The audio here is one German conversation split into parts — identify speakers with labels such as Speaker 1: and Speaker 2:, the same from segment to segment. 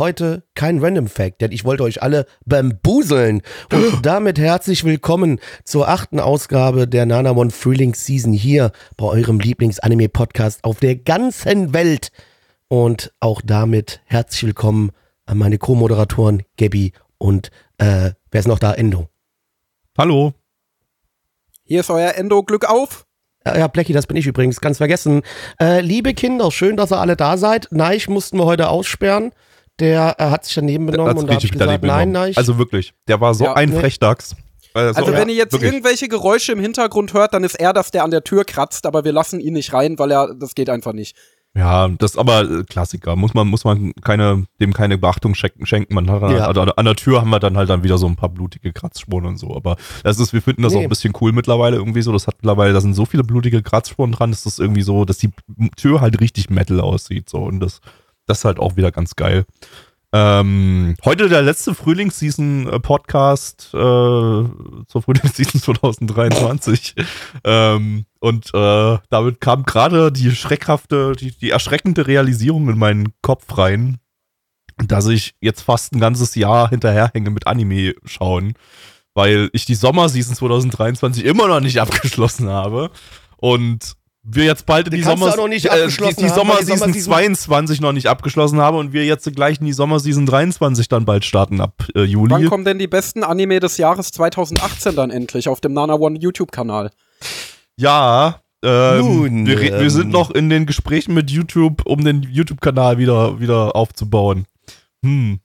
Speaker 1: Heute kein Random Fact, denn ich wollte euch alle bambuseln. Und damit herzlich willkommen zur achten Ausgabe der Nanamon Frühlingsseason hier bei eurem Lieblings-Anime-Podcast auf der ganzen Welt. Und auch damit herzlich willkommen an meine Co-Moderatoren Gabby und äh, wer ist noch da? Endo.
Speaker 2: Hallo.
Speaker 3: Hier ist euer Endo Glück auf.
Speaker 1: Ja, Blackie, das bin ich übrigens, ganz vergessen. Äh, liebe Kinder, schön, dass ihr alle da seid. Neich mussten wir heute aussperren. Der äh, hat sich daneben benommen und da hab ich
Speaker 2: richtig
Speaker 1: gesagt, nein,
Speaker 2: genommen.
Speaker 1: Neich.
Speaker 2: Also wirklich, der war so
Speaker 3: Ja,
Speaker 2: ein
Speaker 1: ne.
Speaker 2: Frechdachs. Also,
Speaker 3: Also
Speaker 2: ja,
Speaker 3: wenn ihr jetzt
Speaker 2: wirklich.
Speaker 3: irgendwelche Geräusche im Hintergrund hört, dann ist er das, der an der Tür kratzt, aber wir lassen ihn nicht rein, weil er, das geht einfach nicht.
Speaker 2: Ja, das ist aber äh, Klassiker. Muss man, muss man keine, dem keine Beachtung schenken. schenken. Man hat,
Speaker 1: Ja.
Speaker 2: also an der Tür haben wir dann halt dann wieder so ein paar blutige Kratzspuren und so. Aber das ist, wir finden das
Speaker 1: Nee.
Speaker 2: auch ein bisschen cool mittlerweile irgendwie so. Das hat mittlerweile, da sind so viele blutige Kratzspuren dran, dass das irgendwie so, dass die Tür halt richtig Metal aussieht. So und das, das ist halt auch wieder ganz geil. Ähm, heute der letzte Frühlingsseason-Podcast äh, zur Frühlingsseason 2023. ähm, und äh, damit kam gerade die schreckhafte, die, die erschreckende Realisierung in meinen Kopf rein, dass ich jetzt fast ein ganzes Jahr hinterherhänge mit Anime schauen, weil ich die Sommerseason 2023 immer noch nicht abgeschlossen habe. Und wir jetzt bald in
Speaker 1: Die
Speaker 2: die,
Speaker 1: kannst du
Speaker 2: Sommer
Speaker 1: auch noch nicht
Speaker 2: äh, die,
Speaker 1: abgeschlossen
Speaker 2: die
Speaker 1: haben,
Speaker 2: Sommerseason
Speaker 1: Sommerseason-
Speaker 2: 22 noch nicht abgeschlossen habe und wir jetzt gleich in die Sommerseason 23 dann bald starten ab äh, Juli.
Speaker 3: Wann kommen denn die besten Anime des Jahres 2018 dann endlich auf dem Nana One YouTube-Kanal?
Speaker 2: Ja, ähm,
Speaker 1: Nun,
Speaker 2: wir, re- wir
Speaker 1: ähm,
Speaker 2: sind noch in den Gesprächen mit YouTube, um den YouTube-Kanal wieder, wieder aufzubauen. Hm.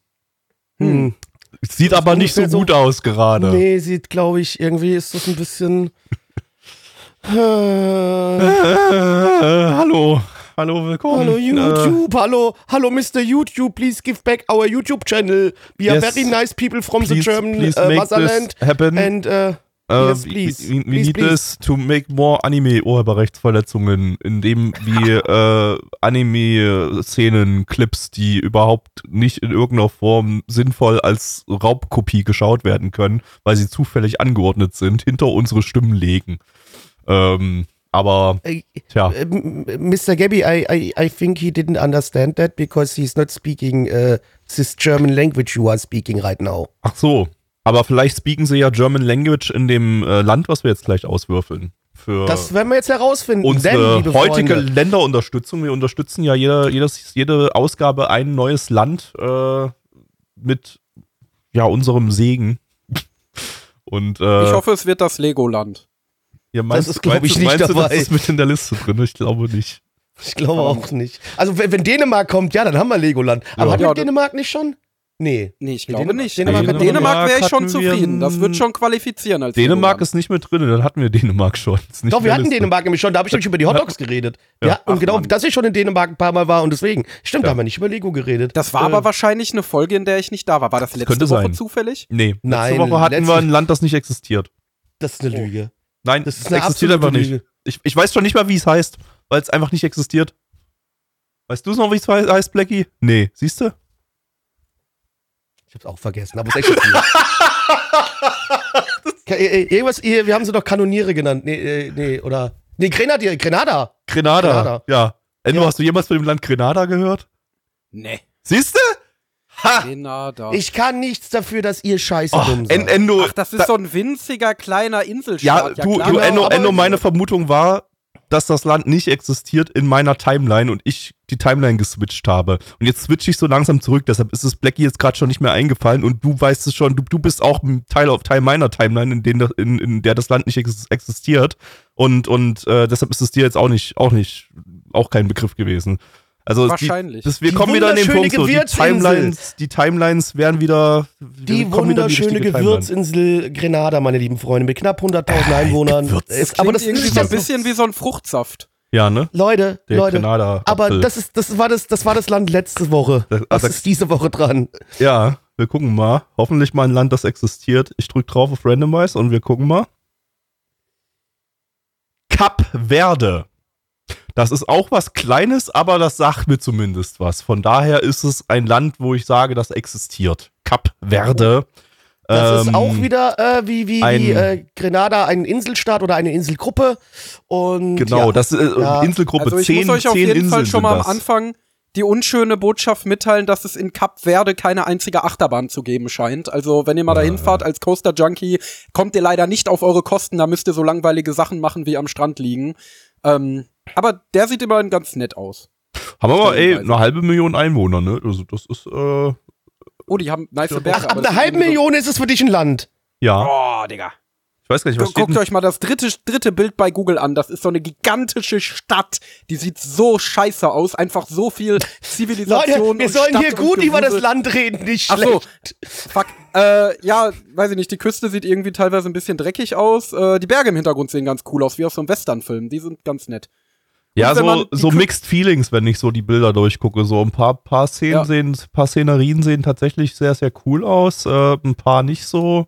Speaker 1: hm.
Speaker 2: Sieht
Speaker 1: Das
Speaker 2: aber nicht so
Speaker 1: ungefähr so-
Speaker 2: gut aus gerade.
Speaker 1: Nee, sieht, glaube ich, irgendwie ist das ein bisschen.
Speaker 2: Äh,
Speaker 1: Hallo
Speaker 2: hallo. Hallo, willkommen. Äh,
Speaker 1: YouTube, hallo, hallo Mr. YouTube, please give back our YouTube channel. We are
Speaker 2: Yes.
Speaker 1: very nice people from the
Speaker 2: please,
Speaker 1: German
Speaker 2: please
Speaker 1: uh,
Speaker 2: this happen.
Speaker 1: And uh,
Speaker 2: Uh,
Speaker 1: yes,
Speaker 2: we-
Speaker 1: please.
Speaker 2: We, we
Speaker 1: Please,
Speaker 2: need
Speaker 1: please.
Speaker 2: this to make more Anime-Urheberrechtsverletzungen, indem wir äh, Anime-Szenen, Clips, die überhaupt nicht in irgendeiner Form sinnvoll als Raubkopie geschaut werden können, weil sie zufällig angeordnet sind, hinter unsere Stimmen legen. Ähm, aber,
Speaker 1: uh,
Speaker 2: tja,
Speaker 1: uh, m- Mr. Gabby, I, I, I think he didn't understand that because he's not speaking uh, this German language you are speaking right now.
Speaker 2: ach so. Aber vielleicht speaken sie ja German Language in dem äh, Land, was wir jetzt gleich auswürfeln. Für
Speaker 1: Das werden wir jetzt herausfinden. denn,
Speaker 2: unsere
Speaker 1: liebe
Speaker 2: heutige
Speaker 1: Freunde,
Speaker 2: Länderunterstützung. Wir unterstützen ja jeder, jedes, jede Ausgabe ein neues Land äh, mit ja, unserem Segen. Und äh,
Speaker 3: Ich hoffe, es wird das Legoland.
Speaker 2: Ihr meinst,
Speaker 1: Das ist, glaub
Speaker 2: meinst
Speaker 1: ich,
Speaker 2: du-
Speaker 1: nicht
Speaker 2: meinst du,
Speaker 1: dabei.
Speaker 2: das ist mit in der Liste drin? Ich glaube nicht.
Speaker 1: Ich glaube auch nicht. Also, wenn, wenn Dänemark kommt, ja, dann haben wir Legoland. Aber
Speaker 2: Ja.
Speaker 1: hatten wir
Speaker 3: Ja,
Speaker 1: Dänemark nicht schon? Nee.
Speaker 3: Nee, ich glaube
Speaker 1: Dänemark-
Speaker 3: nicht.
Speaker 1: Dänemark
Speaker 3: Dänemark,
Speaker 1: hat-
Speaker 3: mit Dänemark wäre ich schon zufrieden. Das wird schon qualifizieren als
Speaker 2: Dänemark
Speaker 3: Legoland.
Speaker 2: ist nicht mit drin, dann hatten wir Dänemark schon. Ist nicht
Speaker 1: Doch, wir hatten
Speaker 2: Liste.
Speaker 1: Dänemark nämlich schon. Da habe ich nämlich über die Hotdogs geredet. Ja,
Speaker 2: Ja.
Speaker 1: und genau,
Speaker 3: Mann.
Speaker 1: dass ich schon in Dänemark ein paar Mal war und deswegen. Stimmt, da
Speaker 2: Ja.
Speaker 1: haben wir nicht über Lego geredet.
Speaker 3: Das war
Speaker 1: Äh,
Speaker 3: aber wahrscheinlich eine Folge, in der ich nicht da war. War das letzte
Speaker 2: könnte
Speaker 3: Woche
Speaker 2: sein.
Speaker 3: zufällig?
Speaker 2: Nee, letzte
Speaker 1: Nein,
Speaker 2: Woche hatten
Speaker 1: letzte-
Speaker 2: wir ein Land, das nicht existiert.
Speaker 1: Das ist eine Lüge.
Speaker 2: Nein,
Speaker 1: Das ist
Speaker 2: existiert einfach nicht.
Speaker 1: Lüge.
Speaker 2: Ich, ich weiß schon nicht mal, wie es heißt, weil es einfach nicht existiert. Weißt du es noch, wie es he- heißt, Blackie? Nee, siehst du?
Speaker 1: Ich hab's auch vergessen, aber es existiert. Äh, Irgendwas, wir haben sie doch Kanoniere genannt. Nee, äh, nee, oder. Nee, Grenadier, Grenada.
Speaker 2: Grenada.
Speaker 1: Grenada.
Speaker 2: Ja. Endo,
Speaker 1: Ja.
Speaker 2: hast du jemals von dem Land Grenada gehört?
Speaker 3: Nee.
Speaker 2: Siehst du? Ha!
Speaker 1: Ich kann nichts dafür, dass ihr scheiße
Speaker 2: Oh,
Speaker 1: dumm
Speaker 2: En
Speaker 1: seid.
Speaker 2: Endo.
Speaker 3: Ach, das ist
Speaker 2: da-
Speaker 3: so ein winziger kleiner
Speaker 2: ja,
Speaker 3: Inselstaat.
Speaker 2: du,
Speaker 3: klar.
Speaker 2: du Endo, Endo, meine Vermutung war, dass das Land nicht existiert in meiner Timeline und ich die Timeline geswitcht habe. Und jetzt switche ich so langsam zurück, deshalb ist es Blackie jetzt gerade schon nicht mehr eingefallen und du weißt es schon, du, du bist auch ein Teil auf Teil meiner Timeline, in, den, das- in, in der das Land nicht ex existiert. Und, und äh, deshalb ist es dir jetzt auch nicht, auch nicht, auch kein Begriff gewesen. Also
Speaker 3: Wahrscheinlich.
Speaker 2: Die, das, wir
Speaker 1: Die
Speaker 2: kommen wieder an den Punkt, so, die
Speaker 1: Gewürzinsel.
Speaker 2: Timelines, die Timelines werden wieder. wir
Speaker 1: Die
Speaker 2: wieder
Speaker 1: wunderschöne
Speaker 2: Timeline.
Speaker 1: Gewürzinsel Grenada, meine lieben Freunde, mit knapp 100.000 Einwohnern.
Speaker 2: Gewürz-
Speaker 1: Es,
Speaker 3: aber das
Speaker 1: das
Speaker 3: irgendwie
Speaker 1: ist
Speaker 3: so ein
Speaker 1: das
Speaker 3: bisschen wie so ein Fruchtsaft.
Speaker 2: Ja, ne?
Speaker 1: Leute,
Speaker 2: Der
Speaker 1: Leute.
Speaker 2: Grenada.
Speaker 1: Aber das ist, das war das, das war das Land letzte Woche.
Speaker 2: Das-
Speaker 1: Was
Speaker 2: also-
Speaker 1: ist diese Woche dran?
Speaker 2: Ja, wir gucken mal. Hoffentlich mal ein Land, das existiert. Ich drücke drauf auf Randomize und wir gucken mal. Kap Verde. Das ist auch was Kleines, aber das sagt mir zumindest was. Von daher ist es ein Land, wo ich sage, das existiert. Kap Verde.
Speaker 1: Das ist
Speaker 2: Ähm,
Speaker 1: auch wieder äh, wie, wie,
Speaker 2: ein-
Speaker 1: wie äh, Grenada ein Inselstaat oder eine Inselgruppe. Und
Speaker 2: Genau,
Speaker 1: ja,
Speaker 2: das ist äh,
Speaker 1: Ja.
Speaker 2: Inselgruppe
Speaker 3: Also ich
Speaker 2: 10,
Speaker 3: muss euch auf
Speaker 2: 10
Speaker 3: jeden
Speaker 2: Inseln
Speaker 3: Fall schon mal am. Anfang die unschöne Botschaft mitteilen, dass es in Kap Verde keine einzige Achterbahn zu geben scheint. Also wenn ihr mal dahin fahrt als Coaster Junkie, kommt ihr leider nicht auf eure Kosten. Da müsst ihr so langweilige Sachen machen wie am Strand liegen. Ähm, aber der sieht immerhin ganz nett aus.
Speaker 2: Haben wir aber, ey, eine halbe Million Einwohner, ne? Also das ist, äh,
Speaker 3: Oh, die haben nice Berge.
Speaker 1: Ach,
Speaker 3: aber
Speaker 1: ab einer halben Million ist es für dich ein Land.
Speaker 2: ja.
Speaker 3: So, oh, Digga.
Speaker 2: Ich weiß gar nicht, was
Speaker 3: Guckt euch mal das dritte, dritte Bild bei Google an. Das ist so eine gigantische Stadt. Die sieht so scheiße aus. Einfach so viel Zivilisation.
Speaker 1: Leute, wir
Speaker 3: und
Speaker 1: sollen
Speaker 3: Stadt
Speaker 1: hier gut über das. Land reden, nicht
Speaker 3: Ach so.
Speaker 1: schlecht.
Speaker 3: Fuck. Äh, ja, weiß ich nicht. Die Küste sieht irgendwie teilweise ein bisschen dreckig aus. Äh, die Berge im Hintergrund sehen ganz cool aus, wie aus so einem Westernfilm. Die sind ganz nett.
Speaker 2: Ja, so, so Mixed Feelings, wenn ich so die Bilder durchgucke. So ein paar, paar Szenen
Speaker 3: Ja.
Speaker 2: sehen, paar Szenerien sehen tatsächlich sehr, sehr cool aus. Äh, ein paar nicht so.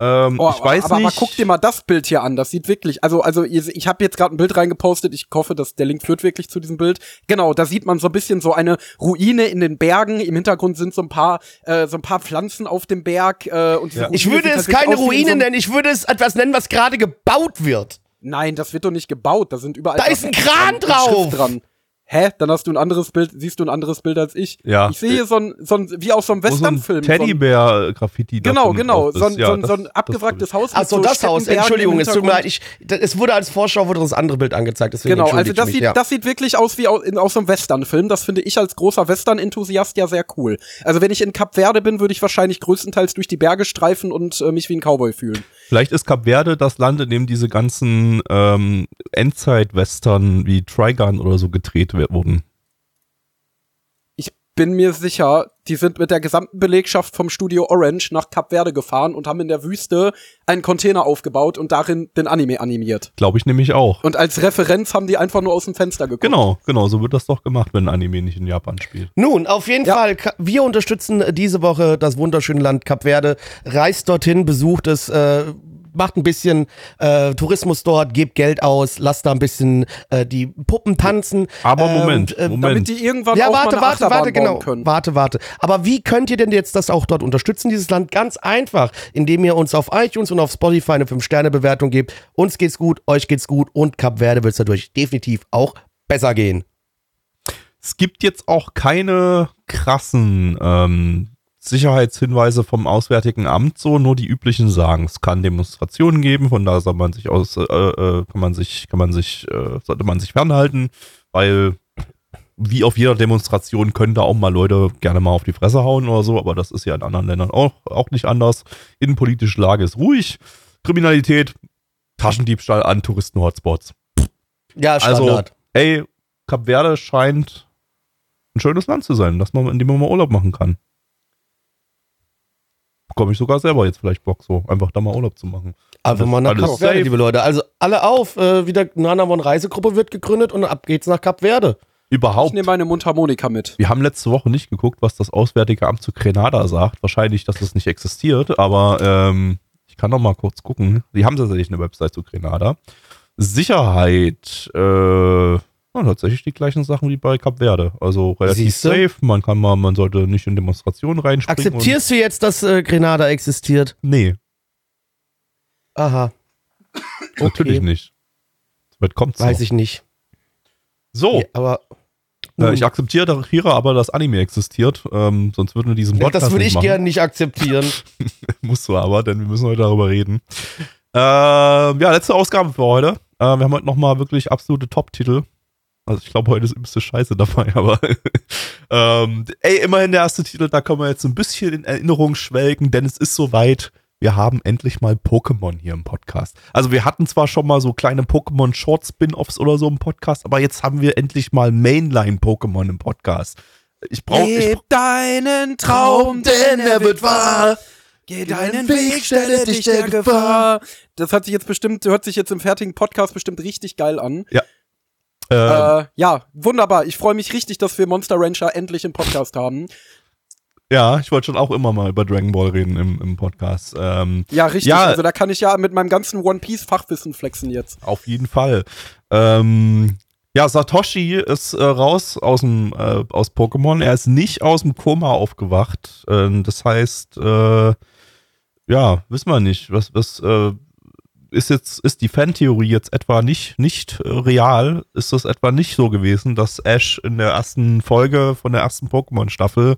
Speaker 2: Ähm,
Speaker 3: Oh,
Speaker 2: ich weiß
Speaker 3: aber,
Speaker 2: nicht.
Speaker 3: aber guck dir mal das Bild hier an. Das sieht wirklich, also, also ihr- ich habe jetzt gerade ein Bild reingepostet. Ich hoffe, dass der Link führt wirklich zu diesem Bild. Genau, da sieht man so ein bisschen so eine Ruine in den Bergen. Im Hintergrund sind so ein paar, äh, so ein paar Pflanzen auf dem Berg. Äh, und diese
Speaker 2: Ja.
Speaker 3: Ruine
Speaker 1: Ich würde es keine Ruine
Speaker 3: so
Speaker 1: nennen, ich würde es etwas nennen, was gerade gebaut wird.
Speaker 3: Nein, das wird doch nicht gebaut. Da sind überall.
Speaker 1: Da ist ein Kran drauf.
Speaker 3: Dran. Hä? Dann hast du ein anderes Bild, siehst du ein anderes Bild als ich.
Speaker 2: Ja.
Speaker 3: Ich sehe hier so ein, so ein, wie aus so einem Westernfilm. so ein-
Speaker 2: Teddybär-Graffiti da
Speaker 3: Genau, genau. So ein,
Speaker 2: Ja,
Speaker 3: so ein, so ein abgewracktes Haus.
Speaker 1: Ach so, das Haus, Entschuldigung, es tut mir leid, ich, es wurde als Vorschau wurde das andere Bild angezeigt, deswegen
Speaker 3: Genau, also das
Speaker 1: ich
Speaker 3: sieht,
Speaker 1: mich, ja.
Speaker 3: das sieht wirklich aus wie aus, in, aus so einem Western-Film. Das finde ich als großer Western-Enthusiast ja sehr cool. Also wenn ich in Kap Verde bin, würde ich wahrscheinlich größtenteils durch die Berge streifen und äh, mich wie ein Cowboy fühlen.
Speaker 2: Vielleicht ist Kap Verde das Land, in dem diese ganzen ähm, Endzeit-Western wie Trigun oder so gedreht wurden.
Speaker 3: Ich bin mir sicher, die sind mit der gesamten Belegschaft vom Studio Orange nach Kap Verde gefahren und haben in der Wüste einen Container aufgebaut und darin den Anime animiert.
Speaker 2: Glaube ich nämlich auch.
Speaker 3: Und als Referenz haben die einfach nur aus dem Fenster geguckt.
Speaker 2: Genau, genau, so wird das doch gemacht, wenn ein Anime nicht in Japan spielt.
Speaker 1: Nun, auf jeden
Speaker 3: Ja.
Speaker 1: Fall, wir unterstützen diese Woche das wunderschöne Land Kap Verde. Reist dorthin, besucht es, äh, macht ein bisschen äh, Tourismus dort, gebt Geld aus, lasst da ein bisschen äh, die Puppen tanzen.
Speaker 2: Aber
Speaker 1: Äh,
Speaker 2: Moment,
Speaker 1: und, äh,
Speaker 2: Moment.
Speaker 3: Damit die irgendwann
Speaker 1: Ja,
Speaker 3: auch
Speaker 1: warte,
Speaker 3: mal eine
Speaker 1: warte,
Speaker 3: Achterbahn
Speaker 1: warte,
Speaker 3: bauen
Speaker 1: genau.
Speaker 3: können.
Speaker 1: Warte, warte. Aber wie könnt ihr denn jetzt das auch dort unterstützen, dieses Land? Ganz einfach, indem ihr uns auf iTunes und auf Spotify eine 5-Sterne-Bewertung gebt. Uns geht's gut, euch geht's gut und Kap Verde wird's dadurch definitiv auch besser gehen.
Speaker 2: Es gibt jetzt auch keine krassen ähm, Sicherheitshinweise vom Auswärtigen Amt, so nur die üblichen sagen. Es kann Demonstrationen geben, von da soll man sich aus, äh, äh, kann man sich, kann man sich, äh, sollte man sich fernhalten, weil wie auf jeder Demonstration können da auch mal Leute gerne mal auf die Fresse hauen oder so, aber das ist ja in anderen Ländern auch, auch nicht anders. Innenpolitische Lage ist ruhig. Kriminalität, Taschendiebstahl an Touristen-Hotspots.
Speaker 1: Ja,
Speaker 2: Also,
Speaker 1: Standard.
Speaker 2: ey, Kap Verde scheint ein schönes Land zu sein, dass man, in dem man mal Urlaub machen kann. Bekomme ich sogar selber jetzt vielleicht Bock, so einfach da mal Urlaub zu machen.
Speaker 1: Aber
Speaker 2: alles-
Speaker 1: mal nach Kap Verde, liebe Leute. Also alle auf, äh, wieder Nanamon Reisegruppe wird gegründet und ab geht's nach Kap Verde.
Speaker 3: Ich
Speaker 2: Überhaupt.
Speaker 3: nehme meine Mundharmonika mit.
Speaker 2: Wir haben letzte Woche nicht geguckt, was das Auswärtige Amt zu Grenada sagt. Wahrscheinlich, dass es nicht existiert, aber ähm, ich kann noch mal kurz gucken. Die haben tatsächlich eine Website zu Grenada. Sicherheit, äh, ja, tatsächlich die gleichen Sachen wie bei Kap Verde. Also relativ
Speaker 1: Siehste?
Speaker 2: safe. Man kann mal, man sollte nicht in Demonstrationen reinspringen.
Speaker 1: Akzeptierst du jetzt, dass äh, Grenada existiert?
Speaker 2: Nee,
Speaker 1: Aha,
Speaker 2: natürlich
Speaker 1: Okay.
Speaker 2: nicht. Damit kommt's
Speaker 1: weiß
Speaker 2: noch.
Speaker 1: ich nicht.
Speaker 2: So,
Speaker 1: Nee, aber
Speaker 2: äh, ich akzeptiere hier aber, dass Anime existiert. Ähm, sonst würden wir diesen
Speaker 1: Ja,
Speaker 2: Podcast
Speaker 1: das würde ich gerne nicht akzeptieren.
Speaker 2: Musst du aber, denn wir müssen heute darüber reden. Ähm, ja, letzte Ausgabe für heute. Äh, wir haben heute nochmal wirklich absolute Top-Titel. Also ich glaube, heute ist übelste Scheiße dabei, aber ähm, ey, immerhin der erste Titel, da können wir jetzt ein bisschen in Erinnerung schwelgen, denn es ist soweit. Wir haben endlich mal Pokémon hier im Podcast. Also wir hatten zwar schon mal so kleine Pokémon-Short-Spin-Offs oder so im Podcast, aber jetzt haben wir endlich mal Mainline-Pokémon im Podcast. Ich brauche ich,
Speaker 3: Leb deinen
Speaker 1: Traum, denn er wird wahr.
Speaker 3: Geh deinen Weg, stelle dich der Gefahr. Das hat sich jetzt bestimmt, hört sich jetzt im fertigen Podcast bestimmt richtig geil an. Äh, ja, wunderbar. Ich freue mich richtig, dass wir Monster Rancher endlich im Podcast haben.
Speaker 2: Ja, ich wollte schon auch immer mal über Dragon Ball reden im, im Podcast. Ähm,
Speaker 3: Ja, richtig.
Speaker 2: Ja.
Speaker 3: Also da kann ich ja mit meinem ganzen One Piece Fachwissen flexen jetzt.
Speaker 2: Auf jeden Fall. Ähm, ja, Satoshi ist äh, raus aus dem äh, aus Pokémon. Er ist nicht aus dem Koma aufgewacht. Ähm, das heißt, äh, ja, wissen wir nicht. Was, was äh, ist jetzt, ist die Fantheorie jetzt etwa nicht, nicht äh, real? Ist das etwa nicht so gewesen, dass Ash in der ersten Folge von der ersten Pokémon-Staffel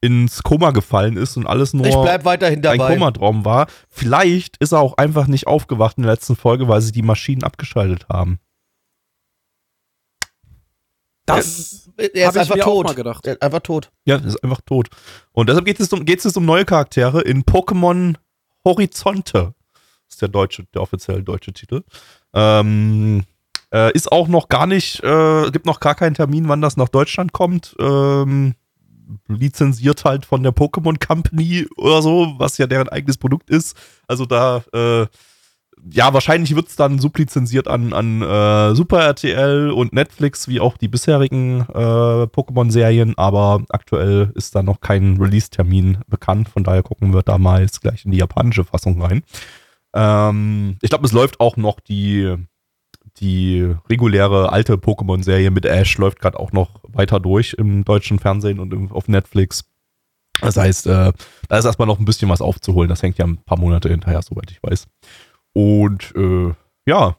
Speaker 2: ins Koma gefallen ist und alles nur
Speaker 1: Ich bleib weiterhin
Speaker 2: ein. Komatraum war. Vielleicht ist er auch einfach nicht aufgewacht in der letzten Folge, weil sie die Maschinen abgeschaltet haben.
Speaker 3: Das
Speaker 1: Er ist
Speaker 3: hab ich
Speaker 1: einfach tot.
Speaker 3: mal gedacht.
Speaker 1: Er ist einfach tot.
Speaker 2: Ja, ist einfach tot. Und deshalb geht es um, geht's jetzt um neue Charaktere in Pokémon Horizonte. Ist der deutsche, der offizielle deutsche Titel. Ähm, äh, ist auch noch gar nicht, äh, gibt noch gar keinen Termin, wann das nach Deutschland kommt. Ähm, lizenziert halt von der Pokémon Company oder so, was ja deren eigenes Produkt ist. Also da, äh, ja, wahrscheinlich wird es dann sublizenziert an, an äh, Super RTL und Netflix, wie auch die bisherigen äh, Pokémon-Serien, aber aktuell ist da noch kein Release-Termin bekannt, von daher gucken wir da mal jetzt gleich in die japanische Fassung rein. Ähm, ich glaube, es läuft auch noch die, die reguläre alte Pokémon-Serie mit Ash läuft gerade auch noch weiter durch im deutschen Fernsehen und auf Netflix. Das heißt, äh, da ist erstmal noch ein bisschen was aufzuholen. Das hängt ja ein paar Monate hinterher, soweit ich weiß. Und äh, ja,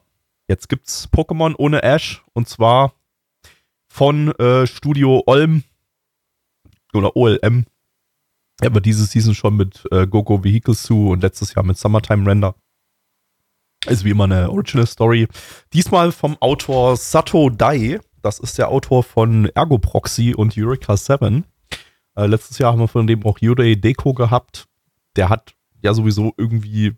Speaker 2: jetzt gibt's Pokémon ohne Ash und zwar von äh, Studio Olm oder OLM. Aber diese Season schon mit äh, Gogo Vehicle Zoo und letztes Jahr mit Summertime Render. Ist wie immer eine Original Story. Diesmal vom Autor Sato Dai. Das ist der Autor von Ergo Proxy und Eureka 7. Äh, letztes Jahr haben wir von dem auch Yurei Deko gehabt. Der hat ja sowieso irgendwie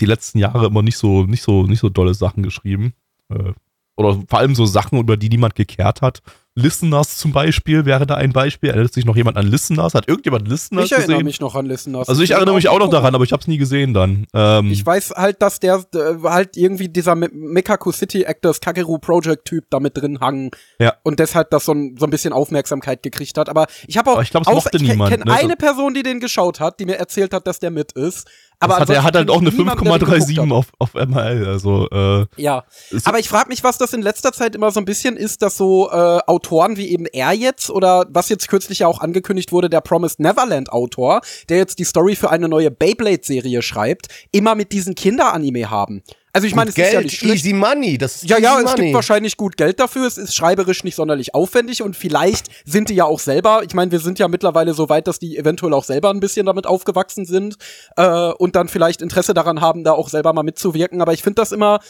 Speaker 2: die letzten Jahre immer nicht so, nicht so, nicht so dolle Sachen geschrieben. Äh, oder vor allem so Sachen, über die niemand gekehrt hat. Listeners zum Beispiel wäre da ein Beispiel. Erinnert sich noch jemand an Listeners? Hat irgendjemand Listeners
Speaker 3: Ich erinnere
Speaker 2: gesehen?
Speaker 3: mich noch an Listeners.
Speaker 2: also ich erinnere mich auch noch daran, aber ich habe es nie gesehen dann. Ähm,
Speaker 3: Ich weiß halt, dass der äh, halt irgendwie dieser Me- Mekaku City Actors Kageru Project Typ da mit drin hang
Speaker 2: Ja.
Speaker 3: und deshalb das so ein, so ein bisschen Aufmerksamkeit gekriegt hat. Aber ich habe auch,
Speaker 2: Aber ich glaub, es mochte
Speaker 3: ich kenne
Speaker 2: ne?
Speaker 3: eine Person, die den geschaut hat, die mir erzählt hat, dass der mit ist. Aber
Speaker 2: hat, er hat halt auch eine
Speaker 3: ansonsten kenn ich niemanden, der den geguckt hat.
Speaker 2: auf, auf ML. Also, äh,
Speaker 3: Ja, aber ich frage mich, was das in letzter Zeit immer so ein bisschen ist, dass so äh, Autoren wie eben er jetzt oder was jetzt kürzlich ja auch angekündigt wurde, der Promised Neverland Autor, der jetzt die Story für eine neue Beyblade-Serie schreibt, immer mit diesen Kinderanime haben. Also ich meine, es
Speaker 1: Geld,
Speaker 3: ist ja nicht schlecht.
Speaker 1: easy money. Das ist
Speaker 3: Ja, ja, es
Speaker 1: money.
Speaker 3: gibt wahrscheinlich gut Geld dafür. Es ist schreiberisch nicht sonderlich aufwendig und vielleicht sind die ja auch selber. Ich meine, wir sind ja mittlerweile so weit, dass die eventuell auch selber ein bisschen damit aufgewachsen sind äh, und dann vielleicht Interesse daran haben, da auch selber mal mitzuwirken. Aber ich finde das immer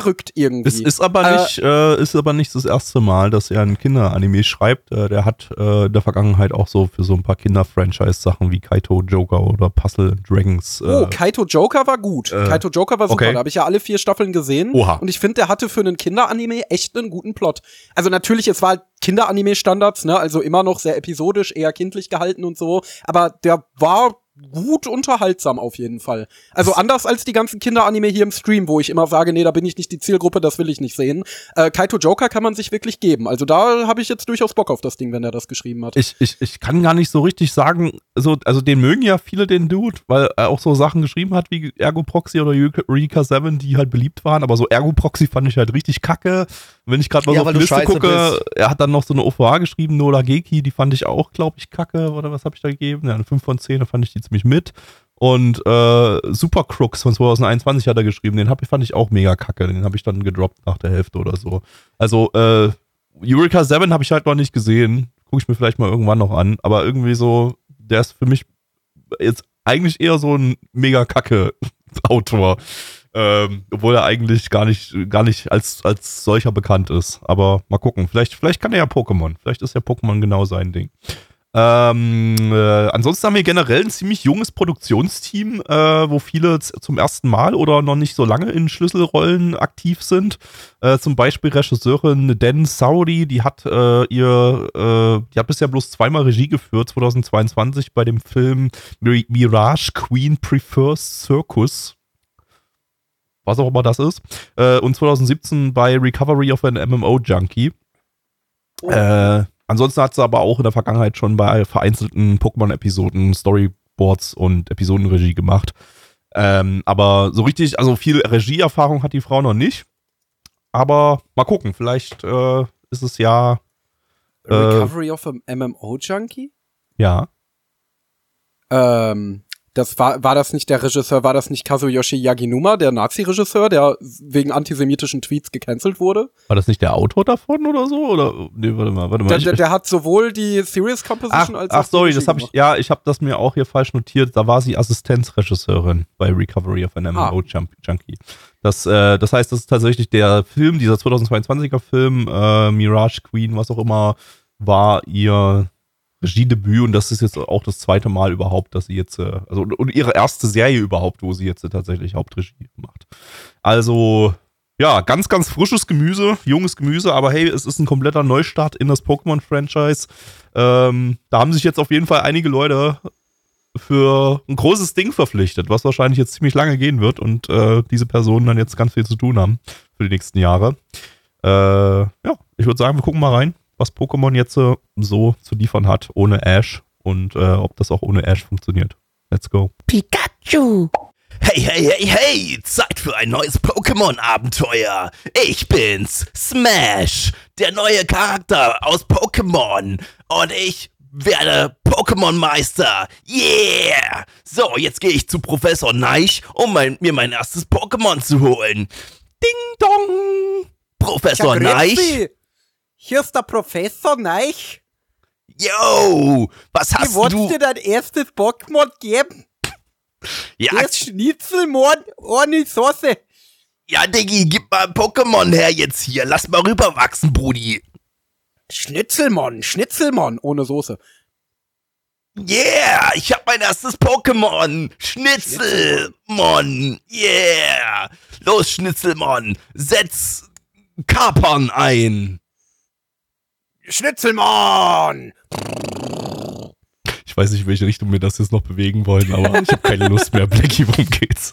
Speaker 3: verrückt irgendwie.
Speaker 2: es ist aber
Speaker 3: Äh,
Speaker 2: nicht, äh, ist aber nicht das erste Mal, dass er ein Kinderanime schreibt. Äh, der hat äh, in der Vergangenheit auch so für so ein paar Kinder-Franchise-Sachen wie Kaito Joker oder Puzzle Dragons. Äh,
Speaker 3: Oh, Kaito Joker war gut.
Speaker 2: äh,
Speaker 3: Kaito Joker war super.
Speaker 2: okay.
Speaker 3: Da habe ich ja alle vier Staffeln gesehen.
Speaker 2: Oha.
Speaker 3: Und ich finde, der hatte für einen Kinderanime echt einen guten Plot. Also natürlich, es war halt Kinderanime-Standards, ne? Also immer noch sehr episodisch, eher kindlich gehalten und so. Aber der war gut unterhaltsam auf jeden Fall. Also anders als die ganzen Kinderanime hier im Stream, wo ich immer sage, nee, da bin ich nicht die Zielgruppe, das will ich nicht sehen. Äh, Kaito Joker kann man sich wirklich geben. Also da habe ich jetzt durchaus Bock auf das Ding, wenn er das geschrieben hat.
Speaker 2: ich, ich, ich kann gar nicht so richtig sagen, so, also den mögen ja viele den Dude, weil er auch so Sachen geschrieben hat wie Ergo Proxy oder Eureka 7, die halt beliebt waren, aber so Ergo Proxy fand ich halt richtig kacke. Wenn ich gerade mal
Speaker 1: Ja,
Speaker 2: so auf die Liste
Speaker 1: scheiße
Speaker 2: gucke,
Speaker 1: bist.
Speaker 2: er hat dann noch so eine OVA geschrieben, Nola Geki, die fand ich auch, glaube ich, kacke, oder was habe ich da gegeben? Ja, eine 5 von 10, da fand ich die ziemlich mit. Und äh, Super Crooks von 2021 hat er geschrieben, den hab, fand ich auch mega kacke, den habe ich dann gedroppt nach der Hälfte oder so. Also, äh, Eureka 7 habe ich halt noch nicht gesehen. Gucke ich mir vielleicht mal irgendwann noch an. Aber irgendwie so, der ist für mich jetzt eigentlich eher so ein mega kacke Autor. Ähm, obwohl er eigentlich gar nicht, gar nicht als, als solcher bekannt ist. Aber mal gucken. Vielleicht, vielleicht kann er ja Pokémon. Vielleicht ist ja Pokémon genau sein Ding. Ähm, äh, ansonsten haben wir generell ein ziemlich junges Produktionsteam, äh, wo viele zum ersten Mal oder noch nicht so lange in Schlüsselrollen aktiv sind. Äh, zum Beispiel Regisseurin Dan Saudi, die hat äh, ihr, äh, die hat bisher bloß zweimal Regie geführt, 2022 bei dem Film Mi- Mirage Queen Prefers Circus. was auch immer das ist. Äh, und 2017 bei Recovery of an MMO Junkie. Äh, ansonsten hat sie aber auch in der Vergangenheit schon bei vereinzelten Pokémon-Episoden Storyboards und Episodenregie gemacht. Ähm, aber so richtig, also viel Regieerfahrung hat die Frau noch nicht. Aber mal gucken, vielleicht äh, ist es ja. Äh,
Speaker 3: Recovery of a MMO Junkie?
Speaker 2: Ja.
Speaker 3: Ähm, das war, war das nicht der Regisseur, war das nicht Kazuyoshi Yaginuma, der Nazi-Regisseur, der wegen antisemitischen Tweets gecancelt wurde?
Speaker 2: War das nicht der Autor davon oder so? Oder nee, warte mal, warte mal.
Speaker 3: Der, der, der hat sowohl die Serious
Speaker 2: ach,
Speaker 3: Composition als
Speaker 2: ach
Speaker 3: auch die
Speaker 2: sorry, das habe ich, ja, ich habe das mir auch hier falsch notiert. Da war sie Assistenzregisseurin bei Recovery of an MMO
Speaker 3: Ah.
Speaker 2: Junkie. Das, äh, das heißt, das ist tatsächlich der Film, dieser 2022er Film, äh, Mirage Queen, was auch immer, war ihr Regiedebüt und das ist jetzt auch das zweite Mal überhaupt, dass sie jetzt, äh, also und- und ihre erste Serie überhaupt, wo sie jetzt äh, tatsächlich Hauptregie macht. Also, ja, ganz, ganz frisches Gemüse, junges Gemüse, aber hey, es ist ein kompletter Neustart in das Pokémon-Franchise. Ähm, da haben sich jetzt auf jeden Fall einige Leute für ein großes Ding verpflichtet, was wahrscheinlich jetzt ziemlich lange gehen wird und äh, diese Personen dann jetzt ganz viel zu tun haben für die nächsten Jahre. Äh, ja, ich würde sagen, wir gucken mal rein, was Pokémon jetzt äh, so zu liefern hat ohne Ash und äh, ob das auch ohne Ash funktioniert. Let's go.
Speaker 1: Pikachu.
Speaker 4: Hey, hey, hey, hey, Zeit für ein neues Pokémon-Abenteuer. Ich bin's, Smash, der neue Charakter aus Pokémon. Und ich werde Pokémon-Meister. Yeah! So, jetzt gehe ich zu Professor Neich, um mein, mir mein erstes Pokémon zu holen. Ding dong! Professor Neich?
Speaker 3: Hier ist der Professor Neich.
Speaker 4: Yo! Was hast du?
Speaker 3: dein erstes Pokémon geben?
Speaker 4: Ja,
Speaker 3: Schnitzelmord ohne Soße.
Speaker 4: ja, Diggi, gib mal ein Pokémon her jetzt hier. Lass mal rüberwachsen, Brudi.
Speaker 3: Schnitzelmon, Schnitzelmon ohne Soße.
Speaker 4: Yeah, ich hab mein erstes Pokémon. Schnitzelmon. Yeah. Los, Schnitzelmon. Setz Kapern ein.
Speaker 3: Schnitzelmon!
Speaker 2: Ich weiß nicht, in welche Richtung wir das jetzt noch bewegen wollen, aber ich habe keine Lust mehr. Blackie, worum geht's?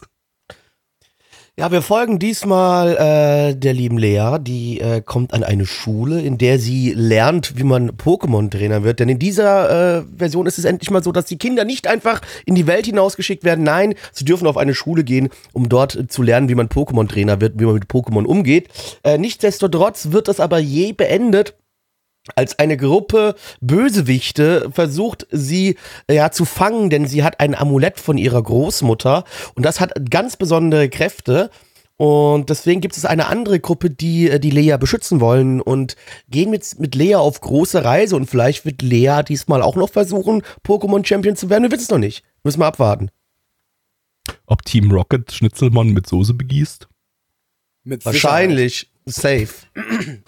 Speaker 1: Ja, wir folgen diesmal äh, der lieben Lea, die äh, kommt an eine Schule, in der sie lernt, wie man Pokémon-Trainer wird. Denn in dieser äh, Version ist es endlich mal so, dass die Kinder nicht einfach in die Welt hinausgeschickt werden. Nein, sie dürfen auf eine Schule gehen, um dort zu lernen, wie man Pokémon-Trainer wird, wie man mit Pokémon umgeht. Äh, nichtsdestotrotz wird das aber je beendet als eine Gruppe Bösewichte versucht sie äh, ja zu fangen, denn sie hat ein Amulett von ihrer Großmutter und das hat ganz besondere Kräfte. Und deswegen gibt es eine andere Gruppe, die äh, die Lea beschützen wollen und gehen mit, mit Lea auf große Reise. Und vielleicht wird Lea diesmal auch noch versuchen, Pokémon Champion zu werden. Wir wissen es noch nicht. Müssen wir abwarten.
Speaker 2: Ob Team Rocket Schnitzelmann mit Soße begießt?
Speaker 3: Mit
Speaker 1: Wahrscheinlich. Safe.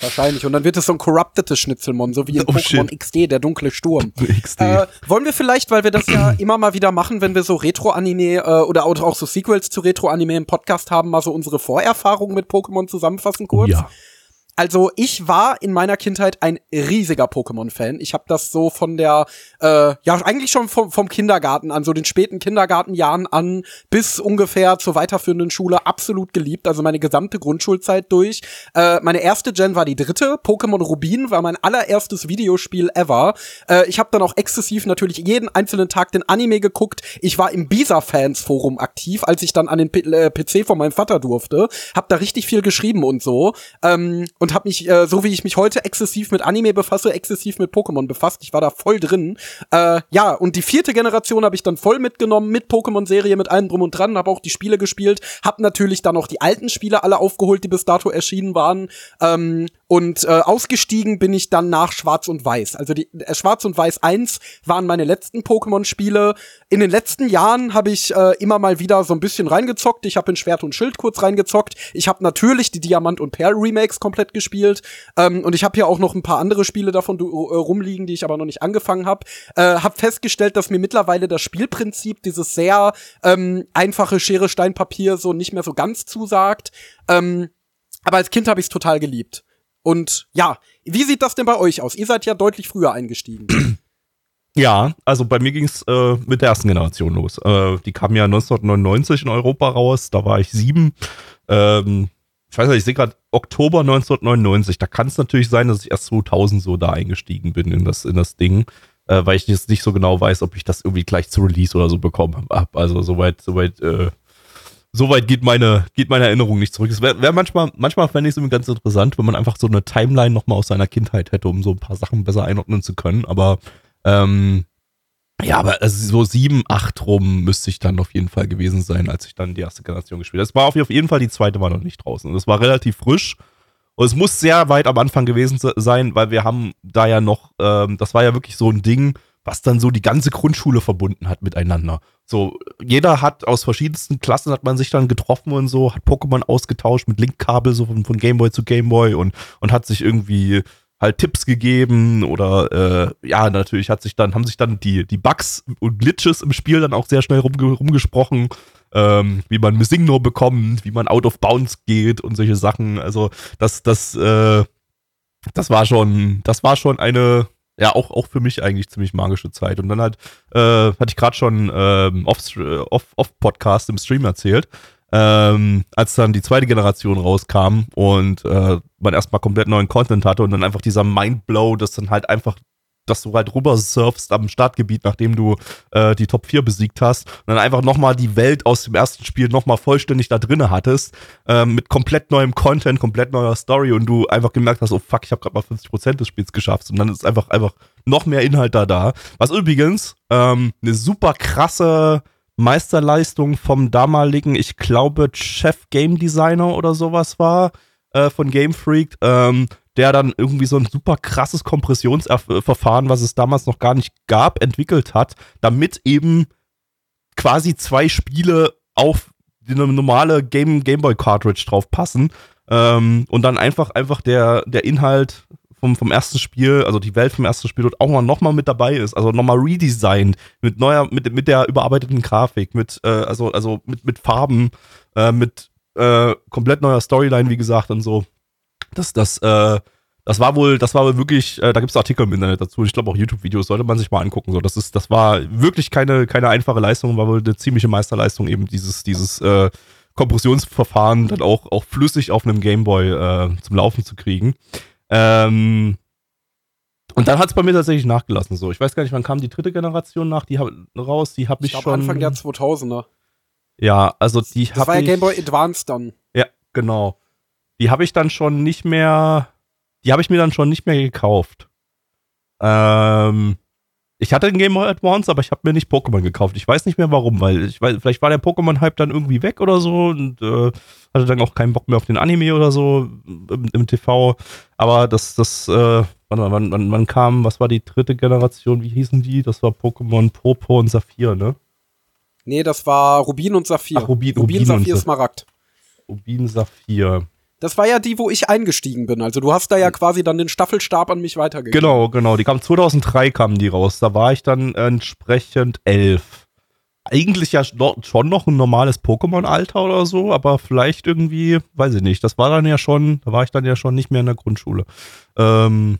Speaker 3: Wahrscheinlich. Und dann wird es so ein corruptetes Schnitzelmon, so wie in
Speaker 2: Oh,
Speaker 3: Pokémon
Speaker 2: shit.
Speaker 3: XD, der dunkle Sturm.
Speaker 2: XD.
Speaker 3: Äh, wollen wir vielleicht, weil wir das ja immer mal wieder machen, wenn wir so Retro-Anime äh, oder auch auch so Sequels zu Retro-Anime im Podcast haben, mal so unsere Vorerfahrungen mit Pokémon zusammenfassen kurz?
Speaker 2: Oh ja.
Speaker 3: Also ich war in meiner Kindheit ein riesiger Pokémon-Fan. Ich habe das so von der, äh, ja eigentlich schon vom, vom Kindergarten an, so den späten Kindergartenjahren an bis ungefähr zur weiterführenden Schule absolut geliebt. Also meine gesamte Grundschulzeit durch. Äh, meine erste Gen war die dritte. Pokémon Rubin war mein allererstes Videospiel ever. Äh, ich habe dann auch exzessiv natürlich jeden einzelnen Tag den Anime geguckt. Ich war im Bisa-Fans-Forum aktiv, als ich dann an den P äh, PC von meinem Vater durfte. Hab da richtig viel geschrieben und so. Ähm, und habe mich, äh, so wie ich mich heute exzessiv mit Anime befasse, exzessiv mit Pokémon befasst. Ich war da voll drin. Äh, ja, und die vierte Generation habe ich dann voll mitgenommen mit Pokémon-Serie, mit allem drum und dran, habe auch die Spiele gespielt, hab natürlich dann noch die alten Spiele alle aufgeholt, die bis dato erschienen waren. Ähm, und äh, ausgestiegen bin ich dann nach Schwarz und Weiß. Also die äh, Schwarz und Weiß 1 waren meine letzten Pokémon-Spiele. In den letzten Jahren habe ich äh, immer mal wieder so ein bisschen reingezockt. Ich habe in Schwert und Schild kurz reingezockt. Ich habe natürlich die Diamant und Perl Remakes komplett gespielt. Ähm, und ich habe hier auch noch ein paar andere Spiele davon äh, rumliegen, die ich aber noch nicht angefangen habe. Äh, habe festgestellt, dass mir mittlerweile das Spielprinzip, dieses sehr ähm, einfache Schere, Stein, Papier so nicht mehr so ganz zusagt. Ähm, aber als Kind habe ich es total geliebt. Und ja, wie sieht das denn bei euch aus? Ihr seid ja deutlich früher eingestiegen.
Speaker 2: Ja, also bei mir ging es äh, mit der ersten Generation los. Äh, die kam ja 1999 in Europa raus, da war ich sieben. Ähm, ich weiß nicht, ich sehe gerade Oktober 1999. Da kann es natürlich sein, dass ich erst 2000 so da eingestiegen bin in das, in das Ding, äh, weil ich jetzt nicht so genau weiß, ob ich das irgendwie gleich zu Release oder so bekommen habe. Also soweit, soweit, äh, soweit geht meine, geht meine Erinnerung nicht zurück. Es wäre wär manchmal, manchmal fände ich es ganz interessant, wenn man einfach so eine Timeline nochmal aus seiner Kindheit hätte, um so ein paar Sachen besser einordnen zu können. Aber ähm, ja, aber also so sieben, acht rum müsste ich dann auf jeden Fall gewesen sein, als ich dann die erste Generation gespielt habe. Es war auf jeden Fall, die zweite war noch nicht draußen. Es war relativ frisch. Und es muss sehr weit am Anfang gewesen sein, weil wir haben da ja noch, ähm, das war ja wirklich so ein Ding, was dann so die ganze Grundschule verbunden hat miteinander. So, jeder hat aus verschiedensten Klassen hat man sich dann getroffen und so, hat Pokémon ausgetauscht mit Linkkabel, so von, von Gameboy zu Gameboy und, und hat sich irgendwie halt Tipps gegeben oder äh, ja, natürlich hat sich dann, haben sich dann die, die Bugs und Glitches im Spiel dann auch sehr schnell rumge rumgesprochen, ähm, wie man Missingno bekommt, wie man out of bounds geht und solche Sachen. Also das, das, äh, das war schon, das war schon eine, ja, auch, auch für mich eigentlich ziemlich magische Zeit. Und dann halt, äh, hatte ich gerade schon ähm, off, off, off Podcast im Stream erzählt, ähm, als dann die zweite Generation rauskam und äh, man erstmal komplett neuen Content hatte und dann einfach dieser Mindblow, das dann halt einfach dass du halt rüber surfst am Startgebiet, nachdem du äh, die Top 4 besiegt hast und dann einfach nochmal die Welt aus dem ersten Spiel nochmal vollständig da drinne hattest, ähm, mit komplett neuem Content, komplett neuer Story und du einfach gemerkt hast, oh fuck, ich habe gerade mal 50% des Spiels geschafft und dann ist einfach einfach noch mehr Inhalt da da. Was übrigens ähm, eine super krasse Meisterleistung vom damaligen, ich glaube, Chef Game Designer oder sowas war, äh, von Game Freak, ähm, der dann irgendwie so ein super krasses Kompressionsverfahren, was es damals noch gar nicht gab, entwickelt hat, damit eben quasi zwei Spiele auf eine normale Game, Gameboy Cartridge drauf passen ähm, und dann einfach einfach der der Inhalt vom, vom ersten Spiel, also die Welt vom ersten Spiel dort auch mal mit dabei ist, also nochmal redesigned, mit neuer, mit, mit der überarbeiteten Grafik, mit, äh, also, also mit, mit Farben, äh, mit äh, komplett neuer Storyline, wie gesagt, und so. Das, das, äh, das war wohl, das war wohl wirklich, äh, da gibt es Artikel im Internet dazu. Ich glaube auch YouTube-Videos sollte man sich mal angucken. So, das ist, das war wirklich keine, keine einfache Leistung, war wohl eine ziemliche Meisterleistung, eben dieses, dieses äh, Kompressionsverfahren dann auch, auch flüssig auf einem Gameboy äh, zum Laufen zu kriegen. Ähm, und dann hat es bei mir tatsächlich nachgelassen. So, ich weiß gar nicht, wann kam die dritte Generation nach, die hab, raus. Die habe ich, ich schon.
Speaker 3: Anfang der 2000er.
Speaker 2: Ja, also die habe ich. Das
Speaker 3: war ja Game Boy Advance dann.
Speaker 2: Ja, genau. Die habe ich dann schon nicht mehr. Die habe ich mir dann schon nicht mehr gekauft. Ähm, ich hatte einen Game Boy Advance, aber ich habe mir nicht Pokémon gekauft. Ich weiß nicht mehr warum, weil ich weiß, vielleicht war der Pokémon-Hype dann irgendwie weg oder so und äh, hatte dann auch keinen Bock mehr auf den Anime oder so im, im TV. Aber das, das, äh, mal, wann, wann, wann kam, was war die dritte Generation? Wie hießen die? Das war Pokémon Purpur und Saphir, ne?
Speaker 3: Nee, das war Rubin und Saphir.
Speaker 2: Ach, Rubin,
Speaker 3: Rubin,
Speaker 2: Rubin
Speaker 3: Saphir, Smaragd.
Speaker 2: Rubin, Saphir.
Speaker 3: Das war ja die, wo ich eingestiegen bin. Also du hast da ja quasi dann den Staffelstab an mich weitergegeben.
Speaker 2: Genau, genau. Die kam 2003 kamen die raus. Da war ich dann entsprechend elf. Eigentlich ja schon noch ein normales Pokémon-Alter oder so, aber vielleicht irgendwie, weiß ich nicht. Das war dann ja schon, da war ich dann ja schon nicht mehr in der Grundschule. Ähm,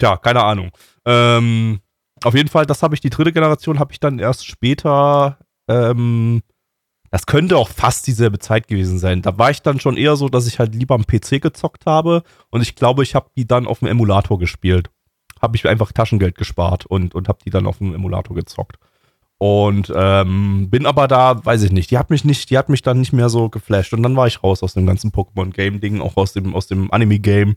Speaker 2: ja, keine Ahnung. Ähm, auf jeden Fall, das habe ich, die dritte Generation habe ich dann erst später ähm, das könnte auch fast dieselbe Zeit gewesen sein. Da war ich dann schon eher so, dass ich halt lieber am PC gezockt habe und ich glaube, ich habe die dann auf dem Emulator gespielt. Habe ich einfach Taschengeld gespart und, und habe die dann auf dem Emulator gezockt. Und ähm, bin aber da, weiß ich nicht, die hat mich nicht, die hat mich dann nicht mehr so geflasht. Und dann war ich raus aus dem ganzen Pokémon-Game-Ding, auch aus dem, aus dem Anime-Game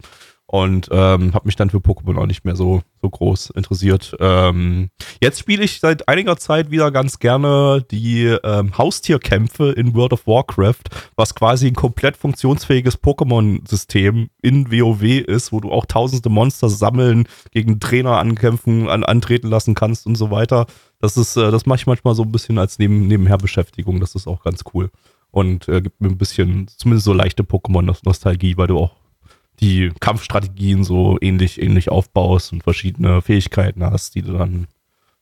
Speaker 2: und ähm, habe mich dann für Pokémon auch nicht mehr so, so groß interessiert. Ähm, jetzt spiele ich seit einiger Zeit wieder ganz gerne die ähm, Haustierkämpfe in World of Warcraft, was quasi ein komplett funktionsfähiges Pokémon-System in WoW ist, wo du auch tausende Monster sammeln, gegen Trainer ankämpfen, an, antreten lassen kannst und so weiter. Das ist, äh, das mache ich manchmal so ein bisschen als Neben Nebenherbeschäftigung. Das ist auch ganz cool. Und äh, gibt mir ein bisschen, zumindest so leichte Pokémon-Nostalgie, weil du auch die Kampfstrategien so ähnlich, ähnlich aufbaust und verschiedene Fähigkeiten hast, die du dann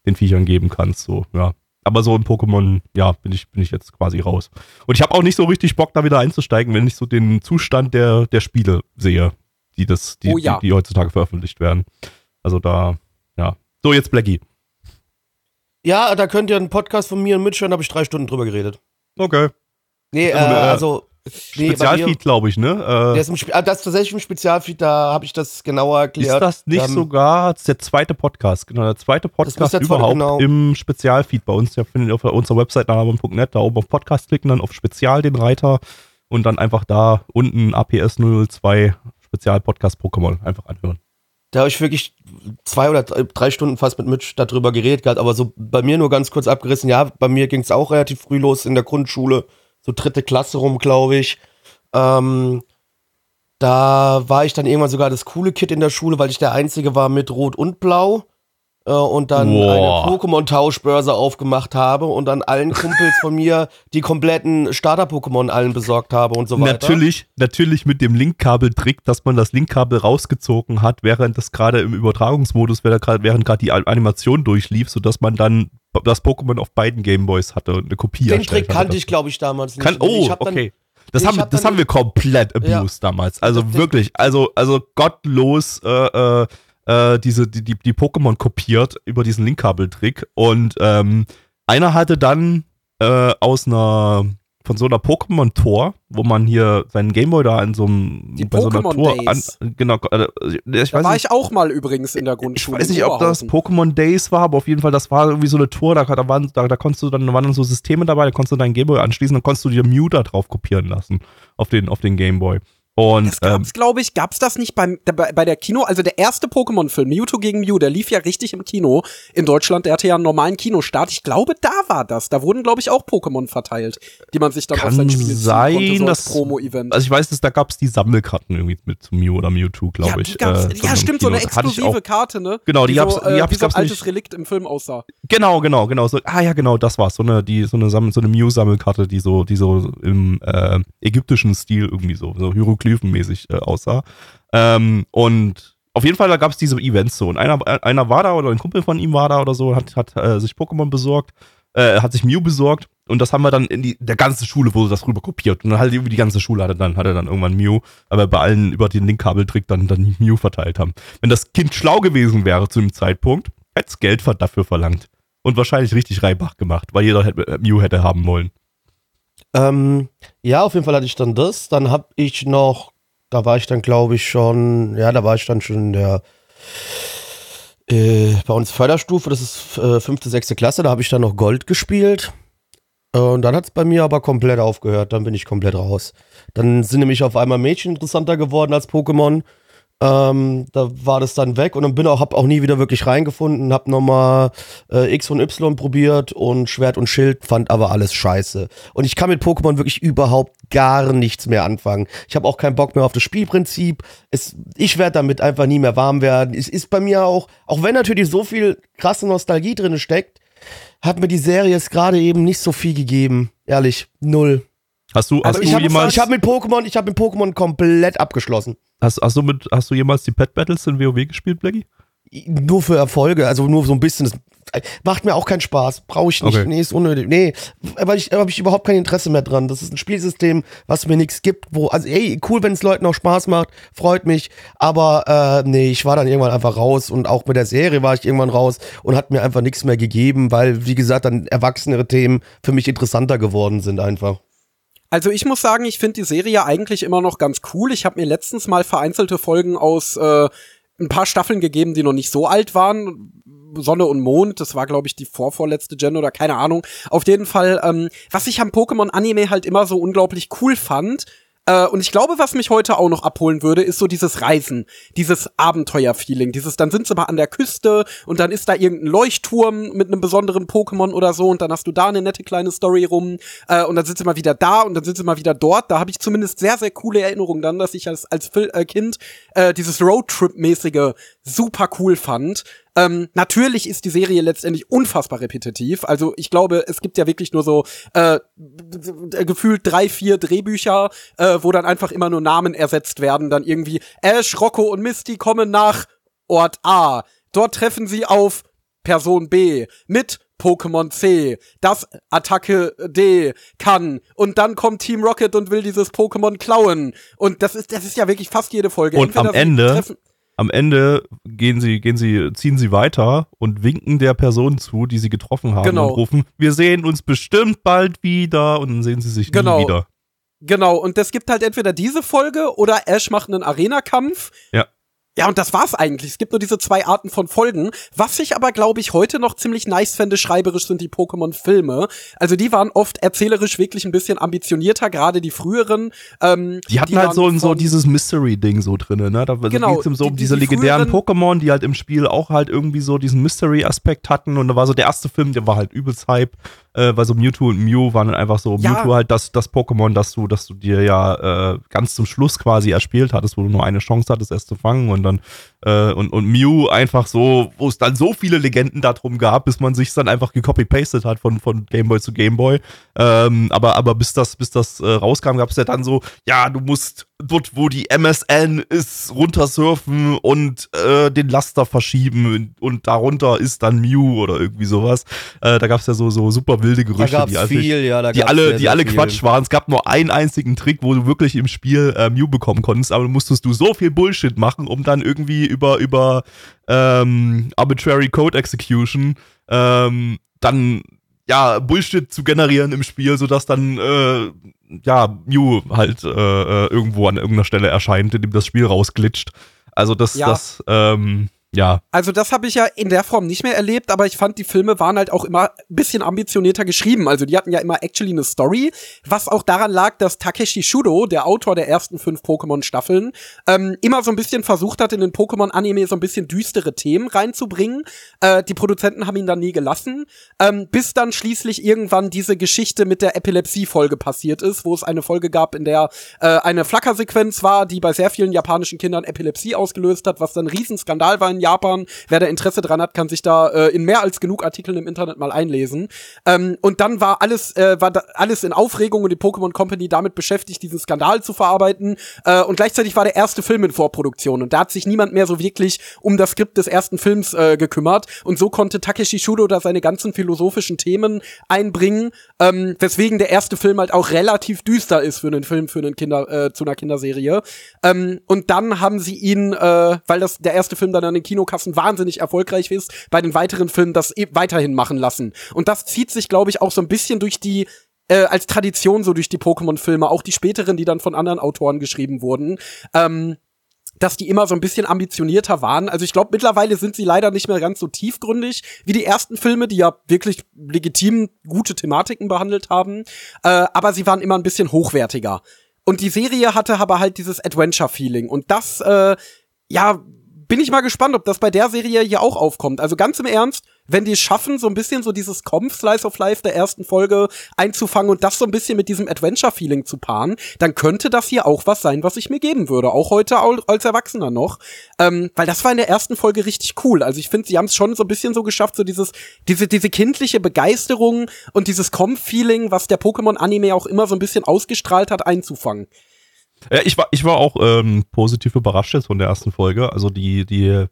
Speaker 2: den Viechern geben kannst. So, ja. Aber so in Pokémon, ja, bin ich, bin ich jetzt quasi raus. Und ich habe auch nicht so richtig Bock, da wieder einzusteigen, wenn ich so den Zustand der, der Spiele sehe, die das, die,
Speaker 3: oh ja.
Speaker 2: die, die heutzutage veröffentlicht werden. Also da, ja. So, jetzt Blackie.
Speaker 1: Ja, da könnt ihr einen Podcast von mir und Mitch hören, da habe ich drei Stunden drüber geredet.
Speaker 2: Okay.
Speaker 1: Nee, äh,
Speaker 2: Also, äh,
Speaker 1: also. Nee,
Speaker 2: Spezialfeed, glaube ich, ne?
Speaker 1: Der
Speaker 2: Äh,
Speaker 1: ist im Spe- ah, das ist tatsächlich im Spezialfeed, da habe ich das genauer
Speaker 2: ist
Speaker 1: erklärt.
Speaker 2: das nicht
Speaker 1: Ähm,
Speaker 2: sogar ist der zweite Podcast? Genau, der zweite Podcast
Speaker 1: der
Speaker 2: überhaupt
Speaker 1: genau.
Speaker 2: im Spezialfeed bei uns. Der findet ihr auf unserer Website nachhabern.net. Da oben auf Podcast klicken, dann auf Spezial den Reiter und dann einfach da unten APS 002 Spezial-Podcast Pokémon einfach anhören.
Speaker 1: Da habe ich wirklich zwei oder drei- drei Stunden fast mit Mitch darüber geredet gehabt, aber so bei mir nur ganz kurz abgerissen. Ja, bei mir ging es auch relativ früh los in der Grundschule, so dritte Klasse rum, glaube ich. Ähm, da war ich dann irgendwann sogar das coole Kid in der Schule, weil ich der Einzige war mit Rot und Blau. Äh, und dann
Speaker 2: Boah.
Speaker 1: eine Pokémon-Tauschbörse aufgemacht habe und dann allen Kumpels von mir die kompletten Starter-Pokémon allen besorgt habe und so weiter.
Speaker 2: Natürlich, natürlich mit dem Linkkabel-Trick, dass man das Linkkabel rausgezogen hat, während das gerade im Übertragungsmodus, während gerade während gerade die Animation durchlief, sodass man dann das Pokémon auf beiden Gameboys hatte und eine Kopie
Speaker 1: Den Trick kannte ich, glaube ich, damals nicht.
Speaker 2: Kann, oh, okay. Das, haben, wir-
Speaker 1: hab
Speaker 2: das haben wir komplett
Speaker 1: Ja.
Speaker 2: abused damals. Also wirklich, also, also gottlos äh, äh, äh, diese, die, die, die Pokémon kopiert über diesen Linkkabeltrick. Und ähm, einer hatte dann äh, aus einer von so einer Pokémon-Tor, wo man hier seinen Gameboy da in so einem
Speaker 3: Die
Speaker 2: bei so einer
Speaker 3: Pokémon
Speaker 2: Tor
Speaker 3: Days.
Speaker 2: an, genau, äh, ich
Speaker 3: Da
Speaker 2: weiß
Speaker 3: war
Speaker 2: nicht,
Speaker 3: ich auch mal übrigens in der
Speaker 2: ich
Speaker 3: Grundschule.
Speaker 2: weiß
Speaker 3: in
Speaker 2: nicht, ob das. Pokémon Days war, aber auf jeden Fall, das war irgendwie so eine Tour, da, da, waren, da, da konntest du dann, da waren dann so Systeme dabei, da konntest du deinen Gameboy anschließen, dann konntest du dir Mew da drauf kopieren lassen auf den, auf den Gameboy. Und
Speaker 3: Das
Speaker 2: ähm,
Speaker 3: gab's, glaube ich, gab's das nicht beim, bei, bei der Kino, also der erste Pokémon-Film, Mewtwo gegen Mew, der lief ja richtig im Kino in Deutschland, der hatte ja einen normalen Kinostart. Ich glaube, da war das. Da wurden, glaube ich, auch Pokémon verteilt, die man sich dann
Speaker 2: Kann
Speaker 3: auf sein Spiel
Speaker 2: sein,
Speaker 3: konnte, so
Speaker 2: dass-
Speaker 3: Promo-Event.
Speaker 2: also ich weiß, dass da gab es die Sammelkarten irgendwie mit Mew oder Mewtwo, glaube
Speaker 3: ja,
Speaker 2: ich.
Speaker 3: die gab's,
Speaker 2: äh,
Speaker 3: ja,
Speaker 2: im
Speaker 3: stimmt, so eine
Speaker 2: Kino. Hatte ich
Speaker 3: exklusive
Speaker 2: auch-
Speaker 3: Karte, ne?
Speaker 2: Genau, die
Speaker 3: so,
Speaker 2: gab's- die
Speaker 3: äh,
Speaker 2: gab's-
Speaker 3: wie so ein
Speaker 2: gab's
Speaker 3: altes
Speaker 2: nicht-
Speaker 3: Relikt im Film aussah.
Speaker 2: Genau, genau, genau. So, ah ja, genau, das war's. So eine, die, so eine, Sammel, so eine Mew-Sammelkarte, die so, die so im äh, ägyptischen Stil irgendwie so, so hieroglyphenmäßig äh, aussah. Ähm, und auf jeden Fall, da gab es diese Events so. Und einer, einer war da oder ein Kumpel von ihm war da oder so, hat, hat äh, sich Pokémon besorgt, äh, hat sich Mew besorgt und das haben wir dann in die, der ganze Schule wurde das rüber kopiert. Und dann halt irgendwie die ganze Schule hatte dann, hatte dann irgendwann Mew, aber bei allen über den Linkkabeltrick dann, dann Mew verteilt haben. Wenn das Kind schlau gewesen wäre zu dem Zeitpunkt, hätte es Geld dafür verlangt. Und wahrscheinlich richtig Reibach gemacht, weil jeder hätte, äh, Mew hätte haben wollen.
Speaker 1: Ähm, ja, auf jeden Fall hatte ich dann das. Dann habe ich noch, da war ich dann, glaube ich, schon, ja, da war ich dann schon in der, äh, bei uns Förderstufe, das ist äh, fünfte, sechste Klasse, da habe ich dann noch Gold gespielt. Äh, Und dann hat es bei mir aber komplett aufgehört, dann bin ich komplett raus. Dann sind nämlich auf einmal Mädchen interessanter geworden als Pokémon. Ähm, da war das dann weg und dann bin auch, hab auch nie wieder wirklich reingefunden, hab nochmal äh, X und Y probiert und Schwert und Schild, fand aber alles scheiße. Und ich kann mit Pokémon wirklich überhaupt gar nichts mehr anfangen. Ich habe auch keinen Bock mehr auf das Spielprinzip. Es, ich werde damit einfach nie mehr warm werden. Es ist bei mir auch, auch wenn natürlich so viel krasse Nostalgie drin steckt, hat mir die Serie jetzt gerade eben nicht so viel gegeben. Ehrlich, null.
Speaker 2: Hast du, hast
Speaker 1: Also
Speaker 2: du
Speaker 1: ich habe
Speaker 2: jemals,
Speaker 1: ich hab mit Pokémon, ich habe mit Pokémon komplett abgeschlossen.
Speaker 2: Hast, hast, du mit, hast du jemals die Pet Battles in WoW gespielt, Blackie?
Speaker 1: Nur für Erfolge, also nur so ein bisschen. Das macht mir auch keinen Spaß. Brauche ich nicht.
Speaker 2: Okay.
Speaker 1: Nee, ist unnötig. Nee, aber ich habe ich überhaupt kein Interesse mehr dran. Das ist ein Spielsystem, was mir nichts gibt, wo, also ey, cool, wenn es Leuten auch Spaß macht, freut mich. Aber äh, nee, ich war dann irgendwann einfach raus und auch mit der Serie war ich irgendwann raus und hat mir einfach nichts mehr gegeben, weil, wie gesagt, dann erwachsenere Themen für mich interessanter geworden sind einfach.
Speaker 3: Also ich muss sagen, ich finde die Serie eigentlich immer noch ganz cool. Ich habe mir letztens mal vereinzelte Folgen aus äh, ein paar Staffeln gegeben, die noch nicht so alt waren. Sonne und Mond, das war, glaube ich, die vorvorletzte Gen oder keine Ahnung. Auf jeden Fall, ähm, was ich am Pokémon-Anime halt immer so unglaublich cool fand, äh, und ich glaube, was mich heute auch noch abholen würde, ist so dieses Reisen, dieses Abenteuer-Feeling, dieses, dann sind sie mal an der Küste und dann ist da irgendein Leuchtturm mit einem besonderen Pokémon oder so und dann hast du da eine nette kleine Story rum äh, und dann sind sie mal wieder da und dann sind sie mal wieder dort. Da habe ich zumindest sehr, sehr coole Erinnerungen dann, dass ich als, als äh, Kind äh, dieses Roadtrip-mäßige super cool fand. Ähm, natürlich ist die Serie letztendlich unfassbar repetitiv. Also ich glaube, es gibt ja wirklich nur so äh, gefühlt drei, vier Drehbücher, äh, wo dann einfach immer nur Namen ersetzt werden. Dann irgendwie Ash, Rocco und Misty kommen nach Ort A. Dort treffen sie auf Person B mit Pokémon C, das Attacke D kann. Und dann kommt Team Rocket und will dieses Pokémon klauen. Und das ist, das ist ja wirklich fast jede Folge.
Speaker 2: Und am
Speaker 3: sie
Speaker 2: Ende-
Speaker 3: treffen-
Speaker 2: am Ende gehen sie, gehen sie, ziehen sie weiter und winken der Person zu, die sie getroffen haben
Speaker 3: Genau.
Speaker 2: und rufen, wir sehen uns bestimmt bald wieder und dann sehen sie sich
Speaker 3: Genau.
Speaker 2: nie wieder.
Speaker 3: Genau, und es gibt halt entweder diese Folge oder Ash macht einen Arena-Kampf.
Speaker 2: Ja.
Speaker 3: Ja, und das war's eigentlich. Es gibt nur diese zwei Arten von Folgen. Was ich aber, glaube ich, heute noch ziemlich nice fände, schreiberisch sind die Pokémon-Filme. Also die waren oft erzählerisch wirklich ein bisschen ambitionierter, gerade die früheren. Ähm,
Speaker 2: Die hatten halt
Speaker 3: waren
Speaker 2: so, so dieses Mystery-Ding so drin, ne? Da
Speaker 3: Genau,
Speaker 2: ging es so um
Speaker 3: die-
Speaker 2: diese
Speaker 3: die
Speaker 2: legendären Pokémon, die halt im Spiel auch halt irgendwie so diesen Mystery-Aspekt hatten. Und da war so der erste Film, der war halt übelst Hype, äh, weil so Mewtwo und Mew waren dann einfach so,
Speaker 3: Ja.
Speaker 2: Mewtwo halt das, das Pokémon, das du, das du dir ja äh, ganz zum Schluss quasi erspielt hattest, wo du nur eine Chance hattest, es zu fangen und dann äh, und, und Mew einfach so, wo es dann so viele Legenden darum gab, bis man sich dann einfach gecopy-pasted hat von, von Gameboy zu Gameboy. Ähm, aber, aber bis das, bis das äh, rauskam, gab es ja dann so, ja, du musst dort, wo die MSN ist, runtersurfen und äh, den Laster verschieben und darunter ist dann Mew oder irgendwie sowas. Äh, da gab es ja so, so super wilde
Speaker 1: Da
Speaker 2: Gerüchte,
Speaker 1: gab's
Speaker 2: die
Speaker 1: viel, ja, da
Speaker 2: die
Speaker 1: gab's
Speaker 2: alle,
Speaker 1: sehr,
Speaker 2: die
Speaker 1: sehr
Speaker 2: alle
Speaker 1: viel.
Speaker 2: Quatsch waren. Es gab nur einen einzigen Trick, wo du wirklich im Spiel äh, Mew bekommen konntest, aber dann musstest du so viel Bullshit machen, um dann irgendwie über, über ähm, Arbitrary Code Execution ähm, dann ja Bullshit zu generieren im Spiel, sodass dann äh, ja Mew halt äh, äh, irgendwo an irgendeiner Stelle erscheint, indem das Spiel rausglitscht. Also das,
Speaker 3: Ja.
Speaker 2: das, ähm, ja,
Speaker 3: Also das habe ich ja in der Form nicht mehr erlebt, aber ich fand, die Filme waren halt auch immer ein bisschen ambitionierter geschrieben. Also die hatten ja immer actually eine Story, was auch daran lag, dass Takeshi Shudo, der Autor der ersten fünf Pokémon-Staffeln, ähm, immer so ein bisschen versucht hat, in den Pokémon-Anime so ein bisschen düstere Themen reinzubringen. Äh, die Produzenten haben ihn dann nie gelassen, ähm, bis dann schließlich irgendwann diese Geschichte mit der Epilepsie-Folge passiert ist, wo es eine Folge gab, in der äh, eine Flackersequenz war, die bei sehr vielen japanischen Kindern Epilepsie ausgelöst hat, was dann ein Riesenskandal war in Japan. Wer da Interesse dran hat, kann sich da äh, in mehr als genug Artikeln im Internet mal einlesen. Ähm, und dann war alles, äh, war da alles in Aufregung und die Pokémon Company damit beschäftigt, diesen Skandal zu verarbeiten. Äh, und gleichzeitig war der erste Film in Vorproduktion und da hat sich niemand mehr so wirklich um das Skript des ersten Films äh, gekümmert. Und so konnte Takeshi Shudo da seine ganzen philosophischen Themen einbringen, ähm, weswegen der erste Film halt auch relativ düster ist für einen Film, für einen Kinder, äh, zu einer Kinderserie. Ähm, und dann haben sie ihn, äh, weil das der erste Film dann an den Kinokassen wahnsinnig erfolgreich ist, bei den weiteren Filmen das e weiterhin machen lassen. Und das zieht sich, glaube ich, auch so ein bisschen durch die äh, als Tradition so durch die Pokémon-Filme, auch die späteren, die dann von anderen Autoren geschrieben wurden. Ähm, dass die immer so ein bisschen ambitionierter waren. Also ich glaube, mittlerweile sind sie leider nicht mehr ganz so tiefgründig wie die ersten Filme, die ja wirklich legitim gute Thematiken behandelt haben. Äh, aber sie waren immer ein bisschen hochwertiger. Und die Serie hatte aber halt dieses Adventure-Feeling. Und das, äh, ja, bin ich mal gespannt, ob das bei der Serie hier auch aufkommt. Also ganz im Ernst, wenn die es schaffen, so ein bisschen so dieses Com-Slice of Life der ersten Folge einzufangen und das so ein bisschen mit diesem Adventure-Feeling zu paaren, dann könnte das hier auch was sein, was ich mir geben würde. Auch heute als Erwachsener noch. Ähm, weil das war in der ersten Folge richtig cool. Also ich finde, sie haben es schon so ein bisschen so geschafft, so dieses, diese, diese kindliche Begeisterung und dieses Com-Feeling, was der Pokémon-Anime auch immer so ein bisschen ausgestrahlt hat, einzufangen.
Speaker 2: Ja, ich war, ich war auch ähm, positiv überrascht jetzt von der ersten Folge. Also die, die,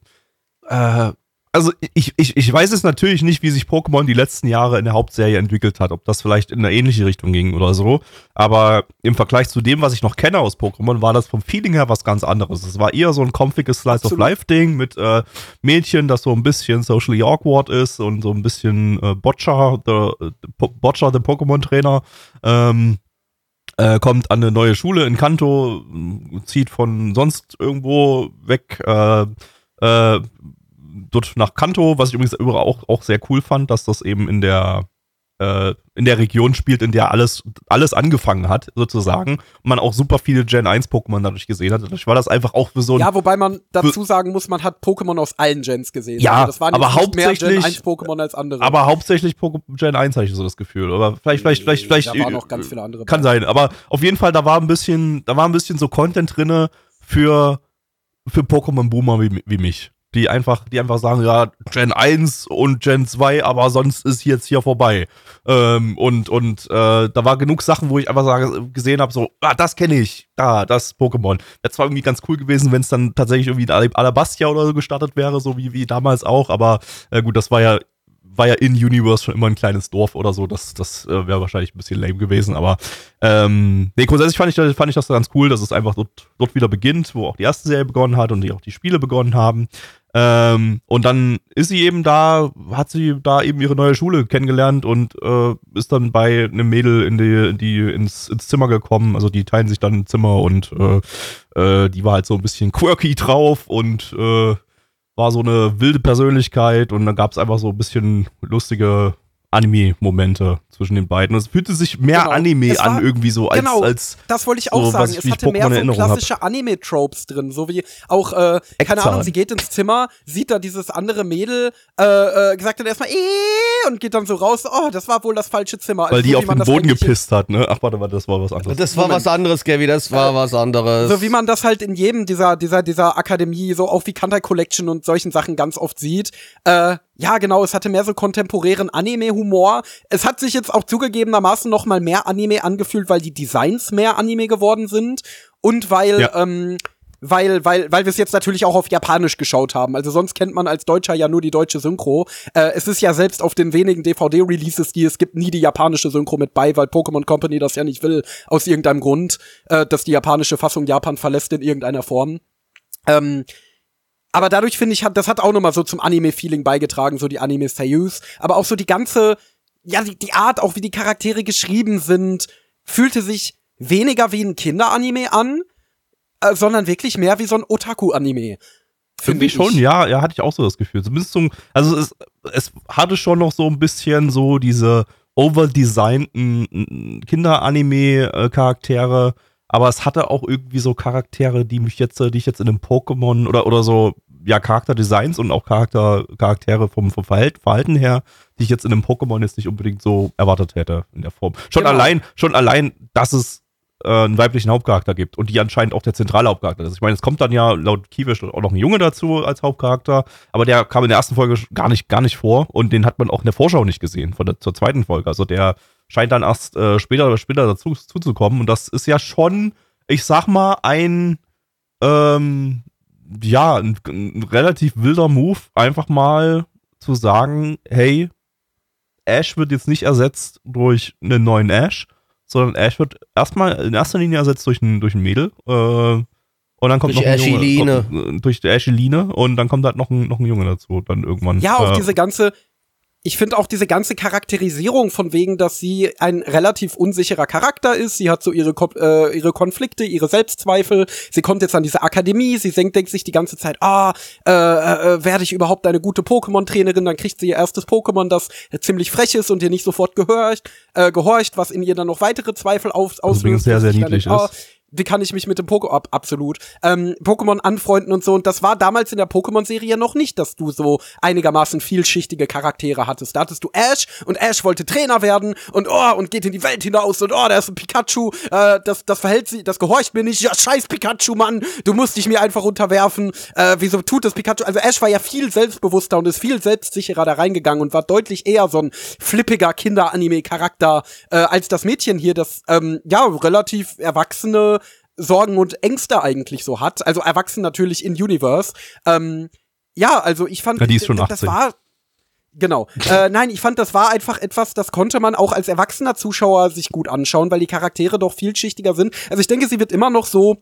Speaker 2: äh, also ich, ich, ich weiß es natürlich nicht, wie sich Pokémon die letzten Jahre in der Hauptserie entwickelt hat, ob das vielleicht in eine ähnliche Richtung ging oder so. Aber im Vergleich zu dem, was ich noch kenne aus Pokémon, war das vom Feeling her was ganz anderes. Es war eher so ein comfiges Slice of
Speaker 3: Absolut.
Speaker 2: Life Ding mit äh, Mädchen, das so ein bisschen socially awkward ist und so ein bisschen äh, Botcher, the, the, Botcher, the Pokémon Trainer. Ähm, äh, kommt an eine neue Schule in Kanto, zieht von sonst irgendwo weg, äh, äh, dort nach Kanto, was ich übrigens auch, auch sehr cool fand, dass das eben in der äh, in der Region spielt, in der alles, alles angefangen hat, sozusagen. Und man auch super viele Gen 1 Pokémon dadurch gesehen hat. Dadurch war das einfach auch für so ein
Speaker 3: Ja, wobei man dazu sagen muss, man hat Pokémon aus allen Gens gesehen.
Speaker 2: Ja,
Speaker 3: also das waren
Speaker 2: aber
Speaker 3: nicht mehr Gen
Speaker 2: hauptsächlich-
Speaker 3: 1 Pokémon als andere.
Speaker 2: Aber hauptsächlich Poké- Gen 1 habe ich so das Gefühl. Aber vielleicht, vielleicht, vielleicht, vielleicht.
Speaker 3: da waren noch ganz viele andere.
Speaker 2: Kann sein, aber auf jeden Fall, da war ein bisschen, da war ein bisschen so Content drinne für, für Pokémon-Boomer wie, wie mich. Die einfach, die einfach sagen, ja, Gen 1 und Gen 2, aber sonst ist jetzt hier vorbei. Ähm, und und äh, da war genug Sachen, wo ich einfach sage, gesehen habe, so, ah, das kenne ich, da, das Pokémon. Wäre zwar irgendwie ganz cool gewesen, wenn es dann tatsächlich irgendwie Alab- Alabastia oder so gestartet wäre, so wie, wie damals auch, aber äh, gut, das war ja war ja in Universe schon immer ein kleines Dorf oder so. Das, das äh, wäre wahrscheinlich ein bisschen lame gewesen. Aber ähm, nee, grundsätzlich fand ich, fand ich das ganz cool, dass es einfach dort, dort wieder beginnt, wo auch die erste Serie begonnen hat und die auch die Spiele begonnen haben. Ähm, und dann ist sie eben da, hat sie da eben ihre neue Schule kennengelernt und äh, ist dann bei einem Mädel in die, die ins, ins Zimmer gekommen. Also die teilen sich dann ein Zimmer und äh, äh, die war halt so ein bisschen quirky drauf und äh, war so eine wilde Persönlichkeit und dann gab es einfach so ein bisschen lustige Anime-Momente zwischen den beiden. Es fühlte sich mehr
Speaker 3: Genau.
Speaker 2: Anime
Speaker 3: war-
Speaker 2: an irgendwie so als,
Speaker 3: genau,
Speaker 2: als
Speaker 3: Das wollte ich auch
Speaker 2: so,
Speaker 3: sagen. es hatte mehr so klassische Anime-Tropes drin, so wie auch, äh, keine. Ahnung, sie geht ins Zimmer, sieht da dieses andere Mädel, äh, äh, sagt dann erstmal, eh, und geht dann so raus, oh, das war wohl das falsche Zimmer.
Speaker 2: weil
Speaker 3: Also
Speaker 2: die auf den Boden gepisst hat, ne? Ach, warte, warte, das war was anderes.
Speaker 1: Das war was anderes, Gaby, das war was anderes.
Speaker 3: So wie man das halt in jedem dieser, dieser, dieser Akademie, so auch wie Kantai Collection und solchen Sachen ganz oft sieht. Äh, ja, genau, es hatte mehr so kontemporären Anime-Humor. Es hat sich jetzt auch zugegebenermaßen noch mal mehr Anime angefühlt, weil die Designs mehr Anime geworden sind und weil,
Speaker 2: Ja.
Speaker 3: ähm, weil, weil, weil wir es jetzt natürlich auch auf Japanisch geschaut haben. Also sonst kennt man als Deutscher ja nur die deutsche Synchro. Äh, es ist ja selbst auf den wenigen DVD-Releases, die es gibt, nie die japanische Synchro mit bei, weil Pokémon Company das ja nicht will, aus irgendeinem Grund, äh, dass die japanische Fassung Japan verlässt in irgendeiner Form. Ähm, aber dadurch finde ich, hat, das hat auch nochmal so zum Anime-Feeling beigetragen, so die Anime-Seiyus. Aber auch so die ganze, ja, die, die Art, auch wie die Charaktere geschrieben sind, fühlte sich weniger wie ein Kinderanime an, äh, sondern wirklich mehr wie so ein Otaku-Anime. finde
Speaker 2: Irgendwie schon, ja, ja, hatte ich auch so das Gefühl. Zumindest so, also es, es hatte schon noch so ein bisschen so diese overdesignten Kinder-Anime-Charaktere, aber es hatte auch irgendwie so Charaktere, die mich jetzt, äh, die ich jetzt in einem Pokémon oder, oder so, ja, Charakterdesigns und auch Charakter, Charaktere vom, vom Verhalten, her, die ich jetzt in einem Pokémon jetzt nicht unbedingt so erwartet hätte in der Form. Schon
Speaker 3: Genau.
Speaker 2: allein, schon allein, dass es äh, einen weiblichen Hauptcharakter gibt und die anscheinend auch der zentrale Hauptcharakter ist. Ich meine, es kommt dann ja laut Kiewisch auch noch ein Junge dazu als Hauptcharakter, aber der kam in der ersten Folge gar nicht, gar nicht vor und den hat man auch in der Vorschau nicht gesehen von der, zur zweiten Folge. Also der scheint dann erst äh, später oder später dazu zuzukommen und das ist ja schon, ich sag mal, ein ähm, ja, ein, ein relativ wilder Move, einfach mal zu sagen, hey, Ash wird jetzt nicht ersetzt durch einen neuen Ash, sondern Ash wird erstmal in erster Linie ersetzt durch ein, durch ein Mädel. Äh, und dann kommt
Speaker 1: Durch
Speaker 2: noch ein Junge,
Speaker 1: Asheline.
Speaker 2: kommt, äh, durch die Asheline und dann kommt halt noch ein, noch ein Junge dazu, dann irgendwann.
Speaker 3: Ja, auch
Speaker 2: äh,
Speaker 3: diese ganze, ich finde auch diese ganze Charakterisierung von wegen, dass sie ein relativ unsicherer Charakter ist. Sie hat so ihre, Ko- äh, ihre Konflikte, ihre Selbstzweifel. Sie kommt jetzt an diese Akademie. Sie denkt, denkt sich die ganze Zeit, ah, äh, äh, werde ich überhaupt eine gute Pokémon-Trainerin? Dann kriegt sie ihr erstes Pokémon, das äh, ziemlich frech ist und ihr nicht sofort gehorcht, äh, gehorcht, was in ihr dann noch weitere Zweifel auf, auslöst.
Speaker 2: übrigens sehr, sehr
Speaker 3: dann
Speaker 2: niedlich
Speaker 3: denkt, ah,
Speaker 2: ist.
Speaker 3: Wie kann ich mich mit dem Pokémon, ab, absolut, ähm, Pokémon anfreunden und so. Und das war damals in der Pokémon-Serie noch nicht, dass du so einigermaßen vielschichtige Charaktere hattest. Da hattest du Ash und Ash wollte Trainer werden und oh, und geht in die Welt hinaus und oh, da ist ein Pikachu, äh, das, das verhält sich, das gehorcht mir nicht. Ja, scheiß Pikachu, Mann, du musst dich mir einfach unterwerfen. Äh, wieso tut das Pikachu? Also Ash war ja viel selbstbewusster und ist viel selbstsicherer da reingegangen und war deutlich eher so ein flippiger Kinder-Anime-Charakter äh, als das Mädchen hier, das ähm, ja relativ erwachsene Sorgen und Ängste eigentlich so hat. Also erwachsen natürlich in Universe. Ähm, ja, also ich fand,
Speaker 2: Ja, die ist schon
Speaker 3: das
Speaker 2: 18.
Speaker 3: war Genau. Äh, nein, ich fand, das war einfach etwas, das konnte man auch als erwachsener Zuschauer sich gut anschauen, weil die Charaktere doch vielschichtiger sind. Also ich denke, sie wird immer noch so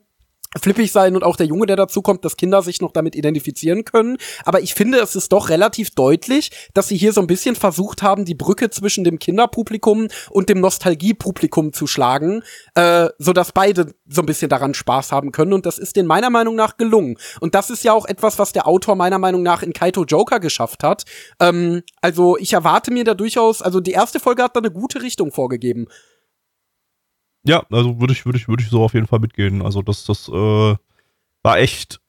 Speaker 3: flippig sein und auch der Junge, der dazu kommt, dass Kinder sich noch damit identifizieren können. Aber ich finde, es ist doch relativ deutlich, dass sie hier so ein bisschen versucht haben, die Brücke zwischen dem Kinderpublikum und dem Nostalgiepublikum zu schlagen, äh, so dass beide so ein bisschen daran Spaß haben können. Und das ist denen meiner Meinung nach gelungen. Und das ist ja auch etwas, was der Autor meiner Meinung nach in Kaito Joker geschafft hat. Ähm, also ich erwarte mir da durchaus, also die erste Folge hat da eine gute Richtung vorgegeben.
Speaker 2: Ja, also würde ich, würde ich, würde ich so auf jeden Fall mitgehen. Also das, das äh, war echt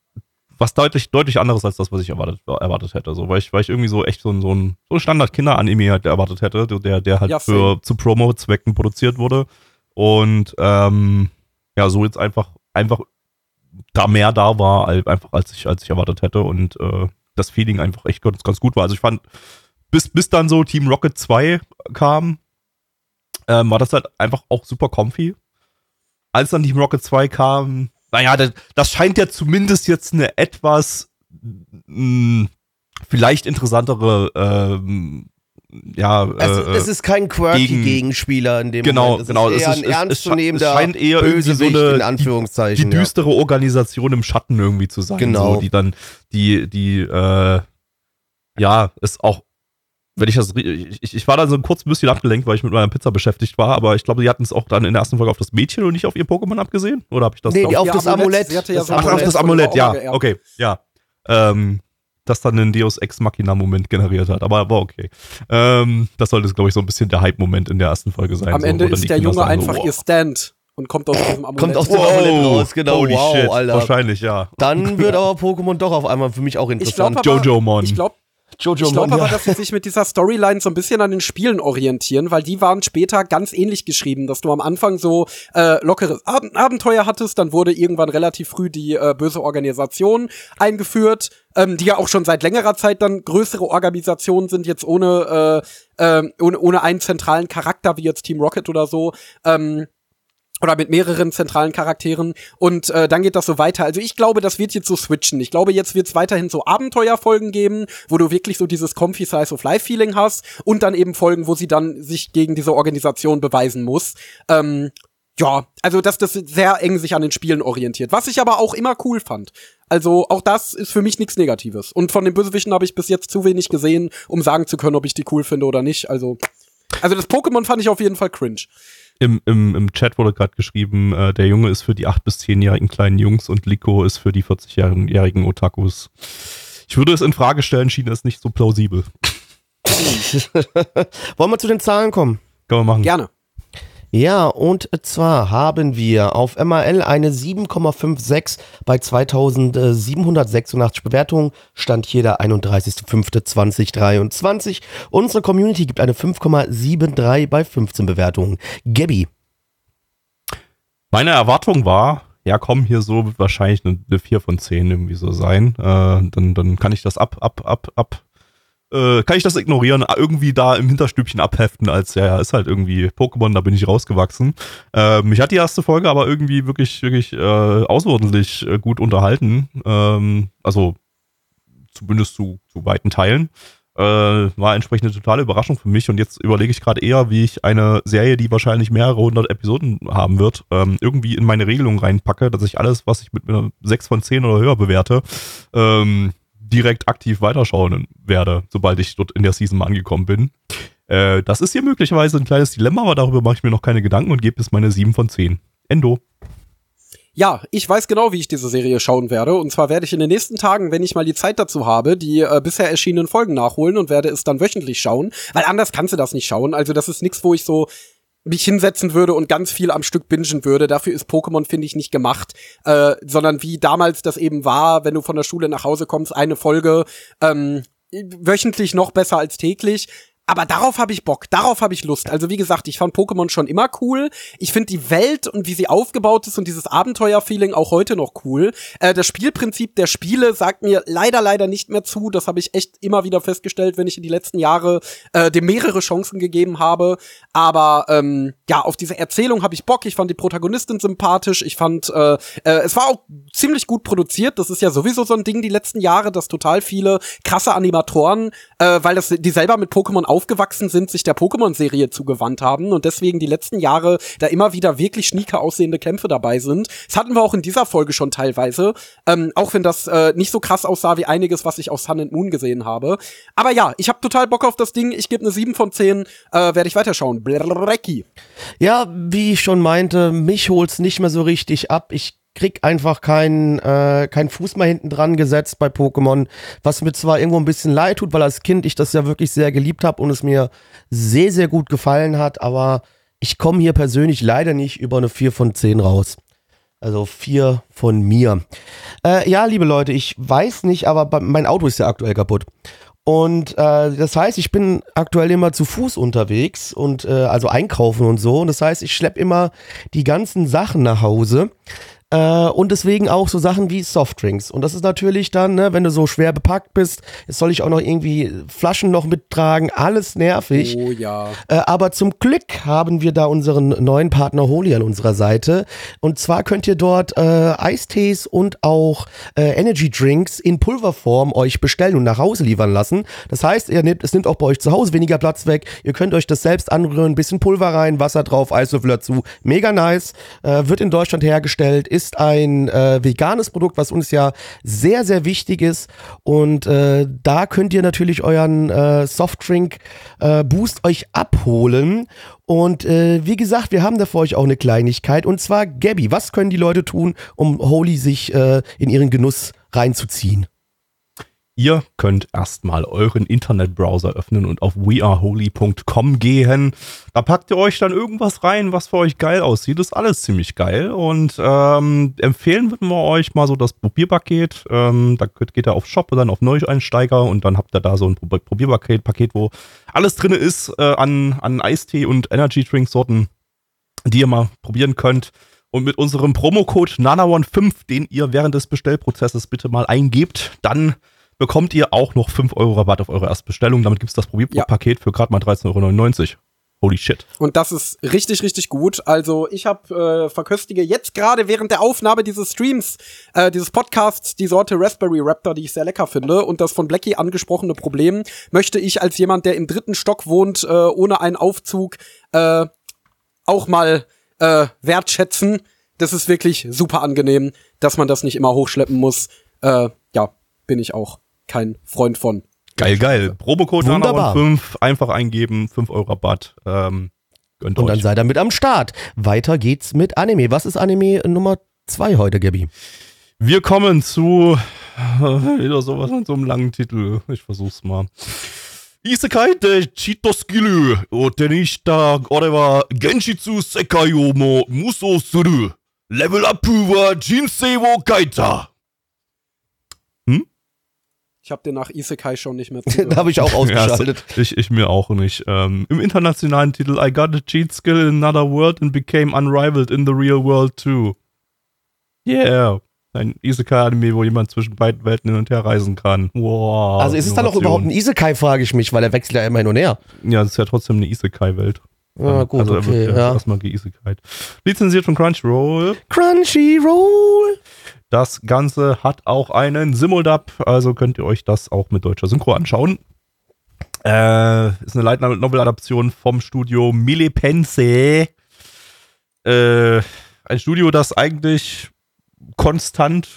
Speaker 2: was deutlich, deutlich anderes als das, was ich erwartet, erwartet hätte. So, weil ich, weil ich irgendwie so echt so ein, so ein, so ein Standard-Kinder-Anime halt erwartet hätte, der, der halt
Speaker 3: Ja,
Speaker 2: für zu Promo-Zwecken produziert wurde. Und ähm, ja, so jetzt einfach, einfach da mehr da war, als, einfach als ich, als ich erwartet hätte. Und äh, das Feeling einfach echt ganz, ganz gut war. Also ich fand, bis, bis dann so Team Rocket 2 kam, ähm, war das halt einfach auch super comfy. Als dann Team Rocket 2 kam, naja, das, das scheint ja zumindest jetzt eine etwas mh, vielleicht interessantere ähm, ja.
Speaker 1: Also,
Speaker 2: äh,
Speaker 1: es ist kein quirky
Speaker 2: gegen-
Speaker 1: Gegenspieler in dem
Speaker 2: Genau,
Speaker 1: Moment. Es
Speaker 2: genau.
Speaker 1: Ist
Speaker 2: Es ist- es- es
Speaker 1: ernstzunehmender
Speaker 2: es scheint eher irgendwie so eine-
Speaker 1: in
Speaker 2: die
Speaker 1: Anführungszeichen.
Speaker 2: die
Speaker 1: ja.
Speaker 2: düstere Organisation im Schatten irgendwie zu sein.
Speaker 1: Genau.
Speaker 2: So, die dann, die, die, äh, ja, ist auch, wenn ich das, ich, ich war da so kurz ein bisschen abgelenkt, weil ich mit meiner Pizza beschäftigt war, aber ich glaube, die hatten es auch dann in der ersten Folge auf das Mädchen und nicht auf ihr Pokémon abgesehen? Oder habe ich das
Speaker 1: Nee,
Speaker 2: auf-
Speaker 1: auf das Amulett.
Speaker 3: Sie ja
Speaker 1: Das
Speaker 2: Ach,
Speaker 1: Amulett
Speaker 2: auf das Amulett, ja. Okay, ja. Ähm, das dann einen Deus Ex Machina-Moment generiert hat, aber war okay. Ähm, das sollte, glaube ich, so ein bisschen der Hype-Moment in der ersten Folge sein.
Speaker 3: Am
Speaker 2: so,
Speaker 3: Ende
Speaker 2: dann
Speaker 3: ist der
Speaker 2: Kinder
Speaker 3: Junge
Speaker 2: sagen,
Speaker 3: einfach
Speaker 2: wow.
Speaker 3: ihr Stand und kommt aus diesem Amulett.
Speaker 1: Kommt aus dem Amulett raus, genau.
Speaker 2: Holy
Speaker 1: wow,
Speaker 2: shit,
Speaker 1: Alter.
Speaker 2: wahrscheinlich, ja.
Speaker 1: Dann wird aber Pokémon doch auf einmal für mich auch
Speaker 3: ich
Speaker 1: interessant.
Speaker 3: glaube aber,
Speaker 2: Jojo-Mon.
Speaker 3: ich glaube,
Speaker 1: Jojo
Speaker 3: ich glaube aber, dass sie sich mit dieser Storyline so ein bisschen an den Spielen orientieren, weil die waren später ganz ähnlich geschrieben, dass du am Anfang so äh, lockeres Ab Abenteuer hattest, dann wurde irgendwann relativ früh die äh, böse Organisation eingeführt, ähm, die ja auch schon seit längerer Zeit dann größere Organisationen sind, jetzt ohne, äh, äh, ohne, ohne einen zentralen Charakter wie jetzt Team Rocket oder so. Ähm, oder mit mehreren zentralen Charakteren und äh, dann geht das so weiter. Also ich glaube, das wird jetzt so switchen. Ich glaube, jetzt wird es weiterhin so Abenteuerfolgen geben, wo du wirklich so dieses Comfy Size of Life Feeling hast und dann eben Folgen, wo sie dann sich gegen diese Organisation beweisen muss. Ähm, ja, also dass das sehr eng sich an den Spielen orientiert, was ich aber auch immer cool fand. Also auch das ist für mich nichts Negatives. Und von den Bösewichten habe ich bis jetzt zu wenig gesehen, um sagen zu können, ob ich die cool finde oder nicht. Also, also das Pokémon fand ich auf jeden Fall cringe.
Speaker 2: Im, im, Im Chat wurde gerade geschrieben, äh, der Junge ist für die 8- bis 10-jährigen kleinen Jungs und Liko ist für die 40-jährigen Otakus. Ich würde es in Frage stellen, schien es nicht so plausibel.
Speaker 1: Wollen wir zu den Zahlen kommen?
Speaker 2: Kann man machen.
Speaker 3: Gerne.
Speaker 1: Ja, und zwar haben wir auf MRL eine 7,56 bei 2786 Bewertungen. Stand hier der 31.05.2023. Unsere Community gibt eine 5,73 bei 15 Bewertungen. Gabby.
Speaker 2: Meine Erwartung war, ja komm, hier so wird wahrscheinlich eine, eine 4 von 10 irgendwie so sein. Äh, dann, dann kann ich das ab, ab, ab, ab, äh, kann ich das ignorieren, irgendwie da im Hinterstübchen abheften, als ja, ja, ist halt irgendwie Pokémon, da bin ich rausgewachsen. Äh, mich hat die erste Folge aber irgendwie wirklich, wirklich äh, außerordentlich äh, gut unterhalten. Ähm, also zumindest zu, zu weiten Teilen. Äh, war entsprechend eine totale Überraschung für mich und jetzt überlege ich gerade eher, wie ich eine Serie, die wahrscheinlich mehrere hundert Episoden haben wird, ähm, irgendwie in meine Regelung reinpacke, dass ich alles, was ich mit einer 6 von 10 oder höher bewerte, ähm, direkt aktiv weiterschauen werde, sobald ich dort in der Season mal angekommen bin. Äh, das ist hier möglicherweise ein kleines Dilemma, aber darüber mache ich mir noch keine Gedanken und gebe jetzt meine 7 von 10. Endo.
Speaker 3: Ja, ich weiß genau, wie ich diese Serie schauen werde. Und zwar werde ich in den nächsten Tagen, wenn ich mal die Zeit dazu habe, die äh, bisher erschienenen Folgen nachholen und werde es dann wöchentlich schauen. Weil anders kannst du das nicht schauen. Also das ist nichts, wo ich so mich hinsetzen würde und ganz viel am Stück bingen würde. Dafür ist Pokémon, finde ich, nicht gemacht. Äh, sondern wie damals das eben war, wenn du von der Schule nach Hause kommst, eine Folge ähm, wöchentlich noch besser als täglich. Aber darauf habe ich Bock, darauf habe ich Lust. Also wie gesagt, ich fand Pokémon schon immer cool. Ich finde die Welt und wie sie aufgebaut ist und dieses Abenteuerfeeling auch heute noch cool. Äh, das Spielprinzip der Spiele sagt mir leider, leider nicht mehr zu. Das habe ich echt immer wieder festgestellt, wenn ich in die letzten Jahre äh, dem mehrere Chancen gegeben habe. Aber ähm, ja, auf diese Erzählung habe ich Bock. Ich fand die Protagonistin sympathisch. Ich fand, äh, äh, es war auch ziemlich gut produziert. Das ist ja sowieso so ein Ding die letzten Jahre, dass total viele krasse Animatoren, äh, weil das die selber mit Pokémon aufgewachsen sind, sich der Pokémon-Serie zugewandt haben und deswegen die letzten Jahre da immer wieder wirklich schnieke aussehende Kämpfe dabei sind. Das hatten wir auch in dieser Folge schon teilweise, ähm, auch wenn das äh, nicht so krass aussah wie einiges, was ich aus Sun and Moon gesehen habe. Aber ja, ich habe total Bock auf das Ding. Ich gebe eine 7 von 10, äh, werde ich weiterschauen. Blecki.
Speaker 1: Ja, wie ich schon meinte, mich holt's nicht mehr so richtig ab. Ich krieg einfach keinen äh, keinen Fuß mehr hinten dran gesetzt bei Pokémon, was mir zwar irgendwo ein bisschen leid tut, weil als Kind ich das ja wirklich sehr geliebt habe und es mir sehr, sehr gut gefallen hat, aber ich komme hier persönlich leider nicht über eine 4 von 10 raus. Also 4 von mir. Äh, ja, liebe Leute, ich weiß nicht, aber mein Auto ist ja aktuell kaputt. Und äh, das heißt, ich bin aktuell immer zu Fuß unterwegs und äh, also einkaufen und so. Und das heißt, ich schlepp immer die ganzen Sachen nach Hause. Äh, und deswegen auch so Sachen wie Softdrinks. Und das ist natürlich dann, ne, wenn du so schwer bepackt bist, jetzt soll ich auch noch irgendwie Flaschen noch mittragen, alles nervig.
Speaker 3: Oh ja.
Speaker 1: Äh, aber zum Glück haben wir da unseren neuen Partner Holy an unserer Seite. Und zwar könnt ihr dort äh, Eistees und auch äh, Energy Drinks in Pulverform euch bestellen und nach Hause liefern lassen. Das heißt, ihr nehmt, es nimmt auch bei euch zu Hause weniger Platz weg. Ihr könnt euch das selbst anrühren, bisschen Pulver rein, Wasser drauf, Eiswürfel dazu. Mega nice. Äh, wird in Deutschland hergestellt, ist ein äh, veganes Produkt, was uns ja sehr, sehr wichtig ist. Und äh, da könnt ihr natürlich euren äh, Softdrink äh, Boost euch abholen. Und äh, wie gesagt, wir haben da für euch auch eine Kleinigkeit. Und zwar, Gabby, was können die Leute tun, um Holy sich äh, in ihren Genuss reinzuziehen?
Speaker 2: Ihr könnt erstmal euren Internetbrowser öffnen und auf weareholy.com gehen. Da packt ihr euch dann irgendwas rein, was für euch geil aussieht. Das ist alles ziemlich geil. Und ähm, empfehlen würden wir euch mal so das Probierpaket. Ähm, da geht ihr auf Shop und dann auf Neueinsteiger und dann habt ihr da so ein Probierpaket, Paket, wo alles drin ist äh, an, an Eistee und Energy Drink Sorten, die ihr mal probieren könnt. Und mit unserem Promocode NANAONE5, den ihr während des Bestellprozesses bitte mal eingebt, dann bekommt ihr auch noch 5 Euro Rabatt auf eure Erstbestellung. Damit gibt es das Probierpaket ja. für gerade mal 13,99 Euro. Holy shit.
Speaker 3: Und das ist richtig, richtig gut. Also ich habe äh, verköstige jetzt gerade während der Aufnahme dieses Streams, äh, dieses Podcasts, die Sorte Raspberry Raptor, die ich sehr lecker finde. Und das von Blackie angesprochene Problem möchte ich als jemand, der im dritten Stock wohnt, äh, ohne einen Aufzug, äh, auch mal äh, wertschätzen. Das ist wirklich super angenehm, dass man das nicht immer hochschleppen muss. Äh, ja, bin ich auch kein Freund von.
Speaker 2: Geil, geil. Promocode 5 einfach eingeben, 5 Euro Rabatt. Ähm,
Speaker 1: gönnt Und euch. dann seid ihr mit am Start. Weiter geht's mit Anime. Was ist Anime Nummer 2 heute, Gabi?
Speaker 2: Wir kommen zu wieder sowas an so einem langen Titel. Ich versuch's mal. Isekai de Chitoskilu o tenishita orewa Genshitsu Sekai o mo muso suru. Level up wa jinsei wo kaita.
Speaker 3: Ich habe den nach Isekai schon nicht mehr
Speaker 1: Da habe ich auch ausgeschaltet.
Speaker 2: ja, ich, ich mir auch nicht. Ähm, Im internationalen Titel I got a cheat skill in another world and became unrivaled in the real world too. Yeah. Ein Isekai-Anime, wo jemand zwischen beiden Welten hin und her reisen kann. Wow.
Speaker 1: Also ist es dann auch überhaupt ein Isekai, frage ich mich, weil er wechselt ja immer hin und her.
Speaker 2: Ja, es ist ja trotzdem eine Isekai-Welt.
Speaker 1: Ah, gut, also okay, ja.
Speaker 2: erstmal geisekai. Lizenziert von Crunchyroll.
Speaker 1: Crunchyroll!
Speaker 2: Das Ganze hat auch einen Simuldub, also könnt ihr euch das auch mit deutscher Synchro anschauen. Äh, ist eine Light Novel-Adaption vom Studio Milipense. Äh, ein Studio, das eigentlich konstant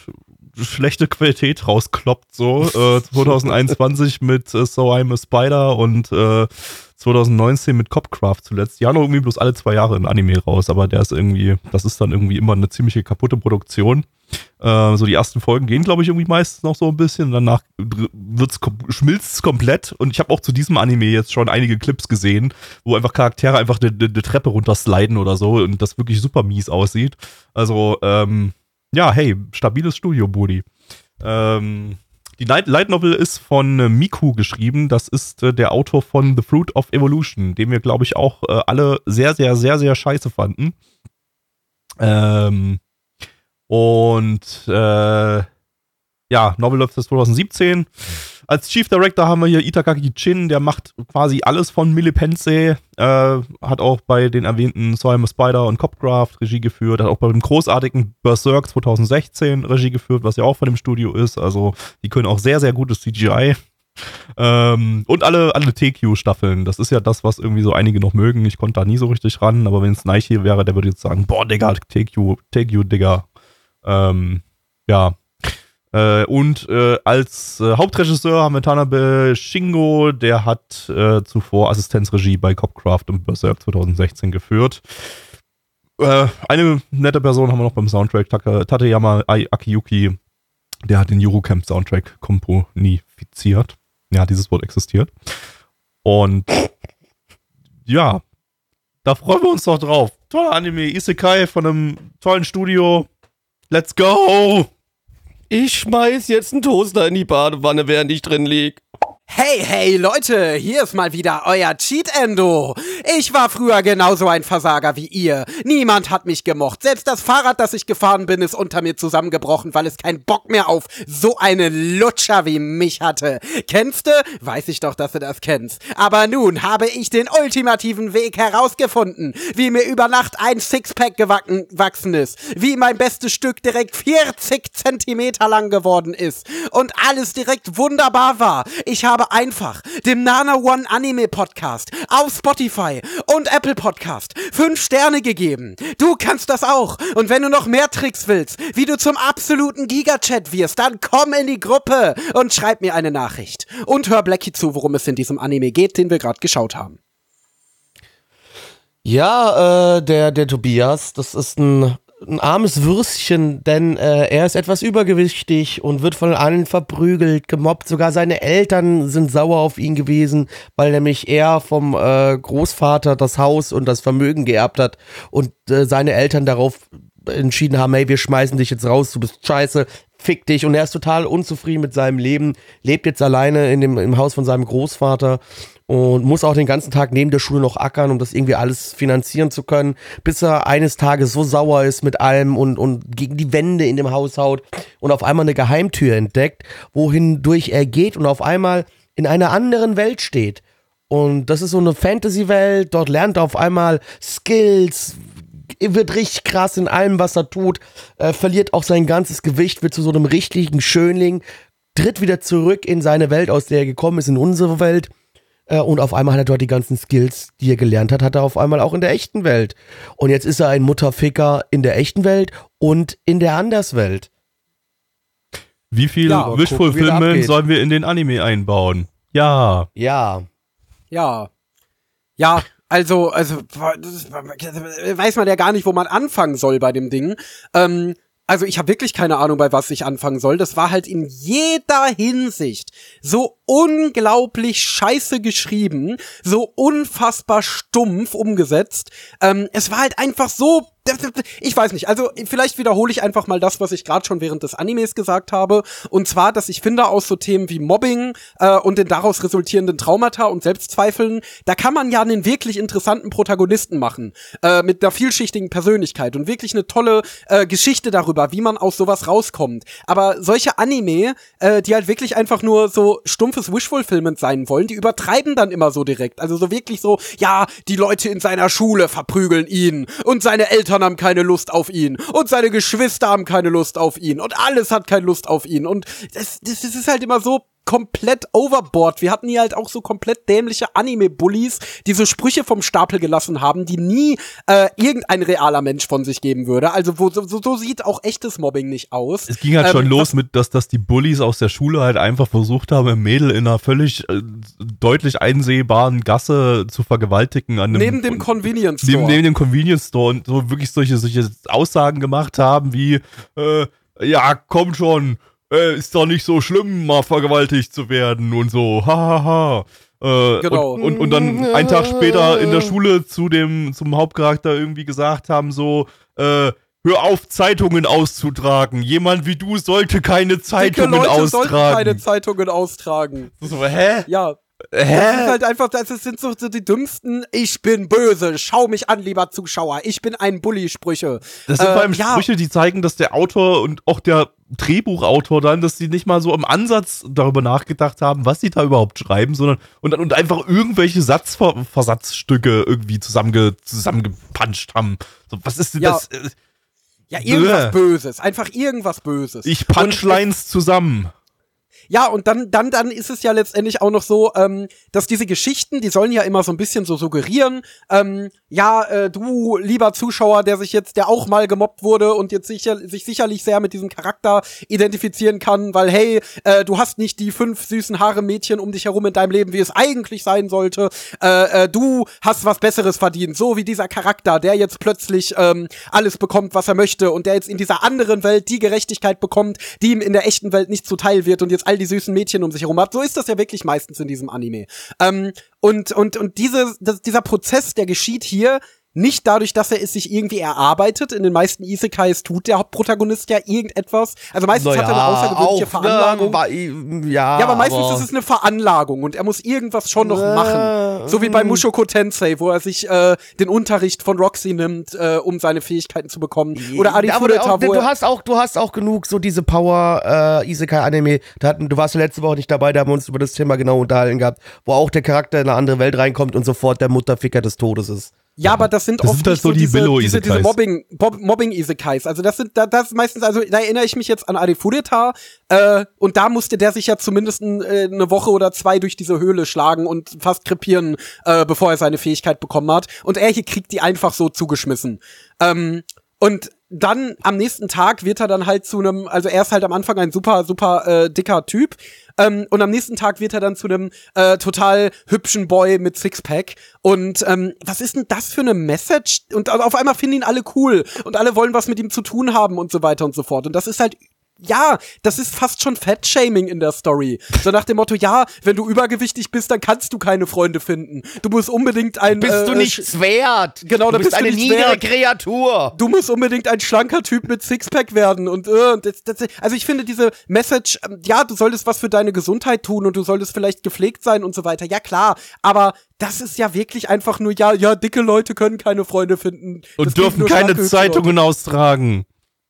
Speaker 2: schlechte Qualität rauskloppt, so. Äh, 2021 mit äh, So I'm a Spider und äh, 2019 mit Copcraft zuletzt. Die haben irgendwie bloß alle zwei Jahre ein Anime raus, aber der ist irgendwie, das ist dann irgendwie immer eine ziemliche kaputte Produktion. Äh, so die ersten Folgen gehen, glaube ich, irgendwie meistens noch so ein bisschen. Danach wird's, schmilzt es komplett. Und ich habe auch zu diesem Anime jetzt schon einige Clips gesehen, wo einfach Charaktere einfach eine, eine Treppe runtersliden oder so und das wirklich super mies aussieht. Also, ähm, ja, hey, stabiles Studio, Buddy. Ähm, die Light, Light Novel ist von äh, Miku geschrieben. Das ist äh, der Autor von The Fruit of Evolution, den wir, glaube ich, auch äh, alle sehr, sehr, sehr, sehr scheiße fanden. Ähm, und äh, ja, Novel of 2017. Als Chief Director haben wir hier Itakaki Chin, der macht quasi alles von Milipense, äh, hat auch bei den erwähnten Soy a Spider und Copcraft Regie geführt, hat auch bei dem großartigen Berserk 2016 Regie geführt, was ja auch von dem Studio ist. Also die können auch sehr, sehr gutes CGI. Ähm, und alle, alle TQ-Staffeln. Das ist ja das, was irgendwie so einige noch mögen. Ich konnte da nie so richtig ran, aber wenn es Nike wäre, der würde jetzt sagen, boah, Digga, TQ, TQ, Digga. Ähm, ja, äh, und äh, als äh, Hauptregisseur haben wir Tanabe Shingo, der hat äh, zuvor Assistenzregie bei Copcraft und Berserk 2016 geführt. Äh, eine nette Person haben wir noch beim Soundtrack, Tateyama Akiyuki, der hat den Eurocamp Soundtrack komponifiziert. Ja, dieses Wort existiert. Und ja, da freuen wir uns doch drauf. Toller Anime, Isekai von einem tollen Studio. Let's go!
Speaker 1: Ich schmeiß jetzt einen Toaster in die Badewanne, während ich drin lieg.
Speaker 3: Hey, hey, Leute, hier ist mal wieder euer Cheat Endo. Ich war früher genauso ein Versager wie ihr. Niemand hat mich gemocht. Selbst das Fahrrad, das ich gefahren bin, ist unter mir zusammengebrochen, weil es keinen Bock mehr auf so einen Lutscher wie mich hatte. Kennst du? Weiß ich doch, dass du das kennst. Aber nun habe ich den ultimativen Weg herausgefunden, wie mir über Nacht ein Sixpack gewachsen ist, wie mein bestes Stück direkt 40 Zentimeter lang geworden ist und alles direkt wunderbar war. Ich habe einfach dem Nana One Anime Podcast auf Spotify und Apple Podcast fünf Sterne gegeben. Du kannst das auch. Und wenn du noch mehr Tricks willst, wie du zum absoluten Gigachat wirst, dann komm in die Gruppe und schreib mir eine Nachricht. Und hör Blackie zu, worum es in diesem Anime geht, den wir gerade geschaut haben.
Speaker 1: Ja, äh, der, der Tobias, das ist ein ein armes Würstchen, denn äh, er ist etwas übergewichtig und wird von allen verprügelt, gemobbt. Sogar seine Eltern sind sauer auf ihn gewesen, weil nämlich er vom äh, Großvater das Haus und das Vermögen geerbt hat und äh, seine Eltern darauf entschieden haben, hey, wir schmeißen dich jetzt raus, du bist scheiße, fick dich. Und er ist total unzufrieden mit seinem Leben, lebt jetzt alleine in dem, im Haus von seinem Großvater und muss auch den ganzen Tag neben der Schule noch ackern, um das irgendwie alles finanzieren zu können, bis er eines Tages so sauer ist mit allem und, und gegen die Wände in dem Haus haut und auf einmal eine Geheimtür entdeckt, wohin durch er geht und auf einmal in einer anderen Welt steht. Und das ist so eine Fantasy-Welt, dort lernt er auf einmal Skills, wird richtig krass in allem, was er tut, äh, verliert auch sein ganzes Gewicht, wird zu so einem richtigen Schönling, tritt wieder zurück in seine Welt, aus der er gekommen ist, in unsere Welt. Äh, und auf einmal hat er dort die ganzen Skills, die er gelernt hat, hat er auf einmal auch in der echten Welt. Und jetzt ist er ein Mutterficker in der echten Welt und in der Anderswelt.
Speaker 2: Wie viel
Speaker 1: Ja,
Speaker 2: Wishful
Speaker 1: gucken, wie das
Speaker 2: Fulfillment
Speaker 1: abgeht.
Speaker 2: sollen wir in den Anime einbauen? Ja.
Speaker 1: Ja.
Speaker 3: Ja. Ja, also, also, weiß man ja gar nicht, wo man anfangen soll bei dem Ding. Ähm, also ich habe wirklich keine Ahnung, bei was ich anfangen soll. Das war halt in jeder Hinsicht so unglaublich scheiße geschrieben, so unfassbar stumpf umgesetzt. Ähm, es war halt einfach so. Ich weiß nicht, also vielleicht wiederhole ich einfach mal das, was ich gerade schon während des Animes gesagt habe. Und zwar, dass ich finde, aus so Themen wie Mobbing äh, und den daraus resultierenden Traumata und Selbstzweifeln, da kann man ja einen wirklich interessanten Protagonisten machen. Äh, mit einer vielschichtigen Persönlichkeit und wirklich eine tolle äh, Geschichte darüber, wie man aus sowas rauskommt. Aber solche Anime, äh, die halt wirklich einfach nur so stumpfes Wishfulfillment sein wollen, die übertreiben dann immer so direkt. Also so wirklich so, ja, die Leute in seiner Schule verprügeln ihn und seine Eltern haben keine Lust auf ihn und seine Geschwister haben keine Lust auf ihn und alles hat keine Lust auf ihn und das, das, das ist halt immer so komplett overboard. Wir hatten hier halt auch so komplett dämliche Anime-Bullies, die so Sprüche vom Stapel gelassen haben, die nie äh, irgendein realer Mensch von sich geben würde. Also wo, so, so sieht auch echtes Mobbing nicht aus.
Speaker 2: Es ging halt
Speaker 3: Ähm,
Speaker 2: schon los mit, dass, dass die Bullies aus der Schule halt einfach versucht haben, ein Mädel in einer völlig äh, deutlich einsehbaren Gasse zu vergewaltigen. An einem,
Speaker 3: Neben dem Convenience Store.
Speaker 2: neben, neben dem Convenience Store und so wirklich solche, solche Aussagen gemacht haben wie, äh, ja, komm schon, äh, ist doch nicht so schlimm, mal vergewaltigt zu werden und so, hahaha. Äh,
Speaker 3: Genau.
Speaker 2: und, und, und dann einen Tag später in der Schule zu dem, zum Hauptcharakter irgendwie gesagt haben, so, äh, hör auf, Zeitungen auszutragen. Jemand wie du sollte keine
Speaker 3: Dicke
Speaker 2: Zeitungen
Speaker 3: Leute sollten keine
Speaker 2: austragen.
Speaker 3: Zeitungen austragen.
Speaker 2: So, hä?
Speaker 3: Ja, Das ist
Speaker 2: Hä?
Speaker 3: halt einfach, das sind so, so die dümmsten, ich bin böse, schau mich an, lieber Zuschauer, ich bin ein Bully-Sprüche.
Speaker 2: Das sind
Speaker 3: Äh,
Speaker 2: vor allem
Speaker 3: ja.
Speaker 2: Sprüche, die zeigen, dass der Autor und auch der Drehbuchautor dann, dass sie nicht mal so im Ansatz darüber nachgedacht haben, was sie da überhaupt schreiben, sondern und, und einfach irgendwelche Satzversatzstücke irgendwie zusammenge, zusammengepanscht haben. So, was ist denn
Speaker 3: Ja.
Speaker 2: das? Äh,
Speaker 3: Ja, irgendwas. Böses, einfach irgendwas Böses.
Speaker 2: Ich Punchlines zusammen.
Speaker 3: Ja, und dann, dann, dann ist es ja letztendlich auch noch so, ähm, dass diese Geschichten, die sollen ja immer so ein bisschen so suggerieren, ähm, ja, äh, du, lieber Zuschauer, der sich jetzt, der auch mal gemobbt wurde und jetzt sicher, sich sicherlich sehr mit diesem Charakter identifizieren kann, weil, hey, äh, du hast nicht die fünf süßen Haare Mädchen um dich herum in deinem Leben, wie es eigentlich sein sollte. Äh, äh, du hast was Besseres verdient, so wie dieser Charakter, der jetzt plötzlich ähm, alles bekommt, was er möchte und der jetzt in dieser anderen Welt die Gerechtigkeit bekommt, die ihm in der echten Welt nicht zuteil wird und jetzt die süßen Mädchen um sich herum hat. So ist das ja wirklich meistens in diesem Anime. Ähm, und und und diese, das, dieser Prozess, der geschieht hier nicht dadurch, dass er es sich irgendwie erarbeitet. In den meisten Isekais tut der Hauptprotagonist ja irgendetwas. Also meistens
Speaker 1: Naja,
Speaker 3: hat er eine außergewöhnliche
Speaker 1: auch,
Speaker 3: Veranlagung.
Speaker 1: Ne, ja,
Speaker 3: ja, aber meistens
Speaker 1: aber
Speaker 3: ist es eine Veranlagung und er muss irgendwas schon noch
Speaker 1: Äh,
Speaker 3: machen. So wie bei Mushoko Tensei, wo er sich äh, den Unterricht von Roxy nimmt, äh, um seine Fähigkeiten zu bekommen. Oder Arifureta, wo
Speaker 1: du hast auch, du hast auch genug so diese Power äh, Isekai Anime. Da hatten, du warst ja letzte Woche nicht dabei, da haben wir uns über das Thema genau unterhalten gehabt, wo auch der Charakter in eine andere Welt reinkommt und sofort der Mutterficker des Todes ist.
Speaker 3: Ja, aber das sind
Speaker 2: Das
Speaker 3: oft
Speaker 2: sind halt
Speaker 3: nicht
Speaker 2: so die
Speaker 3: diese, diese, diese. Mobbing, Bob, Mobbing-Isekais. Also das sind, da, das ist meistens, also da erinnere ich mich jetzt an Arifureta, äh, und da musste der sich ja zumindest ein, äh, eine Woche oder zwei durch diese Höhle schlagen und fast krepieren, äh, bevor er seine Fähigkeit bekommen hat. Und er hier kriegt die einfach so zugeschmissen. Ähm, und dann am nächsten Tag wird er dann halt zu einem, also er ist halt am Anfang ein super, super äh, dicker Typ. Ähm, und am nächsten Tag wird er dann zu einem äh, total hübschen Boy mit Sixpack. Und ähm, was ist denn das für eine Message? Und auf einmal finden ihn alle cool und alle wollen was mit ihm zu tun haben und so weiter und so fort. Und das ist halt ja, das ist fast schon Fat-Shaming in der Story. So nach dem Motto, ja, wenn du übergewichtig bist, dann kannst du keine Freunde finden. Du musst unbedingt ein
Speaker 1: Bist
Speaker 3: äh,
Speaker 1: du nichts wert?
Speaker 3: Genau,
Speaker 1: du bist
Speaker 3: bist
Speaker 1: eine niedere
Speaker 3: wert.
Speaker 1: Kreatur.
Speaker 3: du musst unbedingt ein schlanker Typ mit Sixpack werden und, äh, und das, das, also ich finde diese Message, ähm, ja, du solltest was für deine Gesundheit tun und du solltest vielleicht gepflegt sein und so weiter. Ja klar, aber das ist ja wirklich einfach nur ja, ja, dicke Leute können keine Freunde finden Das
Speaker 2: Und
Speaker 3: gilt
Speaker 2: dürfen keine Zeitungen austragen.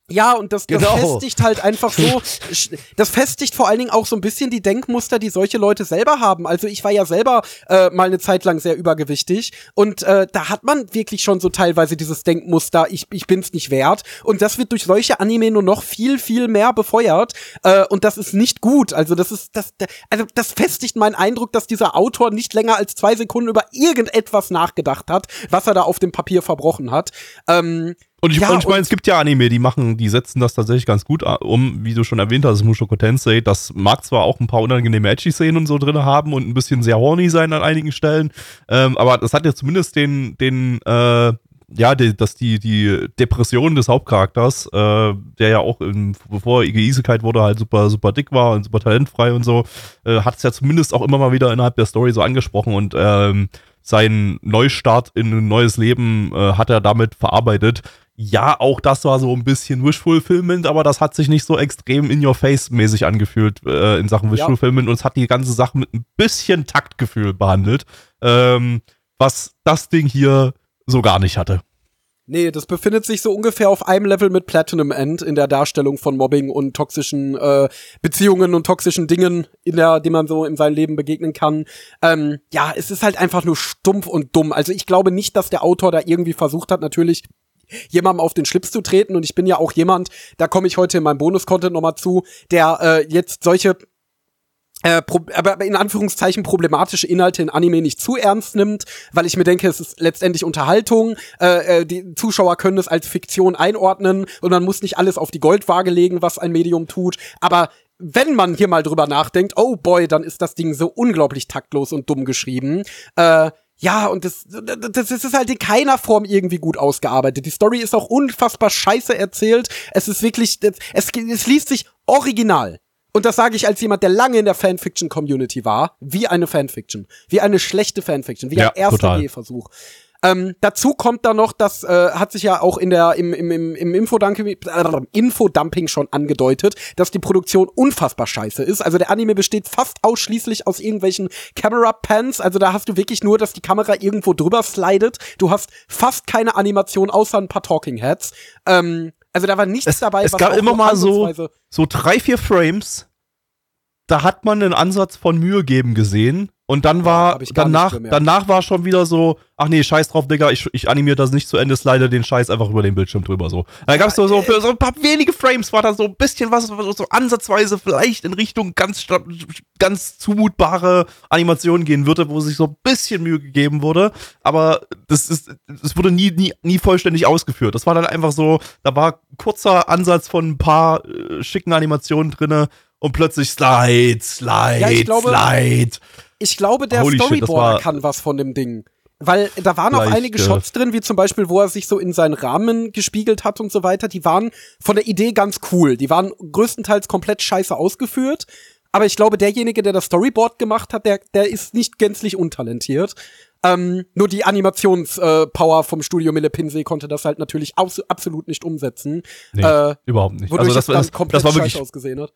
Speaker 3: Ja, und das, das
Speaker 1: Genau.
Speaker 3: festigt halt einfach so, das festigt vor allen Dingen auch so ein bisschen die Denkmuster, die solche Leute selber haben. Also ich war ja selber äh, mal eine Zeit lang sehr übergewichtig und äh, da hat man wirklich schon so teilweise dieses Denkmuster, ich, ich bin's nicht wert. Und das wird durch solche Anime nur noch viel, viel mehr befeuert. Äh, und das ist nicht gut. Also das ist, das, also das festigt meinen Eindruck, dass dieser Autor nicht länger als zwei Sekunden über irgendetwas nachgedacht hat, was er da auf dem Papier verbrochen hat. Ähm,
Speaker 2: Und ich,
Speaker 3: Ja,
Speaker 2: und ich meine, es gibt ja Anime, die machen, die setzen das tatsächlich ganz gut a- um, wie du schon erwähnt hast, Mushoku Tensei. Das mag zwar auch ein paar unangenehme Edgy-Szenen und so drin haben und ein bisschen sehr horny sein an einigen Stellen, ähm, aber das hat ja zumindest den, den, äh, ja, die, dass die, die Depression des Hauptcharakters, äh, der ja auch, in, bevor er Isekait wurde, halt super, super dick war und super talentfrei und so, äh, hat es ja zumindest auch immer mal wieder innerhalb der Story so angesprochen und ähm, seinen Neustart in ein neues Leben äh, hat er damit verarbeitet. Ja, auch das war so ein bisschen Wish-Fulfillment, aber das hat sich nicht so extrem in-your-face-mäßig angefühlt äh, in Sachen Wish-Fulfillment und es hat die ganze Sache mit ein bisschen Taktgefühl behandelt, ähm, was das Ding hier so gar nicht hatte.
Speaker 3: Nee, das befindet sich so ungefähr auf einem Level mit Platinum End in der Darstellung von Mobbing und toxischen äh, Beziehungen und toxischen Dingen, in der, die man so in seinem Leben begegnen kann. Ähm, ja, es ist halt einfach nur stumpf und dumm. Also ich glaube nicht, dass der Autor da irgendwie versucht hat, natürlich jemandem auf den Schlips zu treten. Und ich bin ja auch jemand, da komme ich heute in meinem Bonus-Content nochmal zu, der äh, jetzt solche äh, aber in Anführungszeichen problematische Inhalte in Anime nicht zu ernst nimmt, weil ich mir denke, es ist letztendlich Unterhaltung. Äh, äh, die Zuschauer können es als Fiktion einordnen und man muss nicht alles auf die Goldwaage legen, was ein Medium tut. Aber wenn man hier mal drüber nachdenkt, oh boy, dann ist das Ding so unglaublich taktlos und dumm geschrieben. Äh, ja, und das, das, das ist halt in keiner Form irgendwie gut ausgearbeitet. Die Story ist auch unfassbar scheiße erzählt. Es ist wirklich, es, es liest sich original. Und das sage ich als jemand, der lange in der Fanfiction-Community war, wie eine Fanfiction, wie eine schlechte Fanfiction, wie
Speaker 2: Ja,
Speaker 3: ein erster. Gehversuch. Ähm, dazu kommt dann noch, das äh, hat sich ja auch in der im, im, im, im Infodumping, äh, Infodumping schon angedeutet, dass die Produktion unfassbar scheiße ist. Also der Anime besteht fast ausschließlich aus irgendwelchen Camera Pans. Also da hast du wirklich nur, dass die Kamera irgendwo drüber slidet. Du hast fast keine Animation außer ein paar Talking Heads. Ähm, also da war nichts
Speaker 2: Es,
Speaker 3: dabei.
Speaker 2: es gab immer mal so, so drei, vier Frames, da hat man einen Ansatz von Mühe geben gesehen. Und dann war,
Speaker 3: nicht
Speaker 2: danach, danach war schon wieder so, ach nee, scheiß drauf, Digga, ich, ich animiere das nicht zu Ende, slide den Scheiß einfach über den Bildschirm drüber, so. Da gab's so, so, für so ein paar wenige Frames war da so ein bisschen was, so, so ansatzweise vielleicht in Richtung ganz, ganz zumutbare Animationen gehen würde, wo sich so ein bisschen Mühe gegeben wurde. Aber das ist, es wurde nie, nie, nie vollständig ausgeführt. Das war dann einfach so, da war kurzer Ansatz von ein paar äh, schicken Animationen drinne und plötzlich Slide, Slide,
Speaker 3: Ja, glaube-
Speaker 2: Slide.
Speaker 3: Ich glaube, der
Speaker 2: Holy shit,
Speaker 3: Storyboarder
Speaker 2: war-
Speaker 3: kann was von dem Ding. Weil da waren auch einige Shots drin, wie zum Beispiel, wo er sich so in seinen Rahmen gespiegelt hat und so weiter. Die waren von der Idee ganz cool. Die waren größtenteils komplett scheiße ausgeführt. Aber ich glaube, derjenige, der das Storyboard gemacht hat, der, der ist nicht gänzlich untalentiert. Ähm, nur die Animationspower äh, vom Studio Mille Pinsey konnte das halt natürlich absolut nicht umsetzen.
Speaker 2: Nee,
Speaker 3: äh,
Speaker 2: überhaupt nicht.
Speaker 3: wodurch
Speaker 2: Also das,
Speaker 3: es dann komplett
Speaker 2: das war wirklich
Speaker 3: ausgesehen hat.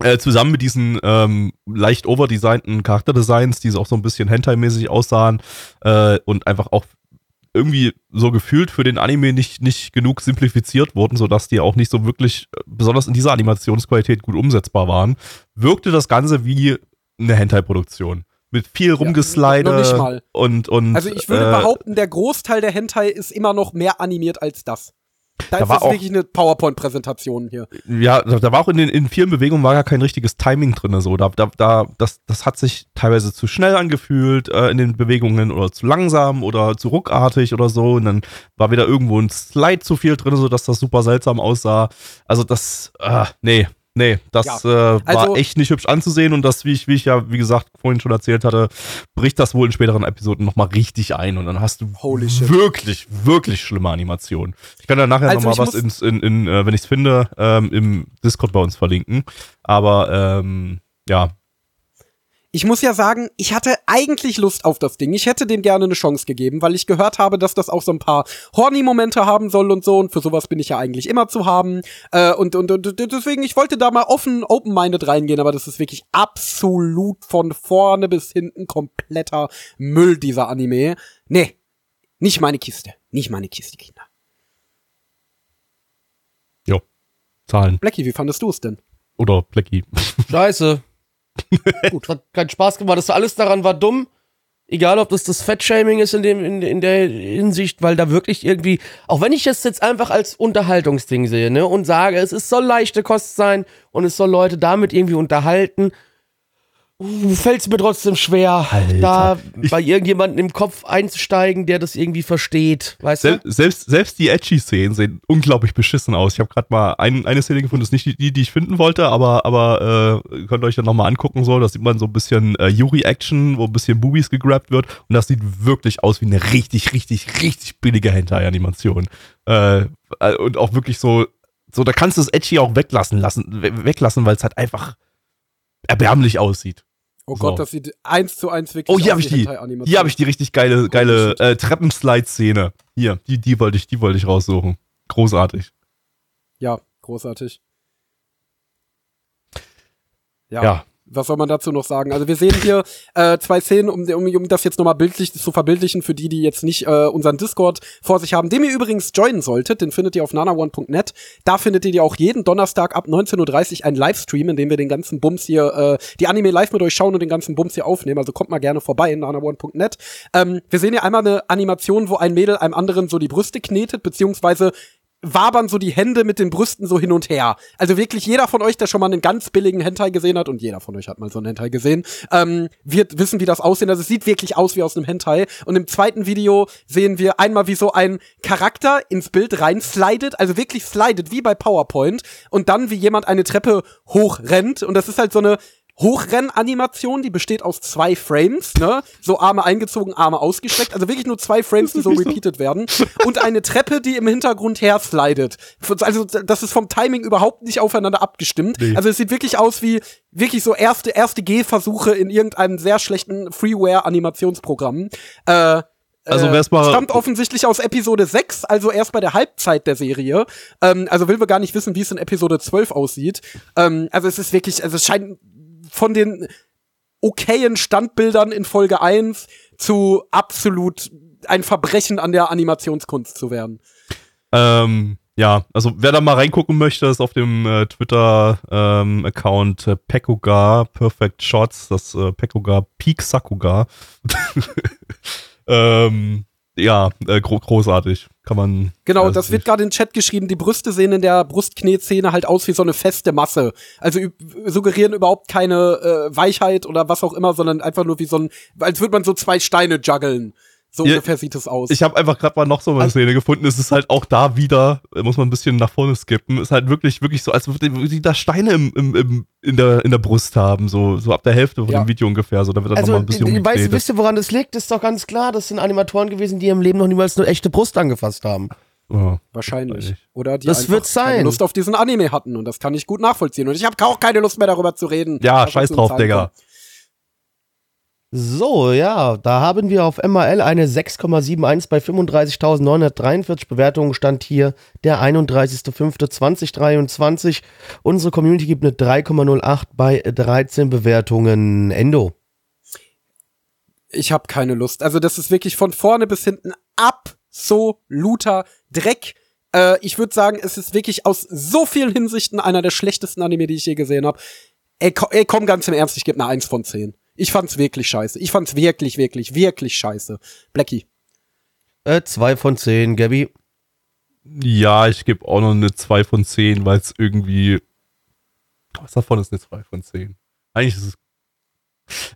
Speaker 2: Äh, zusammen mit diesen ähm, leicht overdesignten Charakterdesigns, die auch so ein bisschen Hentai-mäßig aussahen äh, und einfach auch irgendwie so gefühlt für den Anime nicht, nicht genug simplifiziert wurden, sodass die auch nicht so wirklich, äh, besonders in dieser Animationsqualität, gut umsetzbar waren, wirkte das Ganze wie eine Hentai-Produktion. Mit viel
Speaker 3: noch nicht
Speaker 2: Rumgeslide
Speaker 3: mal.
Speaker 2: und, und.
Speaker 3: Also ich würde
Speaker 2: äh,
Speaker 3: behaupten, der Großteil der Hentai ist immer noch mehr animiert als das. Da,
Speaker 2: Da
Speaker 3: ist
Speaker 2: war auch-
Speaker 3: wirklich eine PowerPoint-Präsentation hier.
Speaker 2: Ja, da, da war auch in den in vielen Bewegungen war gar kein richtiges Timing drin. So. Da, da, da, das, das hat sich teilweise zu schnell angefühlt äh, in den Bewegungen oder zu langsam oder zu ruckartig oder so. Und dann war wieder irgendwo ein Slide zu viel drin, sodass das super seltsam aussah. Also das, äh, nee, nee, das äh, war
Speaker 3: also-
Speaker 2: echt nicht hübsch anzusehen. Und das, wie ich, wie ich ja, wie gesagt, vorhin schon erzählt hatte, bricht das wohl in späteren Episoden nochmal richtig ein. Und dann hast du wirklich, wirklich schlimme Animationen. Ich kann da nachher
Speaker 3: Also
Speaker 2: nochmal was ins, in, in, äh, wenn ich es finde, ähm, im Discord bei uns verlinken. Aber ähm, ja,
Speaker 3: Ich muss ja sagen, ich hatte eigentlich Lust auf das Ding. Ich hätte dem gerne eine Chance gegeben, weil ich gehört habe, dass das auch so ein paar Horny-Momente haben soll und so. Und für sowas bin ich ja eigentlich immer zu haben. Äh, und, und, und deswegen, ich wollte da mal offen, open-minded reingehen, aber das ist wirklich absolut von vorne bis hinten kompletter Müll, dieser Anime. Nee, nicht meine Kiste. Nicht meine Kiste, Kinder.
Speaker 2: jo, Zahlen.
Speaker 3: Blackie, wie fandest du es denn?
Speaker 2: Oder Blackie.
Speaker 1: Scheiße. Gut. Hat keinen Spaß gemacht. Das alles daran war dumm. Egal, ob das das Fettshaming ist in, dem, in, in der Hinsicht, weil da wirklich irgendwie, auch wenn ich es jetzt einfach als Unterhaltungsding sehe, ne, und sage, es ist, soll leichte Kost sein und es soll Leute damit irgendwie unterhalten, fällt es mir trotzdem schwer,
Speaker 2: Alter.
Speaker 1: da bei irgendjemandem im Kopf einzusteigen, der das irgendwie versteht, weißt
Speaker 2: Sel
Speaker 1: du?
Speaker 2: selbst, selbst die Edgy-Szenen sehen unglaublich beschissen aus. Ich habe gerade mal ein, eine Szene gefunden, das ist nicht die, die, ich finden wollte, aber, aber äh, könnt ihr euch dann nochmal angucken. So. Da sieht man so ein bisschen äh, Yuri-Action, wo ein bisschen Boobies gegrabt wird. Und das sieht wirklich aus wie eine richtig, richtig, richtig billige Hentai-Animation. Äh, äh, und auch wirklich so, so, da kannst du das Edgy auch weglassen, lassen, we- weglassen, weil es halt einfach erbärmlich aussieht.
Speaker 3: Oh
Speaker 2: So.
Speaker 3: Gott, das sieht eins zu eins wirklich
Speaker 2: Oh, hier
Speaker 3: aus
Speaker 2: habe ich die. Hier habe ich die richtig geile, geile
Speaker 3: shit.
Speaker 2: äh, Treppenslide-Szene. Hier, die, die wollte ich, die wollte ich raussuchen. Großartig.
Speaker 3: Ja, großartig. Ja.
Speaker 2: Ja.
Speaker 3: Was soll man dazu noch sagen? Also wir sehen hier äh, zwei Szenen, um, um, um das jetzt nochmal bildlich zu verbildlichen, für die, die jetzt nicht äh, unseren Discord vor sich haben, den ihr übrigens joinen solltet, den findet ihr auf nanaone.net. Da findet ihr auch jeden Donnerstag ab 19.30 Uhr einen Livestream, in dem wir den ganzen Bums hier, äh, die Anime live mit euch schauen und den ganzen Bums hier aufnehmen. Also kommt mal gerne vorbei in nanaone.net. Ähm, wir sehen hier einmal eine Animation, wo ein Mädel einem anderen so die Brüste knetet, beziehungsweise wabern so die Hände mit den Brüsten so hin und her. Also wirklich jeder von euch, der schon mal einen ganz billigen Hentai gesehen hat, und jeder von euch hat mal so einen Hentai gesehen, ähm, wird wissen, wie das aussehen. Also es sieht wirklich aus wie aus einem Hentai. Und im zweiten Video sehen wir einmal, wie so ein Charakter ins Bild reinslidet, also wirklich slidet, wie bei PowerPoint, und dann wie jemand eine Treppe hochrennt. Und das ist halt so eine Hochrennanimation, die besteht aus zwei Frames, ne? So Arme eingezogen, Arme ausgestreckt. Also wirklich nur zwei Frames, die so repeated werden. Und eine Treppe, die im Hintergrund her slidet. Also das ist vom Timing überhaupt nicht aufeinander abgestimmt.
Speaker 2: Nee.
Speaker 3: Also es sieht wirklich aus wie wirklich so erste, erste Gehversuche in irgendeinem sehr schlechten Freeware-Animationsprogramm. Äh,
Speaker 2: Also
Speaker 3: äh,
Speaker 2: wär's mal-
Speaker 3: stammt offensichtlich aus Episode 6, also erst bei der Halbzeit der Serie. Ähm, also will wir gar nicht wissen, wie es in Episode 12 aussieht. Ähm, also es ist wirklich, also es scheint von den okayen Standbildern in Folge 1 zu absolut ein Verbrechen an der Animationskunst zu werden.
Speaker 2: Ähm, ja, also wer da mal reingucken möchte, ist auf dem äh, Twitter-Account äh, Pekuga Perfect Shots, das äh, Pekuga Peak Sakuga. ähm, ja, äh, gro großartig. Kann man.
Speaker 3: Genau, das wird gerade in den Chat geschrieben. Die Brüste sehen in der Brustknetszene halt aus wie so eine feste Masse. Also suggerieren überhaupt keine äh, Weichheit oder was auch immer, sondern einfach nur wie so ein, als würde man so zwei Steine juggeln. So
Speaker 2: Ja,
Speaker 3: ungefähr sieht es aus.
Speaker 2: Ich habe einfach gerade mal noch so eine
Speaker 1: Also-
Speaker 2: Szene gefunden. Es ist halt auch da wieder, muss man ein bisschen nach vorne skippen. Ist halt wirklich, wirklich so, als würde die da Steine im, im, im, in, der, in der Brust haben. So, so ab der Hälfte von
Speaker 3: Ja.
Speaker 2: dem Video ungefähr. So, da wird dann
Speaker 1: Also,
Speaker 2: nochmal ein bisschen
Speaker 1: ich weiß, wisst ihr, woran das liegt? Ist doch ganz klar, das sind Animatoren gewesen, die im Leben noch niemals eine echte Brust angefasst haben.
Speaker 2: Ja.
Speaker 3: Wahrscheinlich. Oder die
Speaker 1: Das
Speaker 3: einfach
Speaker 1: wird sein.
Speaker 3: keine Lust auf diesen Anime hatten und das kann ich gut nachvollziehen. Und ich habe auch keine Lust mehr darüber zu reden.
Speaker 2: Ja, scheiß drauf, Digga.
Speaker 3: kommt.
Speaker 1: So, ja, da haben wir auf MRL eine 6,71 bei 35.943 Bewertungen. Stand hier der 31.05.2023. Unsere Community gibt eine 3,08 bei 13 Bewertungen. Endo.
Speaker 3: Ich habe keine Lust. Also das ist wirklich von vorne bis hinten absoluter Dreck. Äh, ich würde sagen, es ist wirklich aus so vielen Hinsichten einer der schlechtesten Anime, die ich je gesehen habe. Ey, ey, komm ganz im Ernst, ich gebe eine 1 von 10. Ich fand's wirklich scheiße. Ich fand's wirklich, wirklich, wirklich scheiße. Blackie.
Speaker 1: Äh, 2 von 10, Gabby.
Speaker 2: Ja, ich gebe auch noch eine 2 von 10, weil es irgendwie. Was davon ist eine 2 von 10? Eigentlich ist es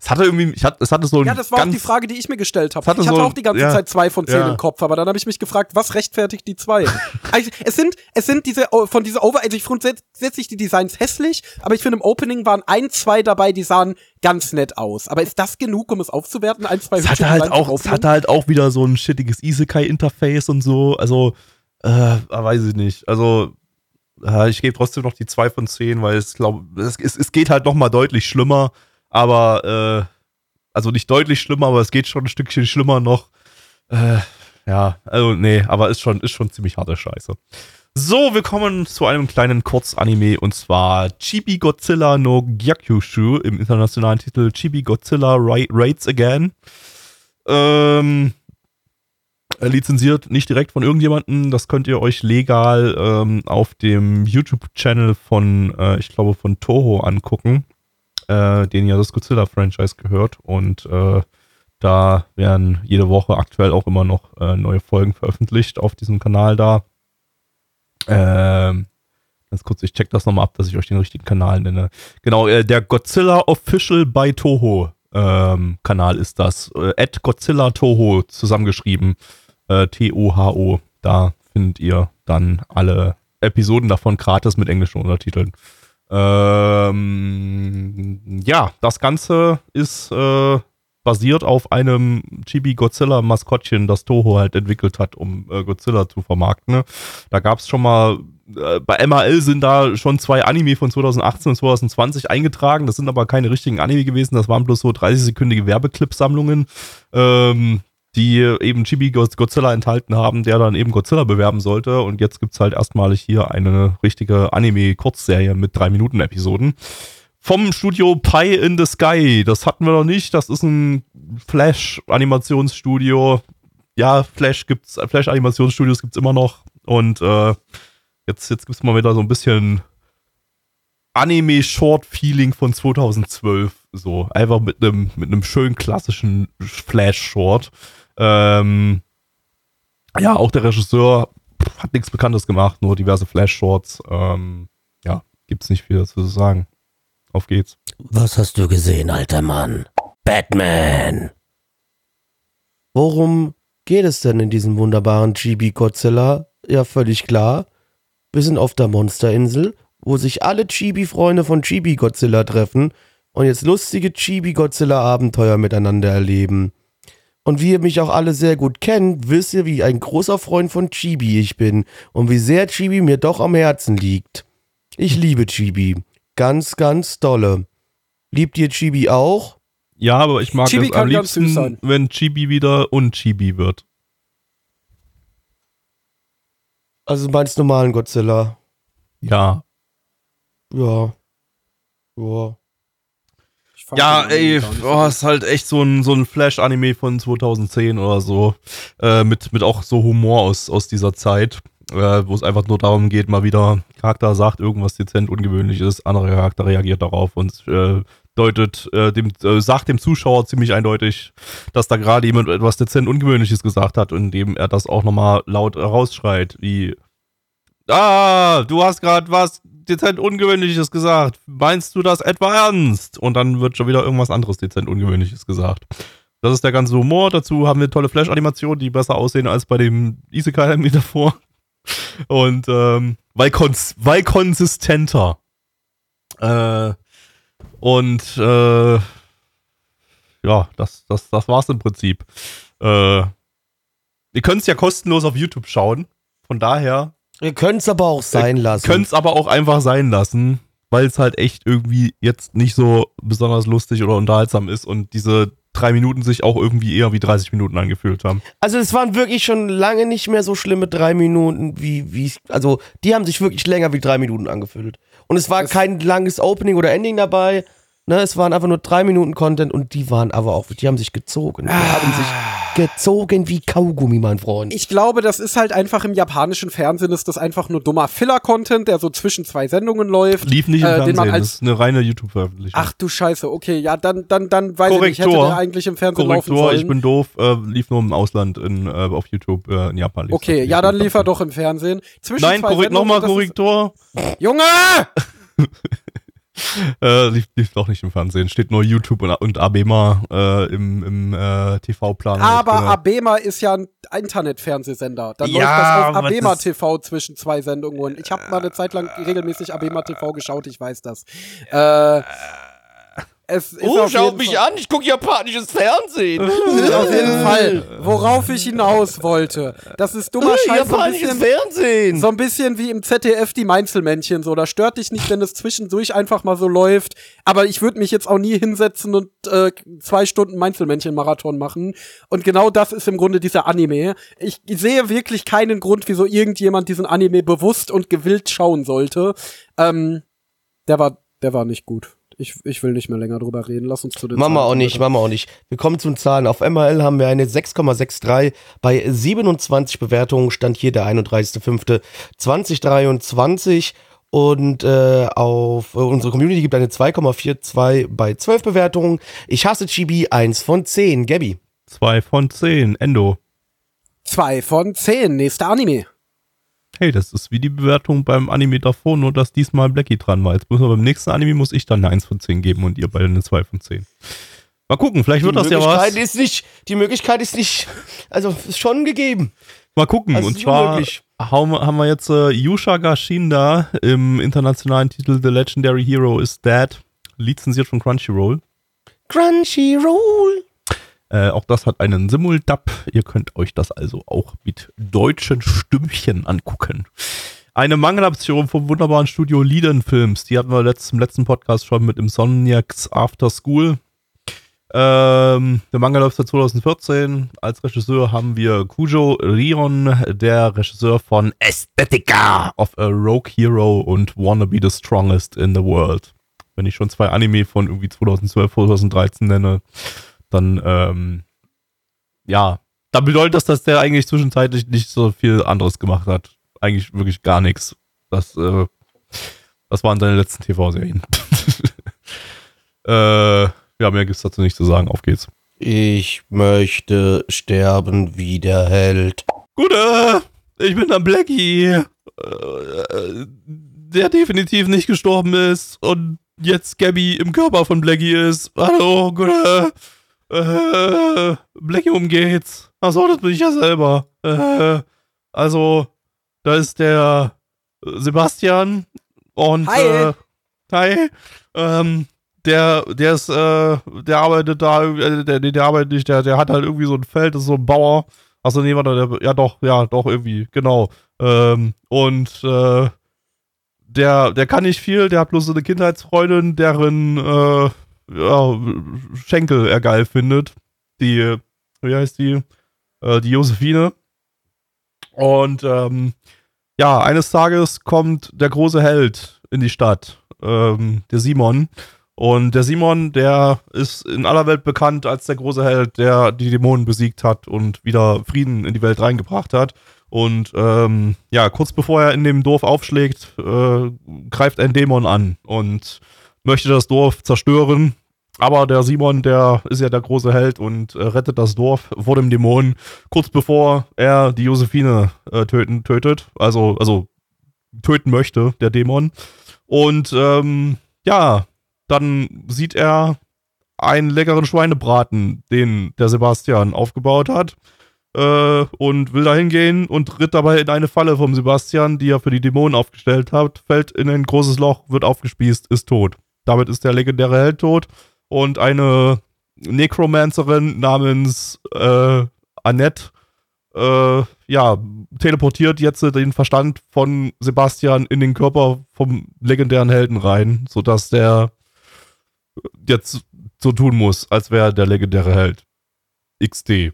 Speaker 2: es hatte irgendwie, ich hatte, es hatte so ein
Speaker 3: Ja, das war auch die Frage, die ich mir gestellt habe. Ich hatte
Speaker 2: so
Speaker 3: auch die ganze
Speaker 2: ja,
Speaker 3: Zeit zwei von zehn
Speaker 2: ja.
Speaker 3: im Kopf, aber dann habe ich mich gefragt, was rechtfertigt die zwei? also, es sind, es sind diese, von dieser Over, also ich grundsätzlich die Designs hässlich, aber ich finde im Opening waren ein, zwei dabei, die sahen ganz nett aus. Aber ist das genug, um es aufzuwerten? Ein, zwei
Speaker 2: es hatte halt auch, es hatte halt auch wieder so ein shittiges Isekai-Interface und so, also, äh, weiß ich nicht. Also, äh, ich gebe trotzdem noch die zwei von zehn, weil es glaube, es, es, es geht halt noch mal deutlich schlimmer aber äh, also nicht deutlich schlimmer, aber es geht schon ein Stückchen schlimmer noch. Äh, ja, also nee, aber ist schon, ist schon ziemlich harte Scheiße. So, wir kommen zu einem kleinen Kurzanime und zwar Chibi Godzilla no Gyakushu im internationalen Titel Chibi Godzilla Ra Raids Again. Ähm, lizenziert nicht direkt von irgendjemandem, das könnt ihr euch legal ähm, auf dem YouTube-Channel von, äh, ich glaube, von Toho angucken äh, denen ja das Godzilla-Franchise gehört. Und äh, da werden jede Woche aktuell auch immer noch äh, neue Folgen veröffentlicht auf diesem Kanal da. Ähm, ganz kurz, ich check das nochmal ab, dass ich euch den richtigen Kanal nenne. Genau, äh, der Godzilla Official by Toho ähm, Kanal ist das. Äh, at Godzilla Toho zusammengeschrieben. Äh, T-O-H-O. Da findet ihr dann alle Episoden davon gratis mit englischen Untertiteln. Ähm, ja, das Ganze ist äh, basiert auf einem Chibi Godzilla Maskottchen, das Toho halt entwickelt hat, um äh, Godzilla zu vermarkten. Ne? Da gab es schon mal, äh, bei MRL sind da schon zwei Anime von 2018 und 2020 eingetragen. Das sind aber keine richtigen Anime gewesen, das waren bloß so 30-sekündige Werbeclip-Sammlungen. Ähm, die eben Chibi Godzilla enthalten haben, der dann eben Godzilla bewerben sollte. Und jetzt gibt's halt erstmalig hier eine richtige Anime-Kurzserie mit drei Minuten Episoden. Vom Studio Pie in the Sky. Das hatten wir noch nicht. Das ist ein Flash-Animationsstudio. Ja, Flash gibt's, Flash-Animationsstudios gibt's immer noch. Und äh, jetzt, jetzt gibt's mal wieder so ein bisschen Anime-Short-Feeling von 2012. So, einfach mit einem mit einem schönen klassischen Flash-Short. Ähm, ja, auch der Regisseur hat nichts Bekanntes gemacht, nur diverse Flash-Shorts. Ähm, ja, gibt's nicht viel dazu zu sagen. Auf geht's.
Speaker 1: Was hast du gesehen, alter Mann? Batman! Worum geht es denn in diesem wunderbaren Chibi Godzilla? Ja, völlig klar. Wir sind auf der Monsterinsel, wo sich alle Chibi-Freunde von Chibi Godzilla treffen und jetzt lustige Chibi Godzilla Abenteuer miteinander erleben. Und wie ihr mich auch alle sehr gut kennt, wisst ihr, wie ein großer Freund von Chibi ich bin und wie sehr Chibi mir doch am Herzen liegt. Ich liebe Chibi. Ganz, ganz dolle. Liebt ihr Chibi auch?
Speaker 2: Ja, aber ich mag
Speaker 3: Chibi
Speaker 2: es am liebsten, wenn Chibi wieder unchibi wird.
Speaker 1: Also meinst normalen Godzilla?
Speaker 2: Ja.
Speaker 1: Ja. Ja.
Speaker 2: Ja, ey, oh, ist halt echt so ein, so ein Flash-Anime von 2010 oder so. Äh, mit, mit auch so Humor aus, aus dieser Zeit. Äh, wo es einfach nur darum geht, mal wieder, Charakter sagt irgendwas dezent ungewöhnlich ist, anderer Charakter reagiert darauf und äh, deutet, äh, dem, äh, sagt dem Zuschauer ziemlich eindeutig, dass da gerade jemand etwas dezent Ungewöhnliches gesagt hat, indem er das auch nochmal laut rausschreit, wie Ah, du hast gerade was dezent Ungewöhnliches gesagt. Meinst du das etwa ernst? Und dann wird schon wieder irgendwas anderes dezent Ungewöhnliches gesagt. Das ist der ganze Humor. Dazu haben wir tolle Flash-Animationen, die besser aussehen als bei dem Isekai davor. Und ähm, weil, kons weil konsistenter. Äh, und äh, ja, das, das, das war's im Prinzip. Äh, ihr könnt es ja kostenlos auf YouTube schauen. Von daher
Speaker 1: Ihr könnt es aber auch sein lassen.
Speaker 2: Könnt es aber auch einfach sein lassen, weil es halt echt irgendwie jetzt nicht so besonders lustig oder unterhaltsam ist und diese drei Minuten sich auch irgendwie eher wie 30 Minuten angefühlt haben.
Speaker 1: Also es waren wirklich schon lange nicht mehr so schlimme drei Minuten, wie, wie ich, also die haben sich wirklich länger wie drei Minuten angefühlt. Und es war
Speaker 3: Das-
Speaker 1: kein langes Opening oder Ending dabei. Ne, es waren einfach nur drei Minuten Content und die waren aber auch, die haben sich gezogen. Die haben sich gezogen wie Kaugummi, mein Freund.
Speaker 3: Ich glaube, das ist halt einfach im japanischen Fernsehen ist das einfach nur dummer Filler-Content, der so zwischen zwei Sendungen läuft.
Speaker 2: Lief nicht im
Speaker 3: äh, den man
Speaker 2: Fernsehen,
Speaker 3: als
Speaker 2: das ist eine reine YouTube-Veröffentlichung.
Speaker 3: Ach du Scheiße, okay, ja, dann, dann, dann weiß ich nicht, hätte
Speaker 2: Korrektor.
Speaker 3: der eigentlich im Fernsehen laufen
Speaker 2: Korrektor,
Speaker 3: sollen.
Speaker 2: ich bin doof, äh, lief nur im Ausland in, äh, auf YouTube äh, in Japan.
Speaker 3: okay, ja, dann lief er doch im Fernsehen. Zwischen
Speaker 2: Nein, korrekt, nochmal
Speaker 3: das ist-
Speaker 2: Korrektor.
Speaker 3: Junge!
Speaker 2: Äh, lief, lief doch nicht im Fernsehen. Steht nur YouTube und, und Abema äh, im, im äh, TV-Plan.
Speaker 3: Aber
Speaker 2: Genau.
Speaker 3: Abema ist ja ein Internetfernsehsender. Dann
Speaker 2: Ja,
Speaker 3: läuft das auf Abema TV zwischen zwei Sendungen. Ich habe mal eine Zeit lang regelmäßig Abema TV geschaut, ich weiß das. Äh, es ist
Speaker 1: Oh, schaut
Speaker 3: jeden
Speaker 1: mich
Speaker 3: Fall,
Speaker 1: an, ich gucke japanisches Fernsehen.
Speaker 3: Auf jeden Fall. Worauf ich hinaus wollte. Das ist dummer
Speaker 1: Äh,
Speaker 3: Scheiß. So ein
Speaker 1: japanisches
Speaker 3: bisschen,
Speaker 1: Fernsehen.
Speaker 3: so ein bisschen wie im ZDF die Mainzelmännchen. So, da stört dich nicht, wenn es zwischendurch einfach mal so läuft. Aber ich würde mich jetzt auch nie hinsetzen und äh, zwei Stunden Mainzelmännchen-Marathon machen. Und genau das ist im Grunde dieser Anime. Ich sehe wirklich keinen Grund, wieso irgendjemand diesen Anime bewusst und gewillt schauen sollte. Ähm, der war, der war nicht gut. Ich, ich will nicht mehr länger drüber reden. Lass uns zu den
Speaker 1: Machen wir
Speaker 3: Zahlen
Speaker 1: auch nicht, wir auch nicht. Wir kommen zu den Zahlen. Auf MRL haben wir eine 6,63 bei 27 Bewertungen. Stand hier der 31.05.2023. Und äh, auf äh, unsere Community gibt eine 2,42 bei 12 Bewertungen. Ich hasse Chibi 1 von 10. Gabby.
Speaker 2: Zwei von zehn, Endo.
Speaker 3: Zwei von zehn. Nächster Anime.
Speaker 2: Hey, das ist wie die Bewertung beim Anime davor, nur dass diesmal Blackie dran war. Jetzt muss man beim nächsten Anime muss ich dann eine 1 von 10 geben und ihr beide eine 2 von 10. Mal gucken, vielleicht wird das ja was.
Speaker 1: Ist nicht, die Möglichkeit ist nicht, also ist schon gegeben.
Speaker 2: Mal gucken.
Speaker 1: Also
Speaker 2: und zwar
Speaker 1: unmöglich.
Speaker 2: haben wir jetzt äh, Yusha Gashinda im internationalen Titel The Legendary Hero is Dead, lizenziert von Crunchyroll.
Speaker 1: Crunchyroll.
Speaker 2: Äh, auch das hat einen Simuldub. Ihr könnt euch das also auch mit deutschen Stimmchen angucken. Eine Mangeladaption vom wunderbaren Studio Liden Films. Die hatten wir letzt, im letzten Podcast schon mit Insomniacs After School. Ähm, der Manga läuft seit 2014. Als Regisseur haben wir Kujo Rion, der Regisseur von Aesthetica of a Rogue Hero und Wanna Be the Strongest in the World. Wenn ich schon zwei Anime von irgendwie 2012, 2013 nenne, dann, ähm, ja, dann bedeutet das, dass der eigentlich zwischenzeitlich nicht so viel anderes gemacht hat. Eigentlich wirklich gar nichts. Das, äh, das waren seine letzten TV-Serien. äh, ja, mehr gibt's dazu nicht zu sagen. Auf geht's.
Speaker 1: Ich möchte sterben wie der Held.
Speaker 2: Gute, ich bin der Blackie, äh, der definitiv nicht gestorben ist und jetzt Gabby im Körper von Blackie ist. Hallo, gute, äh, Blackie, um geht's. Achso, das bin ich ja selber. Äh, also, da ist der Sebastian und
Speaker 3: Hi.
Speaker 2: Äh, hi. Ähm, der, der ist, äh, der arbeitet da, äh, der, der, der arbeitet nicht, der, der hat halt irgendwie so ein Feld, das ist so ein Bauer. Achso, nee, warte, der, ja doch, ja, doch, irgendwie, genau. Ähm, und äh, der, der kann nicht viel, der hat bloß so eine Kindheitsfreundin, deren äh, ja, Schenkel er geil findet. Die, wie heißt die? Äh, die Josephine. Und ähm, ja, eines Tages kommt der große Held in die Stadt, ähm, der Simon. Und der Simon, der ist in aller Welt bekannt als der große Held, der die Dämonen besiegt hat und wieder Frieden in die Welt reingebracht hat. Und ähm, ja, kurz bevor er in dem Dorf aufschlägt, äh, greift ein Dämon an und möchte das Dorf zerstören. Aber der Simon, der ist ja der große Held und äh, rettet das Dorf vor dem Dämon, kurz bevor er die Josephine äh, töten, tötet. Also, also töten möchte, der Dämon. Und ähm, ja, dann sieht er einen leckeren Schweinebraten, den der Sebastian aufgebaut hat. Äh, und will da hingehen und tritt dabei in eine Falle vom Sebastian, die er für die Dämonen aufgestellt hat, fällt in ein großes Loch, wird aufgespießt, ist tot. Damit ist der legendäre Held tot und eine Necromancerin namens äh, Annette äh, ja, teleportiert jetzt den Verstand von Sebastian in den Körper vom legendären Helden rein, sodass der jetzt so tun muss, als wäre der legendäre Held. XD.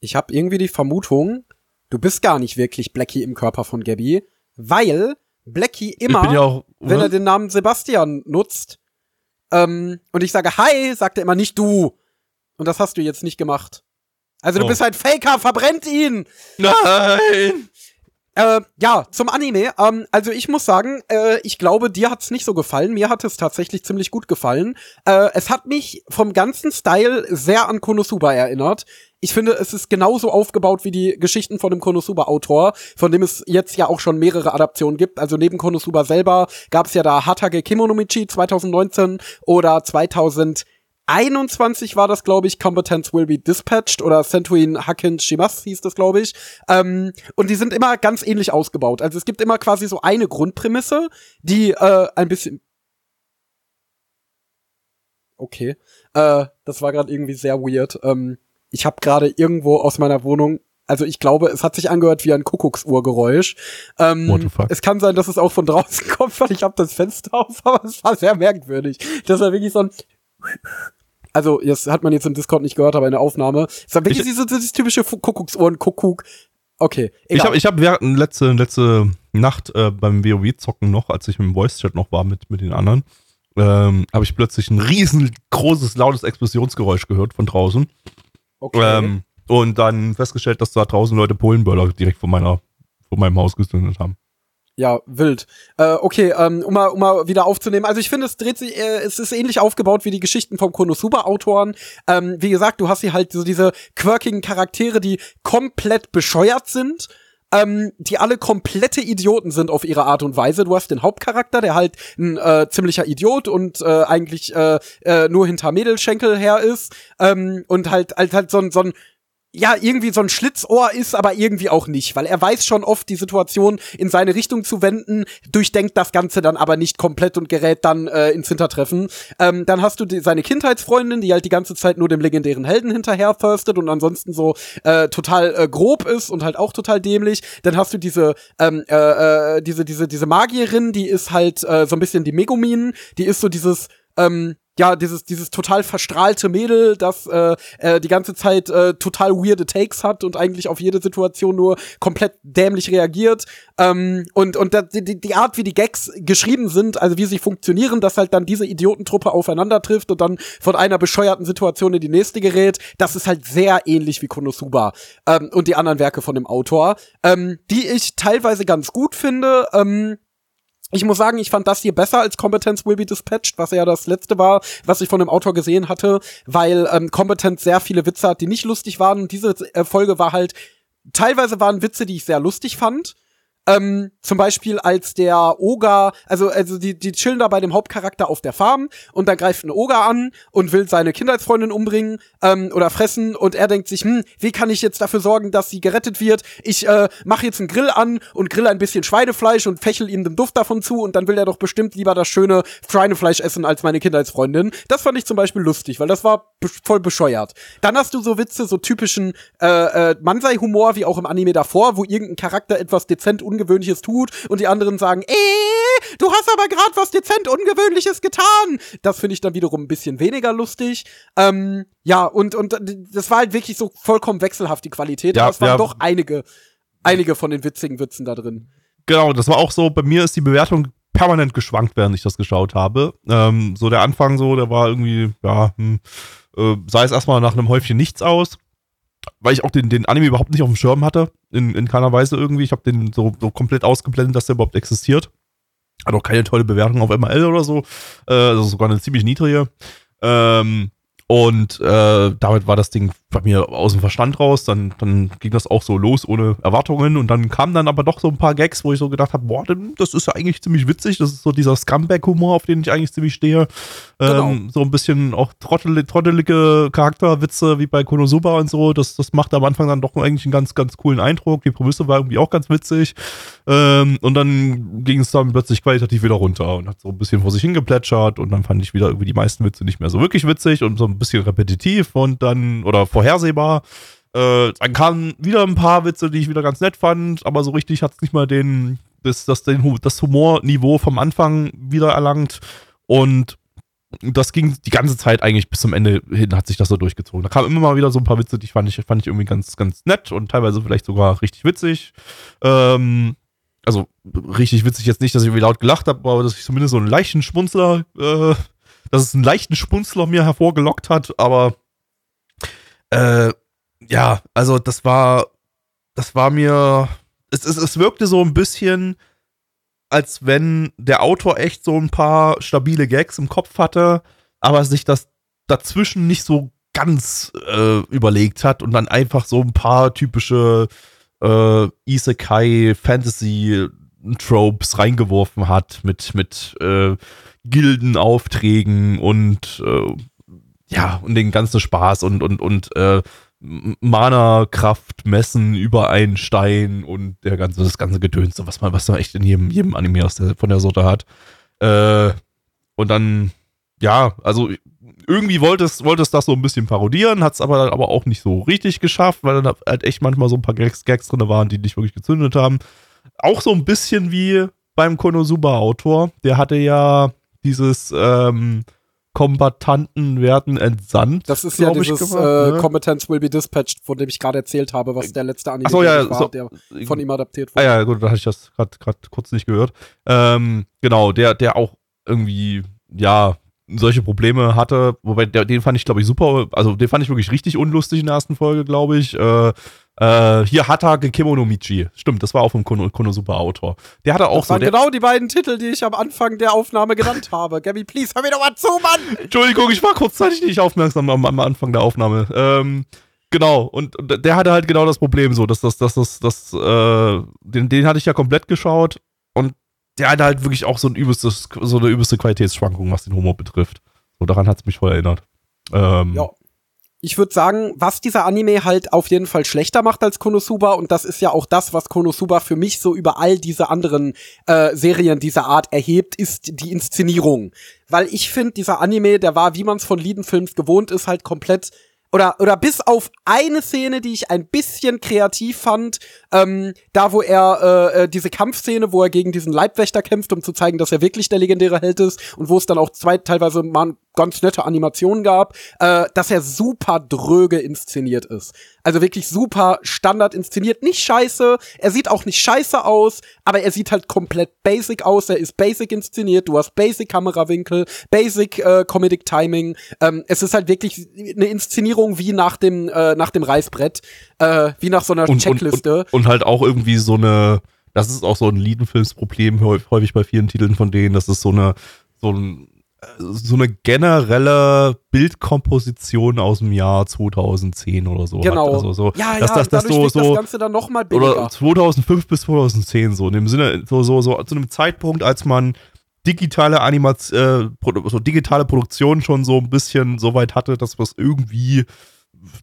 Speaker 3: Ich habe irgendwie die Vermutung, du bist gar nicht wirklich Blackie im Körper von Gabby, weil Blackie immer,
Speaker 2: ja auch,
Speaker 3: wenn er
Speaker 2: was?
Speaker 3: den Namen Sebastian nutzt, ähm, und ich sage Hi, sagt er immer nicht du. Und das hast du jetzt nicht gemacht. Also du
Speaker 2: Oh.
Speaker 3: bist ein Faker, verbrennt ihn!
Speaker 2: Nein!
Speaker 3: Äh, ja, zum Anime. Ähm, also ich muss sagen, äh, ich glaube, dir hat's nicht so gefallen. Mir hat es tatsächlich ziemlich gut gefallen. Äh, es hat mich vom ganzen Style sehr an Konosuba erinnert. Ich finde, es ist genauso aufgebaut wie die Geschichten von dem Konosuba-Autor, von dem es jetzt ja auch schon mehrere Adaptionen gibt. Also neben Konosuba selber gab es ja da Hatage Kimonomichi 2019 oder 2021 war das, glaube ich, Competence Will Be Dispatched oder Sentuin Hakken Shimas hieß das, glaube ich. Ähm, und die sind immer ganz ähnlich ausgebaut. Also es gibt immer quasi so eine Grundprämisse, die äh, ein bisschen. Okay. Äh, das war gerade irgendwie sehr weird. Ähm, ich habe gerade irgendwo aus meiner Wohnung. Also ich glaube, es hat sich angehört wie ein Kuckucksuhrgeräusch. Ähm, es kann sein, dass es auch von draußen kommt, weil ich habe das Fenster auf, aber es war sehr merkwürdig. Das war wirklich so ein also, das hat man jetzt im Discord nicht gehört, aber in der Aufnahme. Es war wirklich
Speaker 2: Ich-
Speaker 3: dieses, dieses typische Kuckucksuhren-Kuckuck. Okay,
Speaker 2: Ich
Speaker 3: egal.
Speaker 2: habe ich hab während letzte, letzte Nacht äh, beim WoW-Zocken noch, als ich im Voice-Chat noch war mit, mit den anderen, ähm, habe ich plötzlich ein riesengroßes, lautes Explosionsgeräusch gehört von draußen.
Speaker 3: okay.
Speaker 2: Ähm, und dann festgestellt, dass da draußen Leute Polenböller direkt vor meiner vor meinem Haus gezündet haben.
Speaker 3: Ja, wild. Äh, okay, ähm, um, mal, um mal wieder aufzunehmen. Also ich finde, es dreht sich, äh, es ist ähnlich aufgebaut wie die Geschichten vom Konosuba-Autoren. Ähm, wie gesagt, du hast hier halt so diese quirkigen Charaktere, die komplett bescheuert sind. Ähm, die alle komplette Idioten sind auf ihre Art und Weise. Du hast den Hauptcharakter, der halt ein äh, ziemlicher Idiot und äh, eigentlich äh, äh, nur hinter Mädelschenkel her ist ähm, und halt halt halt so ein so ein ja, irgendwie so ein Schlitzohr ist, aber irgendwie auch nicht, weil er weiß schon oft, die Situation in seine Richtung zu wenden, durchdenkt das Ganze dann aber nicht komplett und gerät dann äh, ins Hintertreffen. Ähm, dann hast du die, seine Kindheitsfreundin, die halt die ganze Zeit nur dem legendären Helden hinterher thirstet und ansonsten so äh, total äh, grob ist und halt auch total dämlich. Dann hast du diese, ähm, äh, äh, diese, diese, diese Magierin, die ist halt äh, so ein bisschen die Megumin, die ist so dieses, ähm, ja, dieses, dieses total verstrahlte Mädel, das äh, äh, die ganze Zeit äh, total weirde Takes hat und eigentlich auf jede Situation nur komplett dämlich reagiert. Ähm, und und da, die, die Art, wie die Gags geschrieben sind, also wie sie funktionieren, dass halt dann diese Idiotentruppe aufeinander trifft und dann von einer bescheuerten Situation in die nächste gerät, das ist halt sehr ähnlich wie Konosuba ähm, und die anderen Werke von dem Autor, ähm, die ich teilweise ganz gut finde. Ähm, ich muss sagen, ich fand das hier besser als Competence Will Be Dispatched, was ja das letzte war, was ich von dem Autor gesehen hatte, weil ähm, Competence sehr viele Witze hat, die nicht lustig waren. Und diese äh, Folge war halt, teilweise waren Witze, die ich sehr lustig fand. Ähm, zum Beispiel als der Oger, also, also die, die chillen da bei dem Hauptcharakter auf der Farm und dann greift ein Oger an und will seine Kindheitsfreundin umbringen ähm, oder fressen und er denkt sich, hm, wie kann ich jetzt dafür sorgen, dass sie gerettet wird? Ich äh, mache jetzt einen Grill an und grill ein bisschen Schweinefleisch und fächel ihm den Duft davon zu und dann will er doch bestimmt lieber das schöne Schweinefleisch essen als meine Kindheitsfreundin. Das fand ich zum Beispiel lustig, weil das war be voll bescheuert. Dann hast du so Witze, so typischen äh, äh, Mansei-Humor, wie auch im Anime davor, wo irgendein Charakter etwas dezent Ungewöhnliches tut und die anderen sagen, äh, du hast aber gerade was dezent Ungewöhnliches getan. Das finde ich dann wiederum ein bisschen weniger lustig. Ähm, ja, und, und das war halt wirklich so vollkommen wechselhaft, die Qualität.
Speaker 2: Ja,
Speaker 3: aber es waren
Speaker 2: ja.
Speaker 3: doch einige, einige von den witzigen Witzen da drin.
Speaker 2: Genau, das war auch so, bei mir ist die Bewertung permanent geschwankt, während ich das geschaut habe. Ähm, so der Anfang so, der war irgendwie, ja, hm, äh, sah es erstmal nach einem Häufchen nichts aus, weil ich auch den, den Anime überhaupt nicht auf dem Schirm hatte, in, in keiner Weise irgendwie. Ich habe den so, so komplett ausgeblendet, dass der überhaupt existiert. Hat auch keine tolle Bewertung auf ML oder so, äh, also sogar eine ziemlich niedrige. Ähm, und äh, damit war das Ding bei mir aus dem Verstand raus. Dann, dann ging das auch so los ohne Erwartungen. Und dann kamen dann aber doch so ein paar Gags, wo ich so gedacht habe, boah, das ist ja eigentlich ziemlich witzig. Das ist so dieser Scumbag-Humor, auf den ich eigentlich ziemlich stehe.
Speaker 3: Genau.
Speaker 2: Ähm, so ein bisschen auch trottel, trottelige Charakterwitze wie bei Konosuba und so. Das, das macht am Anfang dann doch eigentlich einen ganz, ganz coolen Eindruck. Die Prämisse war irgendwie auch ganz witzig. Ähm, und dann ging es dann plötzlich qualitativ wieder runter und hat so ein bisschen vor sich hingeplätschert. Und dann fand ich wieder irgendwie die meisten Witze nicht mehr so wirklich witzig und so ein bisschen repetitiv und dann, oder vorhersehbar. Äh, dann kamen wieder ein paar Witze, die ich wieder ganz nett fand, aber so richtig hat es nicht mal den, das, das, den, das Humorniveau vom Anfang wieder erlangt. Und das ging die ganze Zeit eigentlich bis zum Ende hin, hat sich das so durchgezogen. Da kamen immer mal wieder so ein paar Witze, die fand ich, fand ich irgendwie ganz, ganz nett und teilweise vielleicht sogar richtig witzig. Ähm, also richtig witzig jetzt nicht, dass ich irgendwie laut gelacht habe, aber dass ich zumindest so einen leichten Schmunzler, äh, dass es einen leichten Schmunzler mir hervorgelockt hat, aber äh, ja, also das war, das war mir, es, es, es wirkte so ein bisschen, als wenn der Autor echt so ein paar stabile Gags im Kopf hatte, aber sich das dazwischen nicht so ganz äh, überlegt hat und dann einfach so ein paar typische äh, Isekai Fantasy Tropes reingeworfen hat mit mit äh, Gildenaufträgen und äh, ja und den ganzen Spaß und und und äh, Mana-Kraft messen über einen Stein und der ganze, das ganze Gedöns, was man, was man echt in jedem, jedem Anime aus der, von der Sorte hat. Äh, und dann, ja, also irgendwie wollte es, wollte es das so ein bisschen parodieren, hat es aber dann aber auch nicht so richtig geschafft, weil dann halt echt manchmal so ein paar Gags, Gags drin waren, die nicht wirklich gezündet haben. Auch so ein bisschen wie beim Konosuba-Autor. Der hatte ja dieses, ähm, Kombatanten werden entsandt.
Speaker 3: Das ist ja dieses gemacht, äh, ne? Competence will be dispatched, von dem ich gerade erzählt habe, was der letzte Anime
Speaker 2: so, ja,
Speaker 3: war,
Speaker 2: so,
Speaker 3: der von ihm adaptiert wurde.
Speaker 2: Ah ja, gut, da hatte ich das gerade kurz nicht gehört. Ähm, genau, der, der auch irgendwie, ja, solche Probleme hatte, wobei der, den fand ich, glaube ich, super, also den fand ich wirklich richtig unlustig in der ersten Folge, glaube ich. Äh, äh, hier Hatage Kimonomichi. Stimmt, das war auch vom Kono, Konosuba Autor. Der hatte auch
Speaker 3: das so. Waren genau die beiden Titel, die ich am Anfang der Aufnahme genannt habe. Gabby, please, hör mir doch mal zu, Mann!
Speaker 2: Entschuldigung, ich war kurzzeitig nicht aufmerksam am, am Anfang der Aufnahme. Ähm, genau, und, und, der hatte halt genau das Problem so, dass das, dass das, das, äh, den, den hatte ich ja komplett geschaut und der hatte halt wirklich auch so ein übelstes, so eine übelste Qualitätsschwankung, was den Humor betrifft. So, daran hat es mich voll erinnert. Ähm,
Speaker 3: ja ich würde sagen, was dieser Anime halt auf jeden Fall schlechter macht als Konosuba, und das ist ja auch das, was Konosuba für mich so über all diese anderen äh, Serien dieser Art erhebt, ist die Inszenierung. Weil ich finde, dieser Anime, der war, wie man es von Liedenfilms gewohnt ist, halt komplett oder, oder bis auf eine Szene, die ich ein bisschen kreativ fand, ähm, da wo er äh, äh, diese Kampfszene, wo er gegen diesen Leibwächter kämpft, um zu zeigen, dass er wirklich der legendäre Held ist und wo es dann auch zwei teilweise mal ganz nette Animationen gab, äh, dass er super dröge inszeniert ist. Also wirklich super Standard inszeniert, nicht scheiße, er sieht auch nicht scheiße aus, aber er sieht halt komplett basic aus, er ist basic inszeniert, du hast basic Kamerawinkel, basic äh, Comedic Timing, ähm, es ist halt wirklich eine Inszenierung wie nach dem äh, nach dem Reißbrett, äh, wie nach so einer
Speaker 2: und,
Speaker 3: Checkliste.
Speaker 2: Und, und, und halt auch irgendwie so eine das ist auch so ein Liedenfilmsproblem häufig bei vielen Titeln von denen, dass es so eine so ein so eine generelle Bildkomposition aus dem Jahr 2010 oder so.
Speaker 3: Genau.
Speaker 2: Hat. Also so,
Speaker 3: ja,
Speaker 2: dass,
Speaker 3: ja,
Speaker 2: dass, das so, so,
Speaker 3: das Ganze dann noch mal billiger.
Speaker 2: Oder 2005 bis 2010 so. In dem Sinne, so, so, so zu einem Zeitpunkt, als man digitale Animation, äh, so digitale Produktion schon so ein bisschen so weit hatte, dass was irgendwie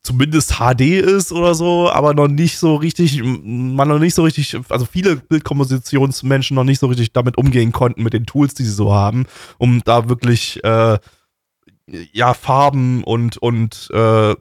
Speaker 2: zumindest HD ist oder so, aber noch nicht so richtig, man noch nicht so richtig, also viele Bildkompositionsmenschen noch nicht so richtig damit umgehen konnten mit den Tools, die sie so haben, um da wirklich äh, ja Farben und und äh,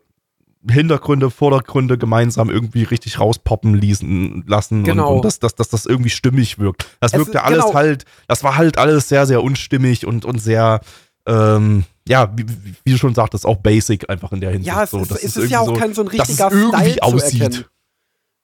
Speaker 2: Hintergründe, Vordergründe gemeinsam irgendwie richtig rauspoppen ließen, lassen
Speaker 3: genau.
Speaker 2: und, und dass, dass, dass das irgendwie stimmig wirkt. Das wirkte ist, alles genau. halt, das war halt alles sehr, sehr unstimmig und, und sehr, ähm, ja, wie, wie, du schon sagtest, auch basic einfach in der Hinsicht.
Speaker 3: Ja, es
Speaker 2: so,
Speaker 3: ist, es ist ja auch
Speaker 2: so,
Speaker 3: kein so ein richtiger
Speaker 2: Style aussieht.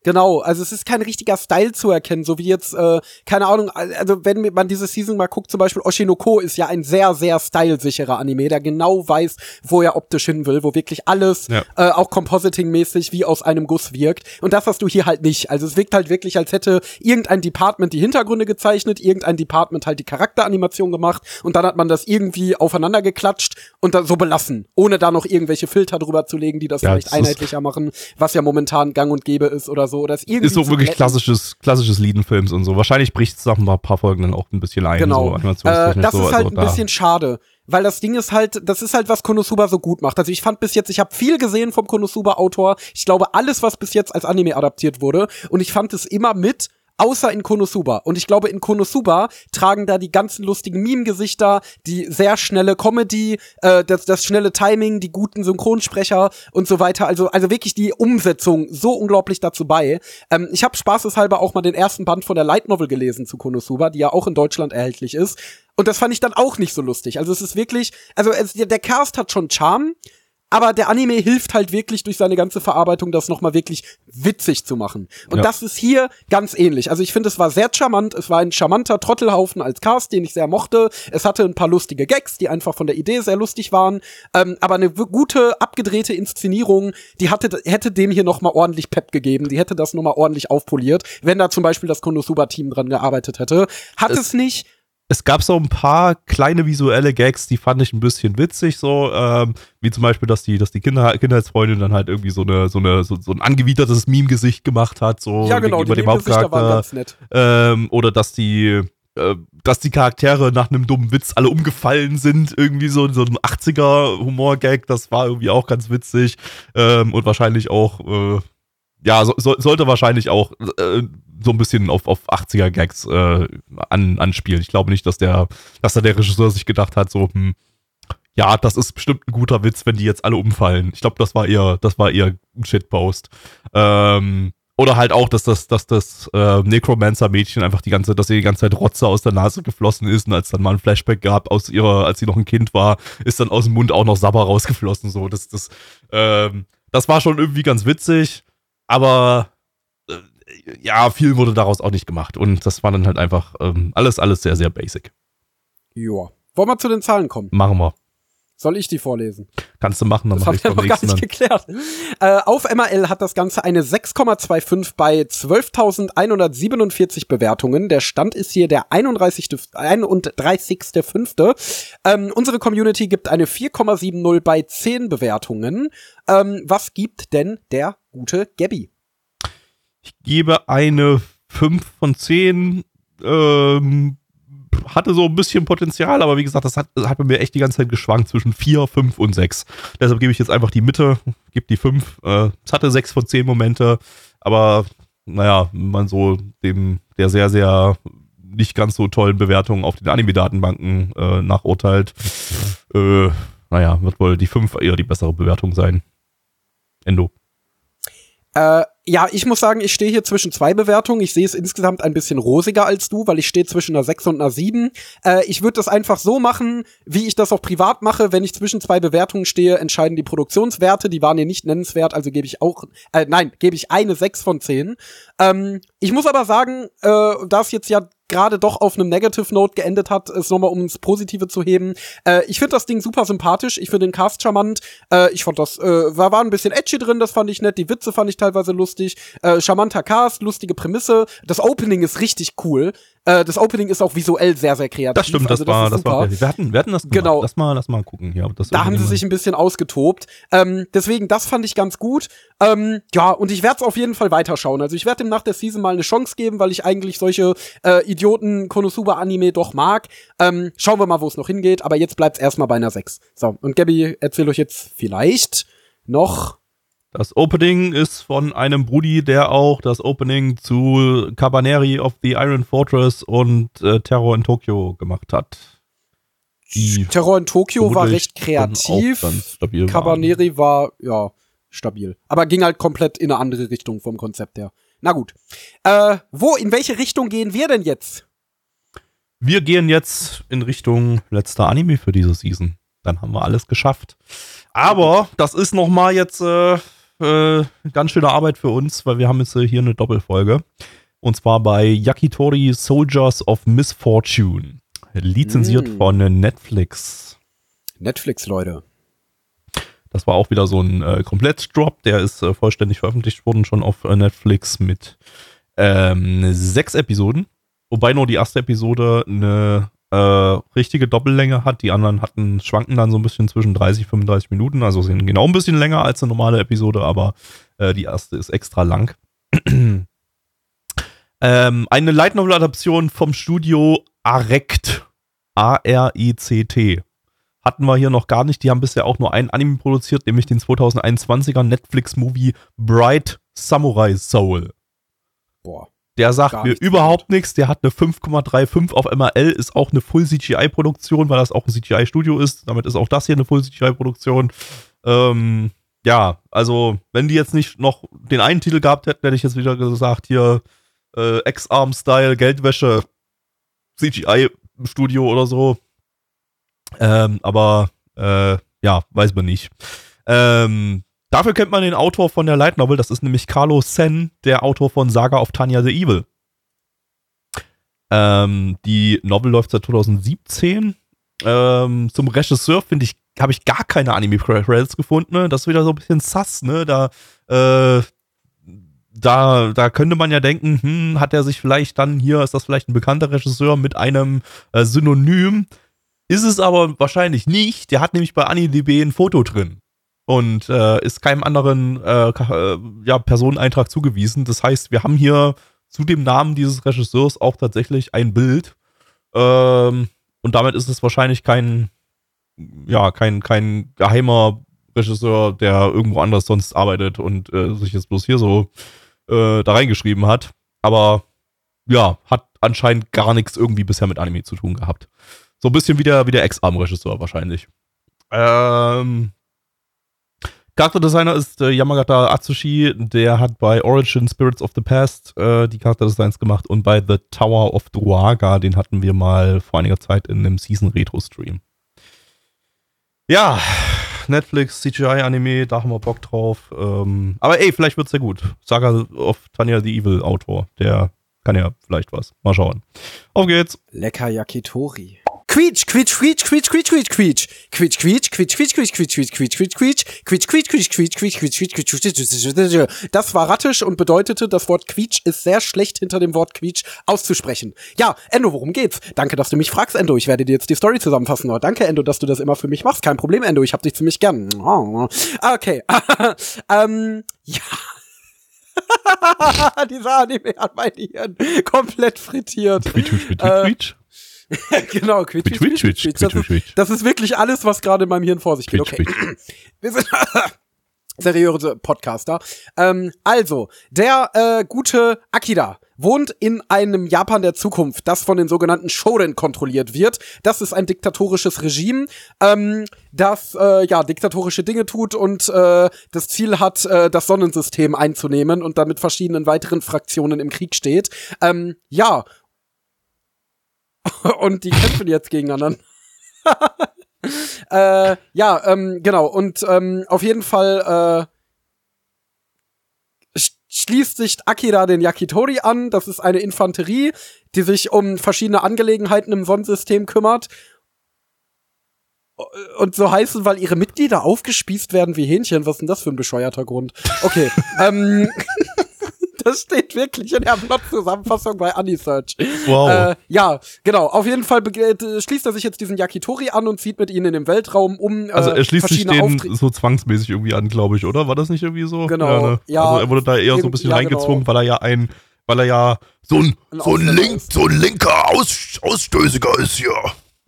Speaker 3: Genau, also es ist kein richtiger Style zu erkennen, so wie jetzt, äh, keine Ahnung, also wenn man diese Season mal guckt, zum Beispiel Oshinoko ist ja ein sehr, sehr stylesicherer Anime, der genau weiß, wo er optisch hin will, wo wirklich alles, ja. äh, auch Compositing-mäßig, wie aus einem Guss wirkt. Und das hast du hier halt nicht. Also es wirkt halt wirklich, als hätte irgendein Department die Hintergründe gezeichnet, irgendein Department halt die Charakteranimation gemacht und dann hat man das irgendwie aufeinander geklatscht und dann so belassen, ohne da noch irgendwelche Filter drüber zu legen, die das ja, vielleicht das einheitlicher machen, was ja momentan gang und gäbe ist oder so. Oder ist irgendwie
Speaker 2: ist so wirklich klassisches, klassisches Liedenfilms und so. Wahrscheinlich bricht es nach ein paar Folgen dann auch ein bisschen ein.
Speaker 3: Genau.
Speaker 2: So,
Speaker 3: äh, das
Speaker 2: so,
Speaker 3: ist halt also ein bisschen schade weil das Ding ist halt, das ist halt, was Konosuba so gut macht. Also ich fand bis jetzt, ich habe viel gesehen vom Konosuba-Autor. Ich glaube, alles, was bis jetzt als Anime adaptiert wurde. Und ich fand es immer mit außer in Konosuba. Und ich glaube, in Konosuba tragen da die ganzen lustigen Meme-Gesichter, die sehr schnelle Comedy, äh, das, das schnelle Timing, die guten Synchronsprecher und so weiter. Also, also wirklich die Umsetzung so unglaublich dazu bei. Ähm, ich habe spaßeshalber auch mal den ersten Band von der Light Novel gelesen zu Konosuba, die ja auch in Deutschland erhältlich ist. Und das fand ich dann auch nicht so lustig. Also es ist wirklich, also es, der Cast hat schon Charme, aber der Anime hilft halt wirklich durch seine ganze Verarbeitung, das nochmal wirklich witzig zu machen. Und
Speaker 2: Ja.
Speaker 3: das ist hier ganz ähnlich. Also ich finde, es war sehr charmant. Es war ein charmanter Trottelhaufen als Cast, den ich sehr mochte. Es hatte ein paar lustige Gags, die einfach von der Idee sehr lustig waren. Ähm, aber eine gute, abgedrehte Inszenierung, die hatte, hätte dem hier nochmal ordentlich Pep gegeben. Die hätte das nochmal ordentlich aufpoliert, wenn da zum Beispiel das Konosuba-Team dran gearbeitet hätte. Hat es,
Speaker 2: Es-
Speaker 3: nicht.
Speaker 2: Es gab so ein paar kleine visuelle Gags, die fand ich ein bisschen witzig, so, ähm, wie zum Beispiel, dass die, dass die Kinder, Kindheitsfreundin dann halt irgendwie so eine, so eine, so, so ein angewidertes Meme-Gesicht gemacht hat, so
Speaker 3: Ja, genau,
Speaker 2: gegenüber dem Hauptcharakter. Ähm, oder dass die, äh, dass die Charaktere nach einem dummen Witz alle umgefallen sind, irgendwie so, so ein 80er-Humor-Gag, das war irgendwie auch ganz witzig. Ähm, und wahrscheinlich auch, äh, ja, so, so, sollte wahrscheinlich auch äh, so ein bisschen auf, auf 80er-Gags äh, an, anspielen. Ich glaube nicht, dass der, dass da der Regisseur sich gedacht hat, so, hm, ja, das ist bestimmt ein guter Witz, wenn die jetzt alle umfallen. Ich glaube, das war eher, das war eher ein Shitpost. Ähm, oder halt auch, dass das, dass das äh, Necromancer-Mädchen einfach die ganze, dass ihr die ganze Zeit Rotze aus der Nase geflossen ist und als dann mal ein Flashback gab aus ihrer, als sie noch ein Kind war, ist dann aus dem Mund auch noch Sabber rausgeflossen. So, das, das, ähm, das war schon irgendwie ganz witzig, aber äh, ja, viel wurde daraus auch nicht gemacht. Und das war dann halt einfach ähm, alles, alles sehr, sehr basic.
Speaker 3: Joa. Wollen wir zu den Zahlen kommen?
Speaker 2: Machen wir.
Speaker 3: Soll ich die vorlesen?
Speaker 2: Kannst du machen, dann
Speaker 3: Das
Speaker 2: mach ich beim
Speaker 3: noch gar nicht
Speaker 2: dann.
Speaker 3: geklärt. Äh, auf MRL hat das Ganze eine 6,25 bei 12.147 Bewertungen. Der Stand ist hier der 31. 31.5. Ähm, unsere Community gibt eine 4,70 bei 10 Bewertungen. Ähm, was gibt denn der gute Gabby?
Speaker 2: Ich gebe eine 5 von 10. Ähm, hatte so ein bisschen Potenzial, aber wie gesagt, das hat, das hat bei mir echt die ganze Zeit geschwankt zwischen 4, 5 und 6. Deshalb gebe ich jetzt einfach die Mitte, gebe die 5. Äh, es hatte 6 von 10 Momente, aber naja, wenn man so dem, der sehr, sehr nicht ganz so tollen Bewertungen auf den Anime-Datenbanken äh, nachurteilt, äh, naja, wird wohl die 5 eher die bessere Bewertung sein. Endo.
Speaker 3: Äh, ja, ich muss sagen, ich stehe hier zwischen zwei Bewertungen. Ich sehe es insgesamt ein bisschen rosiger als du, weil ich stehe zwischen einer 6 und einer 7. Äh, ich würde das einfach so machen, wie ich das auch privat mache. Wenn ich zwischen zwei Bewertungen stehe, entscheiden die Produktionswerte. Die waren hier nicht nennenswert, also gebe ich auch, äh, nein, gebe ich eine 6 von 10. Ähm, ich muss aber sagen, äh, da es jetzt ja gerade doch auf einem Negative Note geendet hat, es nochmal um ins Positive zu heben. Äh, ich finde das Ding super sympathisch. Ich finde den Cast charmant. Äh, ich fand das, äh, war, war ein bisschen edgy drin, das fand ich nett. Die Witze fand ich teilweise lustig. Äh, charmanter Cast, lustige Prämisse. Das Opening ist richtig cool. Äh, das Opening ist auch visuell sehr, sehr kreativ.
Speaker 2: Das stimmt, das
Speaker 3: Also
Speaker 2: war, das war, wir hatten, wir hatten das gemacht.
Speaker 3: Genau.
Speaker 2: Lass mal, lass mal gucken hier. ob Das
Speaker 3: da haben sie sich ein bisschen ausgetobt. Ähm, deswegen, das fand ich ganz gut. Ähm, ja, und ich werde es auf jeden Fall weiterschauen. Also ich werde dem nach der Season mal eine Chance geben, weil ich eigentlich solche äh, Idioten Konosuba-Anime doch mag. Ähm, schauen wir mal, wo es noch hingeht. Aber jetzt bleibt's erstmal bei einer 6. So, und Gabby, erzähl euch jetzt vielleicht noch.
Speaker 2: Das Opening ist von einem Brudi, der auch das Opening zu Cabaneri of the Iron Fortress und äh, Terror in Tokyo gemacht hat. Die
Speaker 3: Terror in Tokio war recht kreativ. Cabaneri war, ja, stabil. Aber ging halt komplett in eine andere Richtung vom Konzept her. Na gut. Äh, wo, in welche Richtung gehen wir denn jetzt?
Speaker 2: Wir gehen jetzt in Richtung letzter Anime für diese Season. Dann haben wir alles geschafft. Aber das ist noch mal jetzt äh, äh, ganz schöne Arbeit für uns, weil wir haben jetzt hier eine Doppelfolge. Und zwar bei Yakitori Soldiers of Misfortune. Lizenziert
Speaker 3: Mm.
Speaker 2: von Netflix.
Speaker 3: Netflix, Leute.
Speaker 2: Das war auch wieder so ein äh, Komplett-Drop. Der ist äh, vollständig veröffentlicht worden, schon auf äh, Netflix mit ähm, sechs Episoden. Wobei nur die erste Episode eine äh, richtige Doppellänge hat. Die anderen hatten, schwanken dann so ein bisschen zwischen 30 und 35 Minuten. Also sind genau ein bisschen länger als eine normale Episode, aber äh, die erste ist extra lang. ähm, eine Light Novel Adaption vom Studio Arect. A-R-I-C-T. Hatten wir hier noch gar nicht. Die haben bisher auch nur einen Anime produziert, nämlich den 2021er Netflix-Movie Bright Samurai Soul.
Speaker 3: Boah.
Speaker 2: Der sagt
Speaker 3: Gar
Speaker 2: mir
Speaker 3: nichts
Speaker 2: überhaupt nichts. Der hat eine 5,35 auf MRL, ist auch eine Full CGI-Produktion, weil das auch ein CGI-Studio ist. Damit ist auch das hier eine Full CGI-Produktion. Ähm, ja, also, wenn die jetzt nicht noch den einen Titel gehabt hätten, hätte ich jetzt wieder gesagt, hier äh, X-Arm-Style, Geldwäsche, CGI-Studio oder so. Ähm, aber äh, ja, weiß man nicht. Ähm, dafür kennt man den Autor von der Light Novel, das ist nämlich Carlo Sen, der Autor von Saga of Tanya the Evil. Ähm, die Novel läuft seit 2017. Ähm, zum Regisseur finde ich, habe ich gar keine Anime-Credits gefunden. Ne? Das ist wieder so ein bisschen sass, ne? Da, äh, da, da könnte man ja denken, hm, hat er sich vielleicht dann hier, ist das vielleicht ein bekannter Regisseur mit einem äh, Synonym? Ist es aber wahrscheinlich nicht. Der hat nämlich bei AniDB ein Foto drin und äh, ist keinem anderen äh, äh, ja, Personeneintrag zugewiesen. Das heißt, wir haben hier zu dem Namen dieses Regisseurs auch tatsächlich ein Bild. Ähm, und damit ist es wahrscheinlich kein, ja, kein, kein geheimer Regisseur, der irgendwo anders sonst arbeitet und äh, sich jetzt bloß hier so äh, da reingeschrieben hat. Aber ja, hat anscheinend gar nichts irgendwie bisher mit Anime zu tun gehabt. So ein bisschen wie der, wie der Ex-Arm-Regisseur wahrscheinlich. Ähm, Charakterdesigner ist äh, Yamagata Atsushi, der hat bei Origin Spirits of the Past äh, die Charakterdesigns gemacht und bei The Tower of Druaga, den hatten wir mal vor einiger Zeit in einem Season Retro Stream. Ja, Netflix, CGI-Anime, da haben wir Bock drauf. Ähm, aber ey, vielleicht wird's ja gut. Saga of Tanya the Evil Autor, der kann ja vielleicht was. Mal schauen. Auf geht's.
Speaker 3: Lecker Yakitori. Quietsch, quietsch, quietsch, quietsch, quietsch, quietsch, quietsch. Quietsch, quietsch, quietsch, quietsch, quietsch, quietsch, quietsch, quietsch, quietsch, quietsch, quietsch, quietsch, quietsch, quietsch, quietsch, quietsch, quietsch, quietsch. Das war rattisch und bedeutete, das Wort quietsch ist sehr schlecht hinter dem Wort quietsch auszusprechen. Ja, Endo, worum geht's? Danke, dass du mich fragst, Endo. Ich werde dir jetzt die Story zusammenfassen. Oh, danke, Endo, dass du das immer für mich machst. Kein Problem, Endo. Ich hab dich ziemlich gern. Okay. ähm, ja. Dieser Anime hat mein Hirn komplett frittiert.
Speaker 2: Quietsch, quietsch, quietsch,
Speaker 3: Äh,
Speaker 2: quietsch.
Speaker 3: genau, quietsch,
Speaker 2: Quietsch, quietsch, quietsch,
Speaker 3: Das, ist,
Speaker 2: quietsch.
Speaker 3: das ist wirklich alles, was gerade in meinem Hirn vor sich geht. Okay. Wir sind seriöse Podcaster. Ähm, also, der äh, gute Akira wohnt in einem Japan der Zukunft, das von den sogenannten Shorin kontrolliert wird. Das ist ein diktatorisches Regime, ähm, das äh, ja diktatorische Dinge tut und äh, das Ziel hat, äh, das Sonnensystem einzunehmen und damit verschiedenen weiteren Fraktionen im Krieg steht. Ähm, ja. und die kämpfen jetzt gegeneinander. äh, ja, ähm, genau. Und ähm, auf jeden Fall äh, sch- schließt sich Akira den Yakitori an. Das ist eine Infanterie, die sich um verschiedene Angelegenheiten im Sonnensystem kümmert. Und so heißen, weil ihre Mitglieder aufgespießt werden wie Hähnchen. Was ist denn das für ein bescheuerter Grund? Okay. ähm, das steht wirklich in der Plot-Zusammenfassung bei Anisearch.
Speaker 2: Wow.
Speaker 3: Äh, ja, genau. Auf jeden Fall äh, schließt er sich jetzt diesen Yakitori an und zieht mit ihnen in den Weltraum, um äh,
Speaker 2: Also er schließt sich den
Speaker 3: Aufträge.
Speaker 2: so zwangsmäßig irgendwie an, glaube ich, oder? War das nicht irgendwie so?
Speaker 3: Genau,
Speaker 2: ne?
Speaker 3: ja,
Speaker 2: also er wurde da eher so ein bisschen
Speaker 3: ja,
Speaker 2: reingezwungen,
Speaker 3: genau.
Speaker 2: weil er ja ein, weil er ja so ein,
Speaker 3: Ein
Speaker 4: So ein, Link, so ein linker Aus, Ausstößiger ist hier.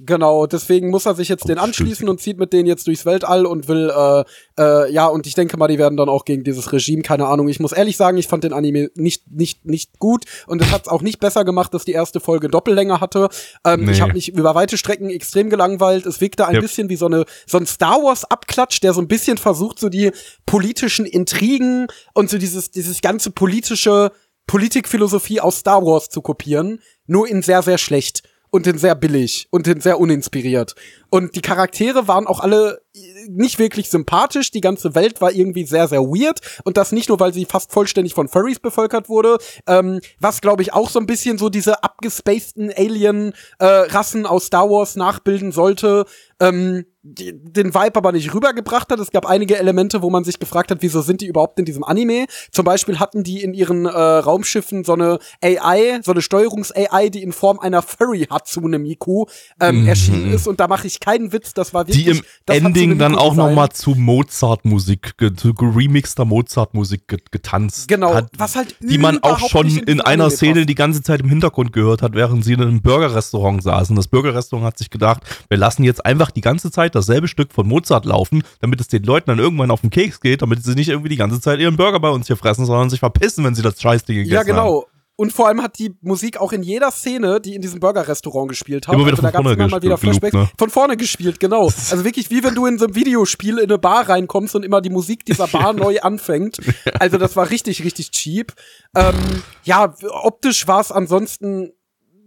Speaker 3: Genau, deswegen muss er sich jetzt den
Speaker 2: Oh,
Speaker 3: anschließen und zieht mit denen jetzt durchs Weltall und will, äh, äh, ja, und ich denke mal, die werden dann auch gegen dieses Regime, keine Ahnung. Ich muss ehrlich sagen, ich fand den Anime nicht, nicht, nicht gut und es hat es auch nicht besser gemacht, dass die erste Folge Doppellänge hatte. Ähm,
Speaker 2: Nee.
Speaker 3: Ich habe mich über weite Strecken extrem gelangweilt. Es wirkte ein
Speaker 2: Ja.
Speaker 3: bisschen wie so eine so ein Star Wars Abklatsch, der so ein bisschen versucht, so die politischen Intrigen und so dieses dieses ganze politische Politikphilosophie aus Star Wars zu kopieren, nur in sehr sehr schlecht und in sehr billig und in sehr uninspiriert. Und die Charaktere waren auch alle äh, nicht wirklich sympathisch. Die ganze Welt war irgendwie sehr, sehr weird. Und das nicht nur, weil sie fast vollständig von Furries bevölkert wurde, ähm, was, glaube ich, auch so ein bisschen so diese abgespaceden Alien-Rassen aus Star Wars nachbilden sollte. Ähm, die, den Vibe aber nicht rübergebracht hat. Es gab einige Elemente, wo man sich gefragt hat, wieso sind die überhaupt in diesem Anime? Zum Beispiel hatten die in ihren äh, Raumschiffen so eine AI, so eine Steuerungs-AI, die in Form einer Furry Hatsune Miku ähm,
Speaker 2: Mhm.
Speaker 3: erschienen ist. Und da mache ich keinen Witz, das war wirklich
Speaker 2: die im
Speaker 3: das
Speaker 2: Ending dann auch nochmal zu Mozart-Musik, zu geremixter Mozart-Musik ge getanzt
Speaker 3: Genau,
Speaker 2: hat.
Speaker 3: was halt
Speaker 2: die man auch schon in,
Speaker 3: diesen
Speaker 2: einer
Speaker 3: Anime
Speaker 2: Szene
Speaker 3: passt.
Speaker 2: die ganze Zeit im Hintergrund gehört hat, während sie in einem Burgerrestaurant saßen. Das Burgerrestaurant hat sich gedacht, wir lassen jetzt einfach die ganze Zeit dasselbe Stück von Mozart laufen, damit es den Leuten dann irgendwann auf den Keks geht, damit sie nicht irgendwie die ganze Zeit ihren Burger bei uns hier fressen, sondern sich verpissen, wenn sie das Scheißding gegessen
Speaker 3: Ja, genau. und vor allem hat die Musik auch in jeder Szene, die in diesem Burger-Restaurant gespielt hat,
Speaker 2: Immer wieder
Speaker 3: also da
Speaker 2: von
Speaker 3: gab's
Speaker 2: vorne
Speaker 3: immer mal wieder
Speaker 2: gespielt,
Speaker 3: Flashbacks,
Speaker 2: ne?
Speaker 3: von vorne gespielt, genau. Also wirklich wie wenn du in so einem Videospiel in eine Bar reinkommst und immer die Musik dieser Bar neu anfängt. Also das war richtig, richtig cheap. Ähm, ja, optisch war es ansonsten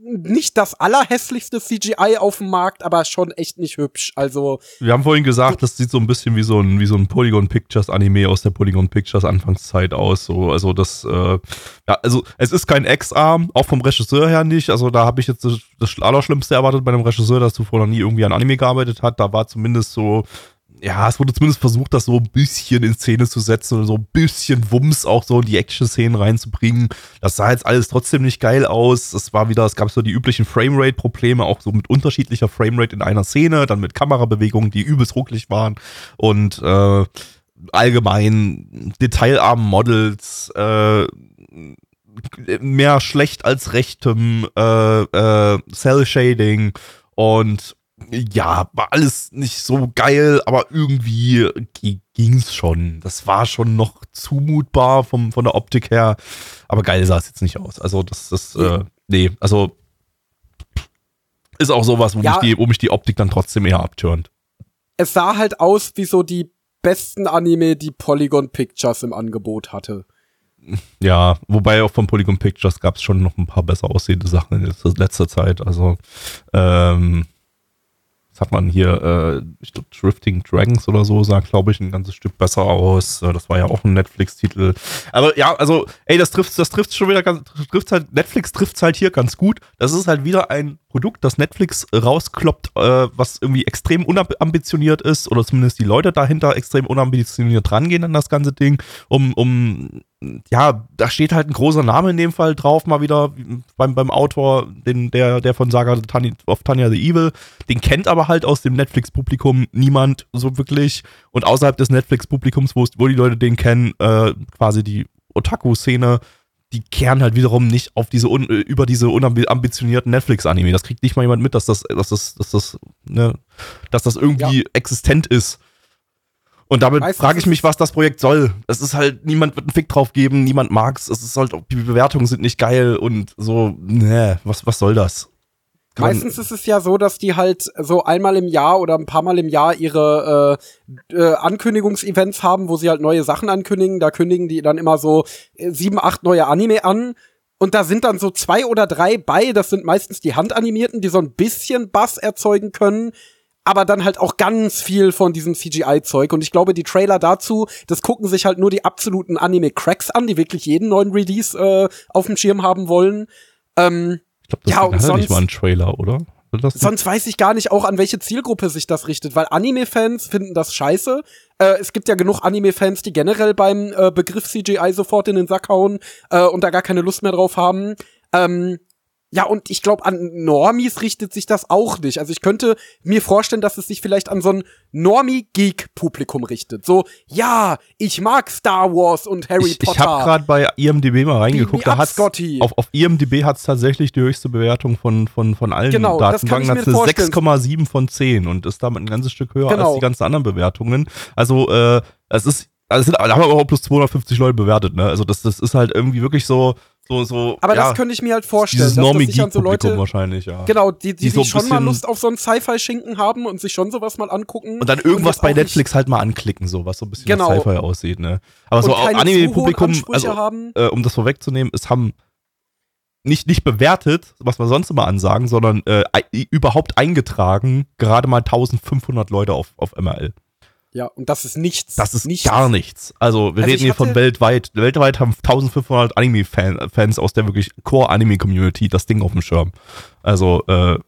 Speaker 3: nicht das allerhässlichste CGI auf dem Markt, aber schon echt nicht hübsch. Also
Speaker 2: Wir haben vorhin gesagt, das sieht so ein bisschen wie so ein, wie so ein Polygon Pictures Anime aus der Polygon Pictures Anfangszeit aus. So, also das, äh, ja, also es ist kein X-Arm, auch vom Regisseur her nicht. Also da habe ich jetzt das, das Allerschlimmste erwartet bei einem Regisseur, der zuvor noch nie irgendwie an Anime gearbeitet hat. Da war zumindest so, ja, es wurde zumindest versucht, das so ein bisschen in Szene zu setzen und so ein bisschen Wumms auch so in die Action-Szenen reinzubringen. Das sah jetzt alles trotzdem nicht geil aus. Es war wieder, es gab so die üblichen Framerate-Probleme, auch so mit unterschiedlicher Framerate in einer Szene, dann mit Kamerabewegungen, die übelst rucklig waren und äh, allgemein detailarmen Models, äh, mehr schlecht als rechtem äh, äh, Cell-Shading und ja, war alles nicht so geil, aber irgendwie gi- ging's schon. Das war schon noch zumutbar vom, von der Optik her, aber geil sah es jetzt nicht aus. Also das, das, äh, nee, also ist auch sowas, wo,
Speaker 3: Ja.
Speaker 2: mich die, wo mich die Optik dann trotzdem eher abturnt.
Speaker 3: es sah halt aus wie so die besten Anime, die Polygon Pictures im Angebot hatte.
Speaker 2: Ja, wobei auch von Polygon Pictures gab es schon noch ein paar besser aussehende Sachen in letzter, letzter Zeit. Also, ähm, was hat man hier, äh, ich glaube, Drifting Dragons oder so, sah, glaube ich, ein ganzes Stück besser aus. Äh, Das war ja auch ein Netflix-Titel. Aber ja, also, ey, das trifft das trifft schon wieder ganz, trifft halt, Netflix trifft halt hier ganz gut. Das ist halt wieder ein Produkt, das Netflix rauskloppt, äh, was irgendwie extrem unambitioniert ist, oder zumindest die Leute dahinter extrem unambitioniert rangehen an das ganze Ding, um, um ja, da steht halt ein großer Name in dem Fall drauf, mal wieder beim, beim Autor, den, der, der von Saga of Tanya the Evil. Den kennt aber halt aus dem Netflix-Publikum niemand so wirklich. Und außerhalb des Netflix-Publikums, wo, wo die Leute den kennen, äh, quasi die Otaku-Szene, die kehren halt wiederum nicht auf diese un, äh, über diese unambitionierten Netflix-Anime. Das kriegt nicht mal jemand mit, dass das, dass das, dass das, ne, dass das irgendwie existent ist. Und damit frage ich mich, was das Projekt soll. Es ist halt, niemand wird einen Fick drauf geben, niemand mag's. Es ist halt, die Bewertungen sind nicht geil und so, ne, was, was soll das? Kann
Speaker 3: Meistens ist es ja so, dass die halt so einmal im Jahr oder ein paar Mal im Jahr ihre äh, äh, Ankündigungsevents haben, wo sie halt neue Sachen ankündigen. Da kündigen die dann immer so äh, sieben, acht neue Anime an. Und da sind dann so zwei oder drei bei. Das sind meistens die Handanimierten, die so ein bisschen Bass erzeugen können. Aber dann halt auch ganz viel von diesem CGI-Zeug. Und ich glaube, die Trailer dazu, das gucken sich halt nur die absoluten Anime-Cracks an, die wirklich jeden neuen Release äh, auf dem Schirm haben wollen. Ähm,
Speaker 2: ich glaube, das
Speaker 3: ja, und
Speaker 2: ja nicht
Speaker 3: sonst-
Speaker 2: mal einen Trailer, oder?
Speaker 3: Sonst weiß ich gar nicht auch, an welche Zielgruppe sich das richtet, weil Anime-Fans finden das scheiße. Äh, es gibt ja genug Anime-Fans, die generell beim äh, Begriff CGI sofort in den Sack hauen äh, und da gar keine Lust mehr drauf haben. Ähm, ja, und ich glaube, an Normies richtet sich das auch nicht. Also ich könnte mir vorstellen, dass es sich vielleicht an so ein Normie-Geek-Publikum richtet. So, ja, ich mag Star Wars und Harry
Speaker 2: ich,
Speaker 3: Potter.
Speaker 2: ich habe gerade bei IMDb mal reingeguckt. Da hat's,
Speaker 3: Scotty.
Speaker 2: auf, auf IMDb hat es tatsächlich die höchste Bewertung von, von, von allen
Speaker 3: Genau, das kann ich
Speaker 2: Datenbanken.
Speaker 3: mir
Speaker 2: Hat's eine
Speaker 3: vorstellen.
Speaker 2: 6,7 von 10 und ist damit ein ganzes Stück höher
Speaker 3: Genau.
Speaker 2: als die ganzen anderen Bewertungen. Also, äh, es ist, also es sind, da haben aber auch plus 250 Leute bewertet, ne? Also, das, das ist halt irgendwie wirklich so, so, so.
Speaker 3: Aber
Speaker 2: ja,
Speaker 3: das könnte ich mir halt vorstellen,
Speaker 2: dieses
Speaker 3: dass das sich an so Leute
Speaker 2: wahrscheinlich, ja.
Speaker 3: Genau, die, die,
Speaker 2: Die so
Speaker 3: sich
Speaker 2: ein
Speaker 3: schon mal Lust auf so einen Sci-Fi-Schinken haben und sich schon sowas mal angucken.
Speaker 2: Und dann irgendwas
Speaker 3: jetzt
Speaker 2: bei
Speaker 3: auch
Speaker 2: Netflix halt mal anklicken, so, was so ein bisschen
Speaker 3: Genau.
Speaker 2: Sci-Fi aussieht, ne? Aber so
Speaker 3: und
Speaker 2: Anime-Publikum,
Speaker 3: zu hohen Ansprüche
Speaker 2: also,
Speaker 3: haben.
Speaker 2: äh, um das vorwegzunehmen, es haben nicht, nicht bewertet, was wir sonst immer ansagen, sondern äh, überhaupt eingetragen, gerade mal 1500 Leute auf, auf MRL.
Speaker 3: Ja, und das ist nichts.
Speaker 2: Das ist
Speaker 3: nichts.
Speaker 2: gar nichts. Also, wir
Speaker 3: Also
Speaker 2: reden hier von weltweit. Weltweit haben 1500 Anime-Fans aus der wirklich Core-Anime-Community das Ding auf dem Schirm. Also, äh,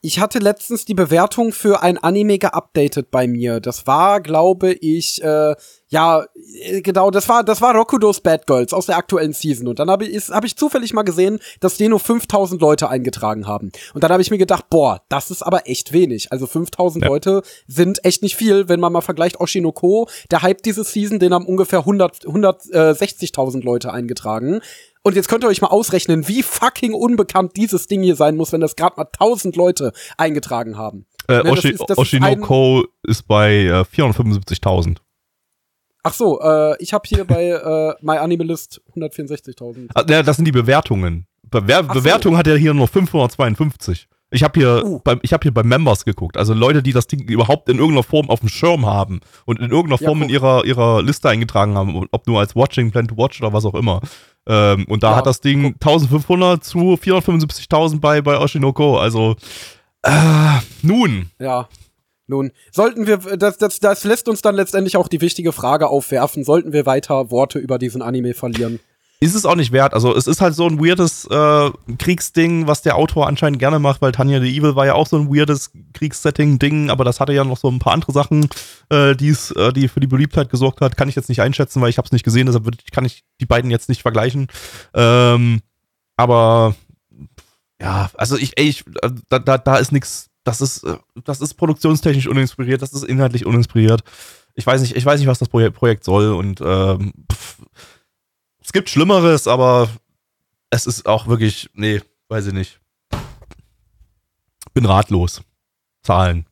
Speaker 3: Ich hatte letztens die Bewertung für ein Anime geupdatet bei mir. Das war, glaube ich, äh, ja, äh, genau, das war, das war Rokudos Bad Girls aus der aktuellen Season. Und dann habe ich, hab ich zufällig mal gesehen, dass die nur 5000 Leute eingetragen haben. Und dann habe ich mir gedacht, boah, das ist aber echt wenig. Also 5000
Speaker 2: Ja.
Speaker 3: Leute sind echt nicht viel, wenn man mal vergleicht Oshinoko, der Hype diese Season, den haben ungefähr 100, 160.000 Leute eingetragen. Und jetzt könnt ihr euch mal ausrechnen, wie fucking unbekannt dieses Ding hier sein muss, wenn das gerade mal 1000 Leute eingetragen haben.
Speaker 2: äh,
Speaker 3: Ne, das
Speaker 2: Oshi
Speaker 3: ist- das ist
Speaker 2: Oshinoko ist bei äh, 475.000.
Speaker 3: Ach so, äh, ich habe hier bei äh, MyAnimalist 164.000.
Speaker 2: Ah, ja, das sind die Bewertungen. Bewer
Speaker 3: Ach so.
Speaker 2: Bewertung hat er hier nur 552. Ich habe hier,
Speaker 3: Uh.
Speaker 2: bei, ich hab hier bei Members geguckt. Also Leute, die das Ding überhaupt in irgendeiner Form auf dem Schirm haben und in irgendeiner
Speaker 3: Ja,
Speaker 2: Form in
Speaker 3: guck.
Speaker 2: ihrer, ihrer Liste eingetragen haben, ob nur als Watching, Plan to Watch oder was auch immer. Ähm, und da
Speaker 3: Ja,
Speaker 2: hat das Ding 1500 zu 475.000 bei, bei Oshinoko. Also, äh, nun.
Speaker 3: Ja. Nun, sollten wir, das, das, das lässt uns dann letztendlich auch die wichtige Frage aufwerfen, sollten wir weiter Worte über diesen Anime verlieren?
Speaker 2: Ist es auch nicht wert. Also es ist halt so ein weirdes äh, Kriegsding, was der Autor anscheinend gerne macht, weil Tanya the Evil war ja auch so ein weirdes Kriegssetting-Ding, aber das hatte ja noch so ein paar andere Sachen, äh, die's, äh, die für die Beliebtheit gesorgt hat. Kann ich jetzt nicht einschätzen, weil ich habe es nicht gesehen, deshalb kann ich die beiden jetzt nicht vergleichen. Ähm, aber ja, also ich, ey, ich äh, da, da, da ist nichts. Das ist, äh, das ist produktionstechnisch uninspiriert, das ist inhaltlich uninspiriert. Ich weiß nicht, ich weiß nicht, was das Projekt soll und ähm, pff, es gibt Schlimmeres, aber es ist auch wirklich, nee, weiß ich nicht. Bin ratlos. Zahlen.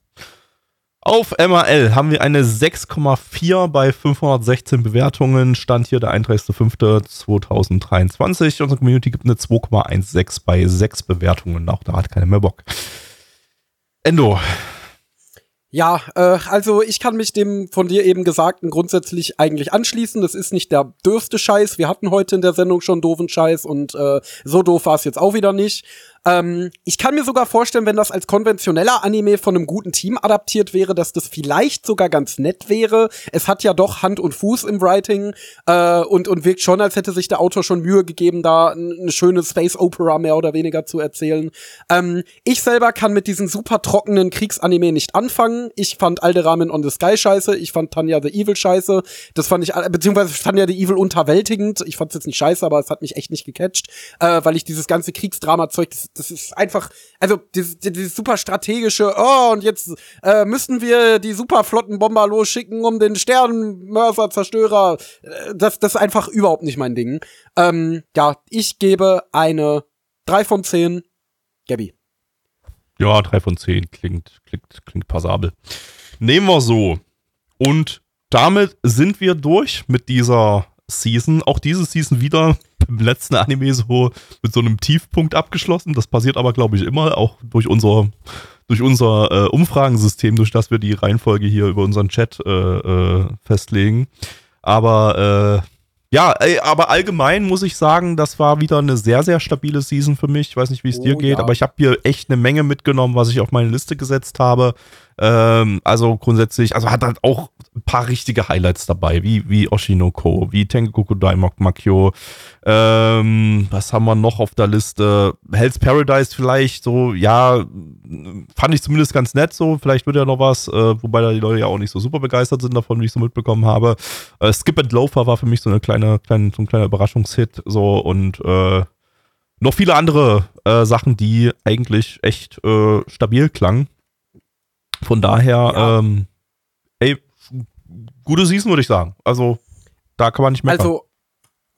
Speaker 2: Auf MRL haben wir eine 6,4 bei 516 Bewertungen. Stand hier der 31.05.2023. Unsere Community gibt eine 2,16 bei 6 Bewertungen. Auch da hat keiner mehr Bock. Endo.
Speaker 3: Ja, äh, also ich kann mich dem von dir eben Gesagten grundsätzlich eigentlich anschließen. Das ist nicht der dürfste Scheiß. Wir hatten heute in der Sendung schon doofen Scheiß und äh, so doof war es jetzt auch wieder nicht. Ähm, ich kann mir sogar vorstellen, wenn das als konventioneller Anime von einem guten Team adaptiert wäre, dass das vielleicht sogar ganz nett wäre. Es hat ja doch Hand und Fuß im Writing äh, und, und wirkt schon, als hätte sich der Autor schon Mühe gegeben, da eine schöne Space Opera mehr oder weniger zu erzählen. Ähm, ich selber kann mit diesen super trockenen Kriegsanime nicht anfangen. Ich fand Alderamin on the Sky scheiße. Ich fand Tanya the Evil scheiße. Das fand ich, beziehungsweise Tanya the Evil unterwältigend. Ich fand es jetzt nicht scheiße, aber es hat mich echt nicht gecatcht, äh, weil ich dieses ganze Kriegsdrama-Zeug, das, ist einfach, also dieses, dieses super strategische, oh, und jetzt äh, müssen wir die Superflottenbomber losschicken, um den Sternenmörser-Zerstörer. Äh, das, das ist einfach überhaupt nicht mein Ding. Ähm, ja, ich gebe eine 3 von 10. Gabby.
Speaker 2: Ja, 3 von 10 klingt, klingt, klingt passabel. Nehmen wir so. Und damit sind wir durch mit dieser Season. Auch diese Season wieder im letzten Anime so mit so einem Tiefpunkt abgeschlossen. Das passiert aber, glaube ich, immer, auch durch unser, durch unser äh, Umfragensystem, durch das wir die Reihenfolge hier über unseren Chat äh, äh, festlegen. Aber äh, ja, ey, aber allgemein muss ich sagen, das war wieder eine sehr, sehr stabile Season für mich. Ich weiß nicht, wie es
Speaker 3: Oh,
Speaker 2: dir geht,
Speaker 3: ja.
Speaker 2: aber ich habe hier echt eine Menge mitgenommen, was ich auf meine Liste gesetzt habe. Ähm, also grundsätzlich, also hat halt auch ein paar richtige Highlights dabei, wie, wie Oshinoko, wie Tengoku Daimok Makyo. Ähm, was haben wir noch auf der Liste? Hell's Paradise vielleicht, so, ja, fand ich zumindest ganz nett so. Vielleicht wird ja noch was, äh, wobei da die Leute ja auch nicht so super begeistert sind davon, wie ich so mitbekommen habe. Äh, Skip and Loafer war für mich so eine kleine, kleine so ein kleiner Überraschungshit, so und äh, noch viele andere äh, Sachen, die eigentlich echt äh, stabil klangen. Von daher,
Speaker 3: Ja.
Speaker 2: ähm, ey, gute Season, würde ich sagen. Also, da kann man nicht meckern.
Speaker 3: Also,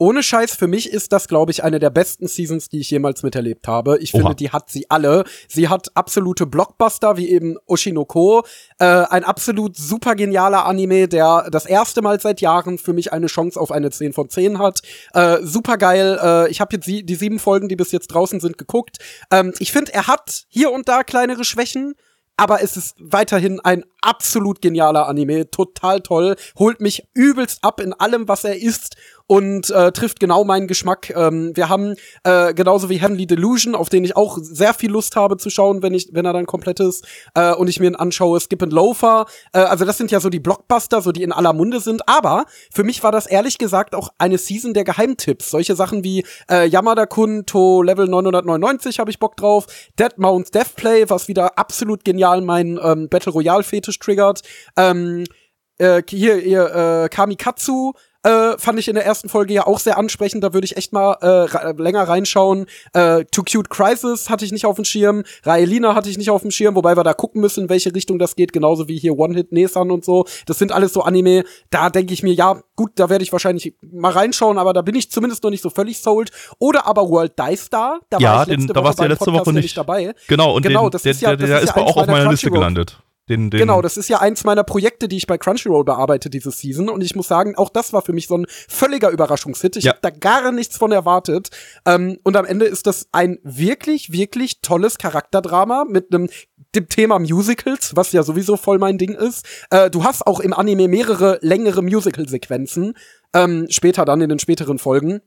Speaker 3: ohne Scheiß, für mich ist das, glaube ich, eine der besten Seasons, die ich jemals miterlebt habe. Ich
Speaker 2: Oha.
Speaker 3: finde, die hat sie alle. Sie hat absolute Blockbuster, wie eben Oshinoko. Äh, ein absolut super genialer Anime, der das erste Mal seit Jahren für mich eine Chance auf eine 10 von 10 hat. Äh, super geil. Äh, ich habe jetzt die sieben Folgen, die bis jetzt draußen sind, geguckt. Ähm, ich finde, er hat hier und da kleinere Schwächen. Aber es ist weiterhin ein absolut genialer Anime, total toll, holt mich übelst ab in allem, was er ist und äh, trifft genau meinen Geschmack. Ähm, wir haben äh, genauso wie Heavenly Delusion, auf den ich auch sehr viel Lust habe zu schauen, wenn ich, wenn er dann komplett ist äh, und ich mir ihn anschaue, Skip and Loafer. Äh, also das sind ja so die Blockbuster, so die in aller Munde sind. Aber für mich war das ehrlich gesagt auch eine Season der Geheimtipps. Solche Sachen wie äh, Yamada-kun to Level 999 habe ich Bock drauf. Dead Mounts Deathplay, was wieder absolut genial meinen ähm, Battle Royale Fetisch triggert. Ähm, äh, hier, hier äh, Kamikatsu äh, fand ich in der ersten Folge ja auch sehr ansprechend. Da würde ich echt mal äh, länger reinschauen. Äh, Too Cute Crisis hatte ich nicht auf dem Schirm. Raelina hatte ich nicht auf dem Schirm, wobei wir da gucken müssen, in welche Richtung das geht. Genauso wie hier One Hit Nesan und so. Das sind alles so Anime. Da denke ich mir, ja, gut, da werde ich wahrscheinlich mal reinschauen, aber da bin ich zumindest noch nicht so völlig sold. Oder aber World Dice Star. Da
Speaker 2: Ja,
Speaker 3: war ich
Speaker 2: den-
Speaker 3: letzte
Speaker 2: da warst du ja letzte
Speaker 3: Podcast
Speaker 2: Woche nicht.
Speaker 3: dabei.
Speaker 2: genau, und
Speaker 3: genau,
Speaker 2: den,
Speaker 3: das
Speaker 2: der,
Speaker 3: ist ja-
Speaker 2: der, der
Speaker 3: ist ja
Speaker 2: auch auf
Speaker 3: meiner
Speaker 2: Liste gelandet. Den, den
Speaker 3: Genau, das ist ja eins meiner Projekte, die ich bei Crunchyroll bearbeite diese Season. Und ich muss sagen, auch das war für mich so ein völliger Überraschungshit. Ich
Speaker 2: Ja.
Speaker 3: habe da gar nichts von erwartet. Ähm, und am Ende ist das ein wirklich, wirklich tolles Charakterdrama mit einem dem Thema Musicals, was ja sowieso voll mein Ding ist. Äh, du hast auch im Anime mehrere längere Musical-Sequenzen. Ähm, später dann in den späteren Folgen.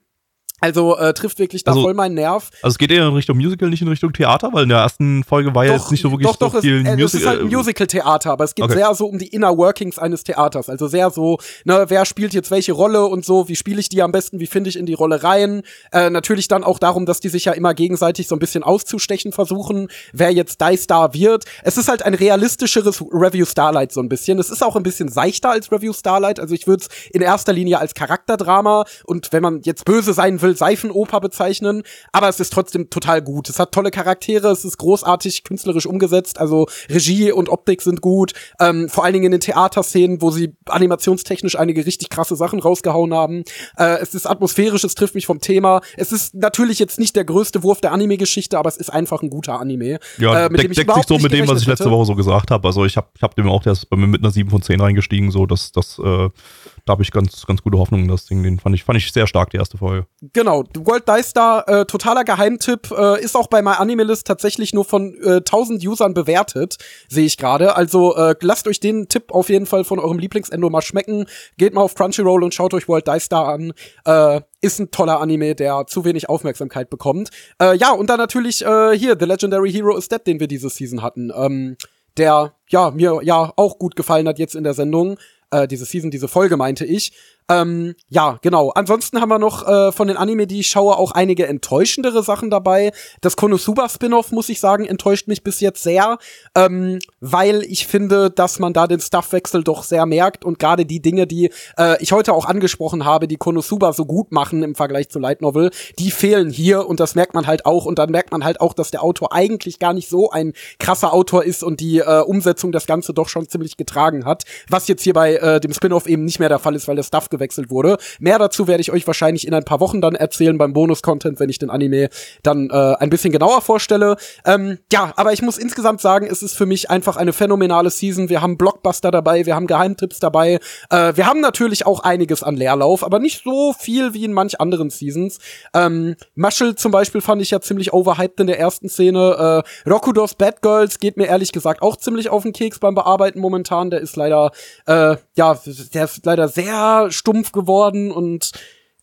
Speaker 3: Also äh, trifft wirklich da
Speaker 2: Also-
Speaker 3: voll meinen Nerv.
Speaker 2: Also es geht eher in Richtung Musical, nicht in Richtung Theater, weil in der ersten Folge war ja jetzt nicht so wirklich
Speaker 3: doch, doch,
Speaker 2: so viel
Speaker 3: es, äh, es ist halt ein
Speaker 2: Musical.
Speaker 3: Musical-Theater, aber es geht
Speaker 2: Okay.
Speaker 3: sehr so um die Inner Workings eines Theaters. Also sehr so, ne, wer spielt jetzt welche Rolle und so, wie spiele ich die am besten, wie finde ich in die Rolle rein. Äh, natürlich dann auch darum, dass die sich ja immer gegenseitig so ein bisschen auszustechen versuchen, wer jetzt Die Star wird. Es ist halt ein realistischeres Review Starlight so ein bisschen. Es ist auch ein bisschen seichter als Review Starlight. Also ich würde es in erster Linie als Charakterdrama und wenn man jetzt böse sein will, Seifenoper bezeichnen. Aber es ist trotzdem total gut. Es hat tolle Charaktere, es ist großartig künstlerisch umgesetzt. Also Regie und Optik sind gut. Ähm, vor allen Dingen in den Theaterszenen, wo sie animationstechnisch einige richtig krasse Sachen rausgehauen haben. Äh, es ist atmosphärisch, es trifft mich vom Thema. Es ist natürlich jetzt nicht der größte Wurf der Anime-Geschichte, aber es ist einfach ein guter Anime.
Speaker 2: Ja,
Speaker 3: äh, mit
Speaker 2: deck, deckt sich so mit dem, was ich letzte
Speaker 3: hätte.
Speaker 2: Woche so gesagt habe. Also ich habe ich hab dem auch, der ist bei mir mit einer 7 von 10 reingestiegen, so dass das, äh, da habe ich ganz, ganz gute Hoffnung in das Ding. Den fand ich, fand ich sehr stark, die erste Folge.
Speaker 3: Genau, World Dice Star, äh, totaler Geheimtipp, äh, ist auch bei MyAnimeList tatsächlich nur von äh, 1000 Usern bewertet, sehe ich gerade. Also äh, lasst euch den Tipp auf jeden Fall von eurem Lieblingsendo mal schmecken. Geht mal auf Crunchyroll und schaut euch World Dice Star an. Äh, ist ein toller Anime, der zu wenig Aufmerksamkeit bekommt. Äh, ja, und dann natürlich äh, hier, The Legendary Hero is Dead, den wir diese Season hatten. Ähm, der, ja, mir ja auch gut gefallen hat jetzt in der Sendung. Äh, diese Season, diese Folge meinte ich. Ähm, ja, genau. Ansonsten haben wir noch äh, von den Anime, die ich schaue, auch einige enttäuschendere Sachen dabei. Das Konosuba-Spin-Off, muss ich sagen, enttäuscht mich bis jetzt sehr, ähm, weil ich finde, dass man da den Stuffwechsel doch sehr merkt und gerade die Dinge, die äh, ich heute auch angesprochen habe, die Konosuba so gut machen im Vergleich zu Light Novel, die fehlen hier und das merkt man halt auch und dann merkt man halt auch, dass der Autor eigentlich gar nicht so ein krasser Autor ist und die äh, Umsetzung das Ganze doch schon ziemlich getragen hat, was jetzt hier bei äh, dem Spin-off eben nicht mehr der Fall ist, weil der Stuff gewechselt wurde. Mehr dazu werde ich euch wahrscheinlich in ein paar Wochen dann erzählen beim Bonus-Content, wenn ich den Anime dann äh, ein bisschen genauer vorstelle. Ähm, ja, aber ich muss insgesamt sagen, es ist für mich einfach eine phänomenale Season. Wir haben Blockbuster dabei, wir haben Geheimtipps dabei, äh, wir haben natürlich auch einiges an Leerlauf, aber nicht so viel wie in manch anderen Seasons. Ähm, Mushel zum Beispiel fand ich ja ziemlich overhyped in der ersten Szene. Äh, Rokudos Bad Girls geht mir ehrlich gesagt auch ziemlich auf den Keks beim Bearbeiten momentan. Der ist leider, äh, ja, der ist leider sehr stumpf geworden und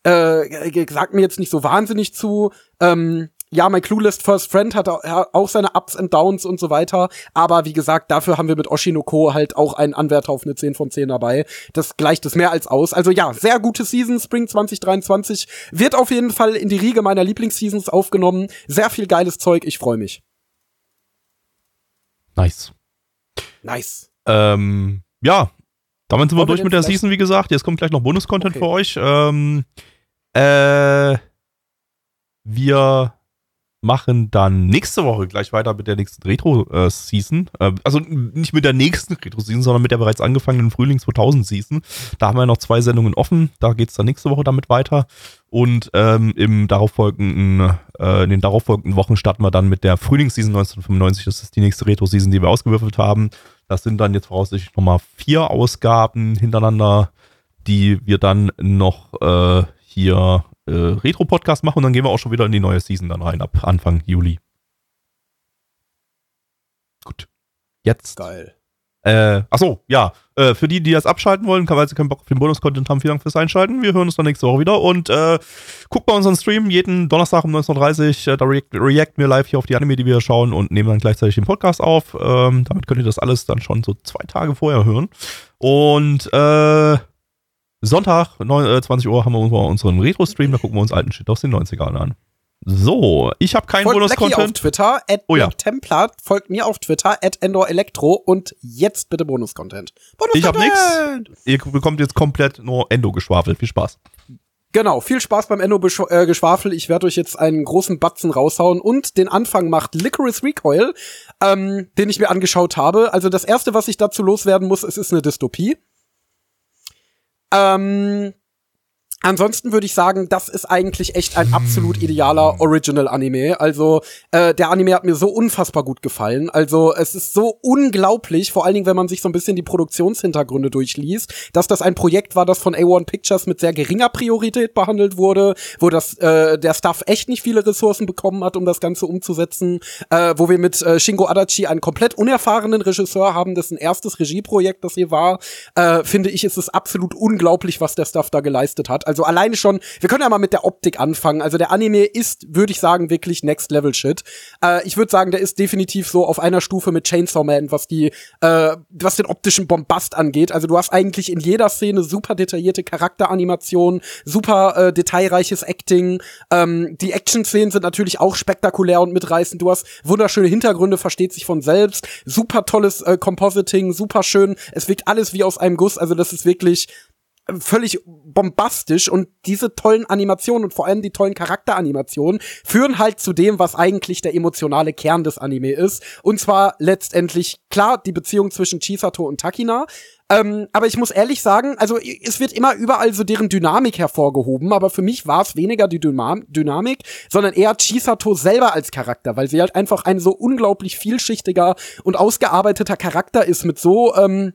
Speaker 3: äh, sagt mir jetzt nicht so wahnsinnig zu. Ähm, ja, mein Clueless First Friend hat au- ha- auch seine Ups and Downs und so weiter. Aber wie gesagt, dafür haben wir mit Oshinoko halt auch einen Anwärter auf eine 10 von 10 dabei. Das gleicht es mehr als aus. Also ja, sehr gute Season. Spring 2023 wird auf jeden Fall in die Riege meiner Lieblingsseasons aufgenommen. Sehr viel geiles Zeug. Ich freue mich.
Speaker 2: Nice.
Speaker 3: Nice.
Speaker 2: Ähm, ja, damit sind wir durch mit der Season, wie gesagt. Jetzt kommt gleich noch Bonus-Content
Speaker 3: Okay.
Speaker 2: für euch. Ähm, äh, wir machen dann nächste Woche gleich weiter mit der nächsten Retro-Season. Äh, also nicht mit der nächsten Retro-Season, sondern mit der bereits angefangenen Frühling 2000-Season. Da haben wir noch zwei Sendungen offen. Da geht es dann nächste Woche damit weiter. Und ähm, im darauffolgenden, äh, in den darauffolgenden Wochen starten wir dann mit der Frühlingsseason 1995. Das ist die nächste Retro-Season, die wir ausgewürfelt haben. Das sind dann jetzt voraussichtlich nochmal vier Ausgaben hintereinander, die wir dann noch äh, hier äh, Retro-Podcast machen und dann gehen wir auch schon wieder in die neue Season dann rein, ab Anfang Juli. Gut. Jetzt.
Speaker 3: Geil.
Speaker 2: Äh, achso, ja. Äh, für die, die das abschalten wollen, kann- weil sie keinen Bock auf den Bonus-Content haben, vielen Dank fürs Einschalten. Wir hören uns dann nächste Woche wieder und äh, guckt bei unseren Stream jeden Donnerstag um 19.30 Uhr. Äh, da react, reacten wir live hier auf die Anime, die wir schauen und nehmen dann gleichzeitig den Podcast auf. Ähm, damit könnt ihr das alles dann schon so zwei Tage vorher hören. Und äh, Sonntag, neun- äh, 20 Uhr, haben wir unseren Retro-Stream. Da gucken wir uns alten Shit aus den 90ern an. So, ich habe keinen
Speaker 3: Folgt Blackie auf
Speaker 2: Bonus-Content.
Speaker 3: Twitter, at
Speaker 2: Oh ja.
Speaker 3: Templar, folgt mir auf Twitter, at Endor Electro und jetzt bitte Bonus-Content. Bonus
Speaker 2: Ich hab nix. Ihr bekommt jetzt komplett nur Endo geschwafelt. Viel Spaß.
Speaker 3: Genau, viel Spaß beim Endo-Geschwafel. Ich werde euch jetzt einen großen Batzen raushauen und den Anfang macht Licorice Recoil, ähm, den ich mir angeschaut habe. Also das erste, was ich dazu loswerden muss, es ist eine Dystopie. Ähm, Ansonsten würde ich sagen, das ist eigentlich echt ein absolut idealer Original-Anime. Also äh, der Anime hat mir so unfassbar gut gefallen. Also es ist so unglaublich, vor allen Dingen, wenn man sich so ein bisschen die Produktionshintergründe durchliest, dass das ein Projekt war, das von A1 Pictures mit sehr geringer Priorität behandelt wurde, wo das äh, der Staff echt nicht viele Ressourcen bekommen hat, um das Ganze umzusetzen, äh, wo wir mit äh, Shingo Adachi einen komplett unerfahrenen Regisseur haben, dessen erstes Regieprojekt das hier war. Äh, finde ich, ist es absolut unglaublich, was der Staff da geleistet hat. Also alleine schon, wir können ja mal mit der Optik anfangen. Also der Anime ist, würde ich sagen, wirklich Next Level Shit. Äh, ich würde sagen, der ist definitiv so auf einer Stufe mit Chainsaw Man, was die, äh, was den optischen Bombast angeht. Also du hast eigentlich in jeder Szene super detaillierte Charakteranimationen, super äh, detailreiches Acting. Ähm, die Action-Szenen sind natürlich auch spektakulär und mitreißend. Du hast wunderschöne Hintergründe, versteht sich von selbst. Super tolles äh, Compositing, super schön. Es wirkt alles wie aus einem Guss. Also das ist wirklich völlig bombastisch und diese tollen Animationen und vor allem die tollen Charakteranimationen führen halt zu dem, was eigentlich der emotionale Kern des Anime ist. Und zwar letztendlich, klar, die Beziehung zwischen Chisato und Takina. Ähm, aber ich muss ehrlich sagen, also es wird immer überall so deren Dynamik hervorgehoben, aber für mich war es weniger die Dynam Dynamik, sondern eher Chisato selber als Charakter, weil sie halt einfach ein so unglaublich vielschichtiger und ausgearbeiteter Charakter ist mit so, ähm,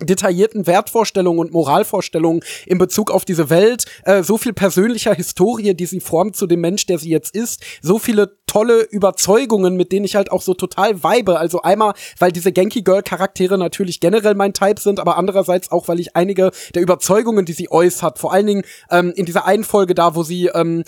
Speaker 3: detaillierten Wertvorstellungen und Moralvorstellungen in Bezug auf diese Welt, äh, so viel persönlicher Historie, die sie formt zu dem Mensch, der sie jetzt ist, so viele tolle Überzeugungen, mit denen ich halt auch so total vibe. Also einmal, weil diese Genki Girl Charaktere natürlich generell mein Type sind, aber andererseits auch, weil ich einige der Überzeugungen, die sie äußert, vor allen Dingen ähm, in dieser einen Folge da, wo sie, ähm,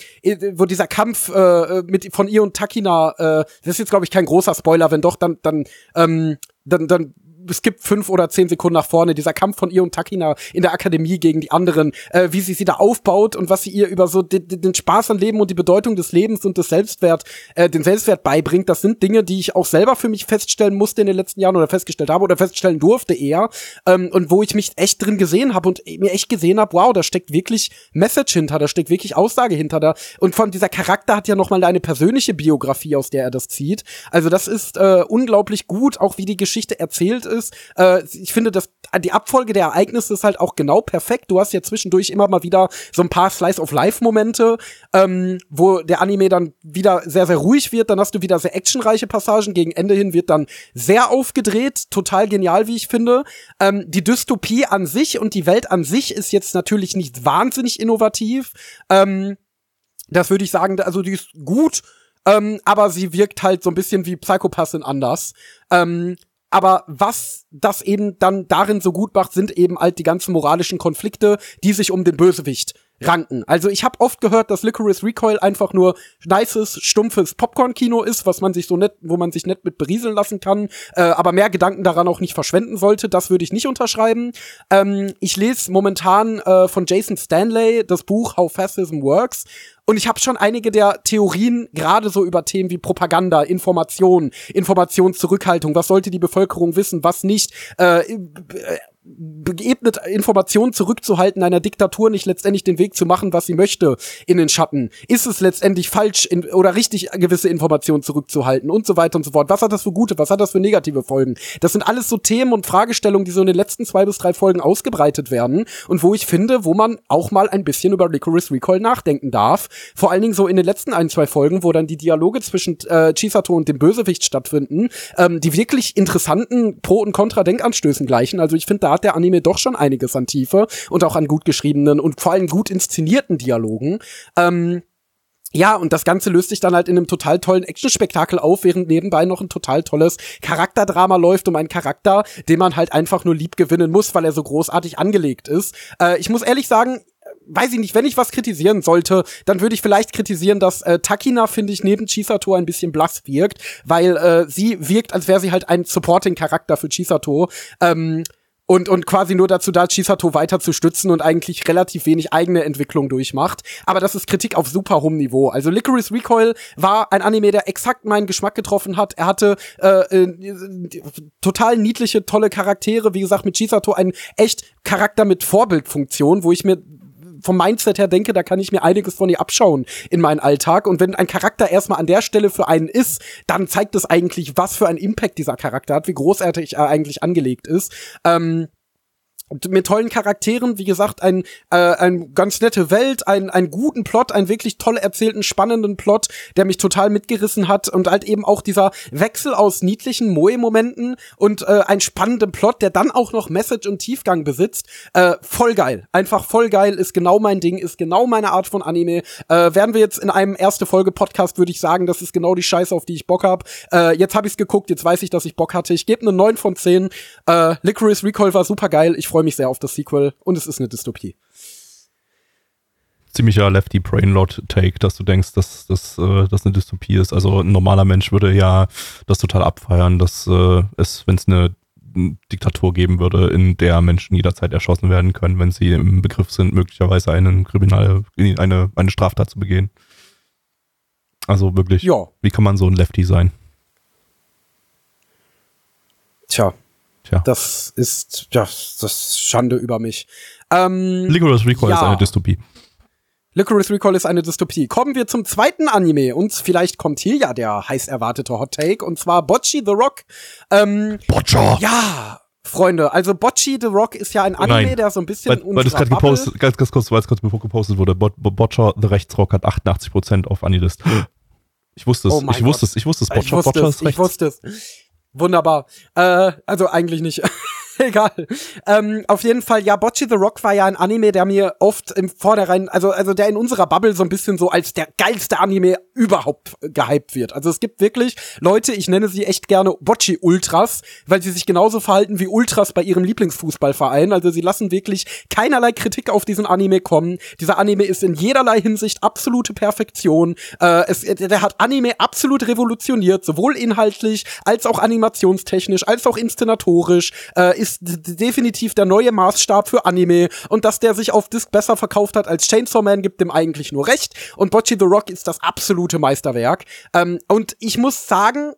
Speaker 3: wo dieser Kampf äh, mit von ihr und Takina, äh, das ist jetzt glaube ich kein großer Spoiler, wenn doch, dann dann ähm, dann, dann es gibt fünf oder zehn Sekunden nach vorne, dieser Kampf von ihr und Takina in der Akademie gegen die anderen, äh, wie sie sie da aufbaut und was sie ihr über so den, den Spaß am Leben und die Bedeutung des Lebens und des Selbstwert, äh, den Selbstwert beibringt, das sind Dinge, die ich auch selber für mich feststellen musste in den letzten Jahren oder festgestellt habe oder feststellen durfte eher ähm, und wo ich mich echt drin gesehen habe und mir echt gesehen habe, wow, da steckt wirklich Message hinter, da steckt wirklich Aussage hinter da und von dieser Charakter hat ja noch mal eine persönliche Biografie, aus der er das zieht. Also das ist äh, unglaublich gut, auch wie die Geschichte erzählt ist. Äh, ich finde, dass die Abfolge der Ereignisse ist halt auch genau perfekt. Du hast ja zwischendurch immer mal wieder so ein paar Slice-of-Life-Momente, ähm, wo der Anime dann wieder sehr, sehr ruhig wird. Dann hast du wieder sehr actionreiche Passagen. Gegen Ende hin wird dann sehr aufgedreht. Total genial, wie ich finde. Ähm, die Dystopie an sich und die Welt an sich ist jetzt natürlich nicht wahnsinnig innovativ. Ähm, das würde ich sagen, also die ist gut, ähm, aber sie wirkt halt so ein bisschen wie Psychopathin anders. Ähm, aber was das eben dann darin so gut macht, sind eben halt die ganzen moralischen Konflikte, die sich um den Bösewicht ranken. Also ich habe oft gehört, dass Licorice Recoil einfach nur nices, stumpfes Popcorn-Kino ist, was man sich so nett, wo man sich nett mit berieseln lassen kann, äh, aber mehr Gedanken daran auch nicht verschwenden sollte. Das würde ich nicht unterschreiben. Ähm, ich lese momentan äh, von Jason Stanley das Buch How Fascism Works und ich habe schon einige der Theorien, gerade so über Themen wie Propaganda, Information, Informationszurückhaltung, was sollte die Bevölkerung wissen, was nicht, äh, geebnet Informationen zurückzuhalten, einer Diktatur nicht letztendlich den Weg zu machen, was sie möchte, in den Schatten. Ist es letztendlich falsch in, oder richtig, gewisse Informationen zurückzuhalten und so weiter und so fort. Was hat das für gute, was hat das für negative Folgen? Das sind alles so Themen und Fragestellungen, die so in den letzten zwei bis drei Folgen ausgebreitet werden und wo ich finde, wo man auch mal ein bisschen über Licorice Recall nachdenken darf. Vor allen Dingen so in den letzten ein, zwei Folgen, wo dann die Dialoge zwischen äh, Chisato und dem Bösewicht stattfinden, ähm, die wirklich interessanten Pro- und Kontra-Denkanstößen gleichen. Also ich finde, da hat der Anime doch schon einiges an Tiefe und auch an gut geschriebenen und vor allem gut inszenierten Dialogen. Ähm, ja, und das Ganze löst sich dann halt in einem total tollen Actionspektakel auf, während nebenbei noch ein total tolles Charakterdrama läuft um einen Charakter, den man halt einfach nur lieb gewinnen muss, weil er so großartig angelegt ist. Äh, ich muss ehrlich sagen, weiß ich nicht, wenn ich was kritisieren sollte, dann würde ich vielleicht kritisieren, dass äh, Takina, finde ich, neben Chisato ein bisschen blass wirkt, weil äh, sie wirkt, als wäre sie halt ein Supporting-Charakter für Chisato. Ähm, und, und quasi nur dazu da, Chisato weiter zu stützen und eigentlich relativ wenig eigene Entwicklung durchmacht. Aber das ist Kritik auf super hohem Niveau. Also Licorice Recoil war ein Anime, der exakt meinen Geschmack getroffen hat. Er hatte äh, äh, total niedliche, tolle Charaktere. Wie gesagt, mit Chisato ein echt Charakter mit Vorbildfunktion, wo ich mir vom Mindset her denke, da kann ich mir einiges von ihr abschauen in meinen Alltag. Und wenn ein Charakter erstmal an der Stelle für einen ist, dann zeigt es eigentlich, was für einen Impact dieser Charakter hat, wie großartig er eigentlich angelegt ist. Ähm, mit tollen Charakteren, wie gesagt, ein, äh, ein ganz nette Welt, ein, einen guten Plot, einen wirklich toll erzählten, spannenden Plot, der mich total mitgerissen hat und halt eben auch dieser Wechsel aus niedlichen Moe-Momenten und äh, ein spannenden Plot, der dann auch noch Message und Tiefgang besitzt. Äh, voll geil. Einfach voll geil, ist genau mein Ding, ist genau meine Art von Anime. Äh, werden wir jetzt in einem erste Folge Podcast, würde ich sagen, das ist genau die Scheiße, auf die ich Bock hab. Äh, jetzt habe ich's geguckt, jetzt weiß ich, dass ich Bock hatte. Ich gebe eine 9 von 10. Äh, Licorice Recall war super geil. Ich freue mich sehr auf das Sequel und es ist eine Dystopie.
Speaker 2: Ziemlicher Lefty Brainlord Take, dass du denkst, dass das äh, eine Dystopie ist. Also ein normaler Mensch würde ja das total abfeiern, dass äh, es, wenn es eine Diktatur geben würde, in der Menschen jederzeit erschossen werden können, wenn sie im Begriff sind, möglicherweise einen Kriminal, eine, eine Straftat zu begehen. Also wirklich,
Speaker 3: Ja.
Speaker 2: wie kann man so ein Lefty sein?
Speaker 3: Tja,
Speaker 2: Tja.
Speaker 3: das ist, ja, das ist Schande über mich. Ähm,
Speaker 2: Licorice Recall
Speaker 3: ja.
Speaker 2: ist eine Dystopie.
Speaker 3: Licorice Recall ist eine Dystopie. Kommen wir zum zweiten Anime und vielleicht kommt hier ja der heiß erwartete Hot Take und zwar Bocchi the Rock. Ähm,
Speaker 2: Botcher!
Speaker 3: ja, Freunde, also Bocchi the Rock ist ja ein Anime,
Speaker 2: Nein.
Speaker 3: der so ein bisschen
Speaker 2: Weil, weil das gerade gepostet, ganz, ganz kurz, weil es gerade gepostet wurde, Bot- Botcher The Rechtsrock hat 88% auf Anilist. Ich wusste es,
Speaker 3: Oh
Speaker 2: ich wusste es, ich wusste es,
Speaker 3: Ich wusste
Speaker 2: Botcher
Speaker 3: es,
Speaker 2: ist
Speaker 3: ich wusste es. Wunderbar. Äh, also eigentlich nicht. Egal. Ähm, auf jeden Fall, ja, Bocchi the Rock war ja ein Anime, der mir oft im Vornherein, also, also der in unserer Bubble so ein bisschen so als der geilste Anime überhaupt gehypt wird. Also es gibt wirklich Leute, ich nenne sie echt gerne Bocchi Ultras, weil sie sich genauso verhalten wie Ultras bei ihrem Lieblingsfußballverein. Also sie lassen wirklich keinerlei Kritik auf diesen Anime kommen. Dieser Anime ist in jederlei Hinsicht absolute Perfektion. Äh, es, der hat Anime absolut revolutioniert, sowohl inhaltlich als auch animationstechnisch, als auch inszenatorisch. Äh, ist definitiv der neue Maßstab für Anime. Und dass der sich auf Disc besser verkauft hat als Chainsaw Man, gibt dem eigentlich nur recht. Und Bocchi the Rock ist das absolute Meisterwerk. Ähm, und ich muss sagen,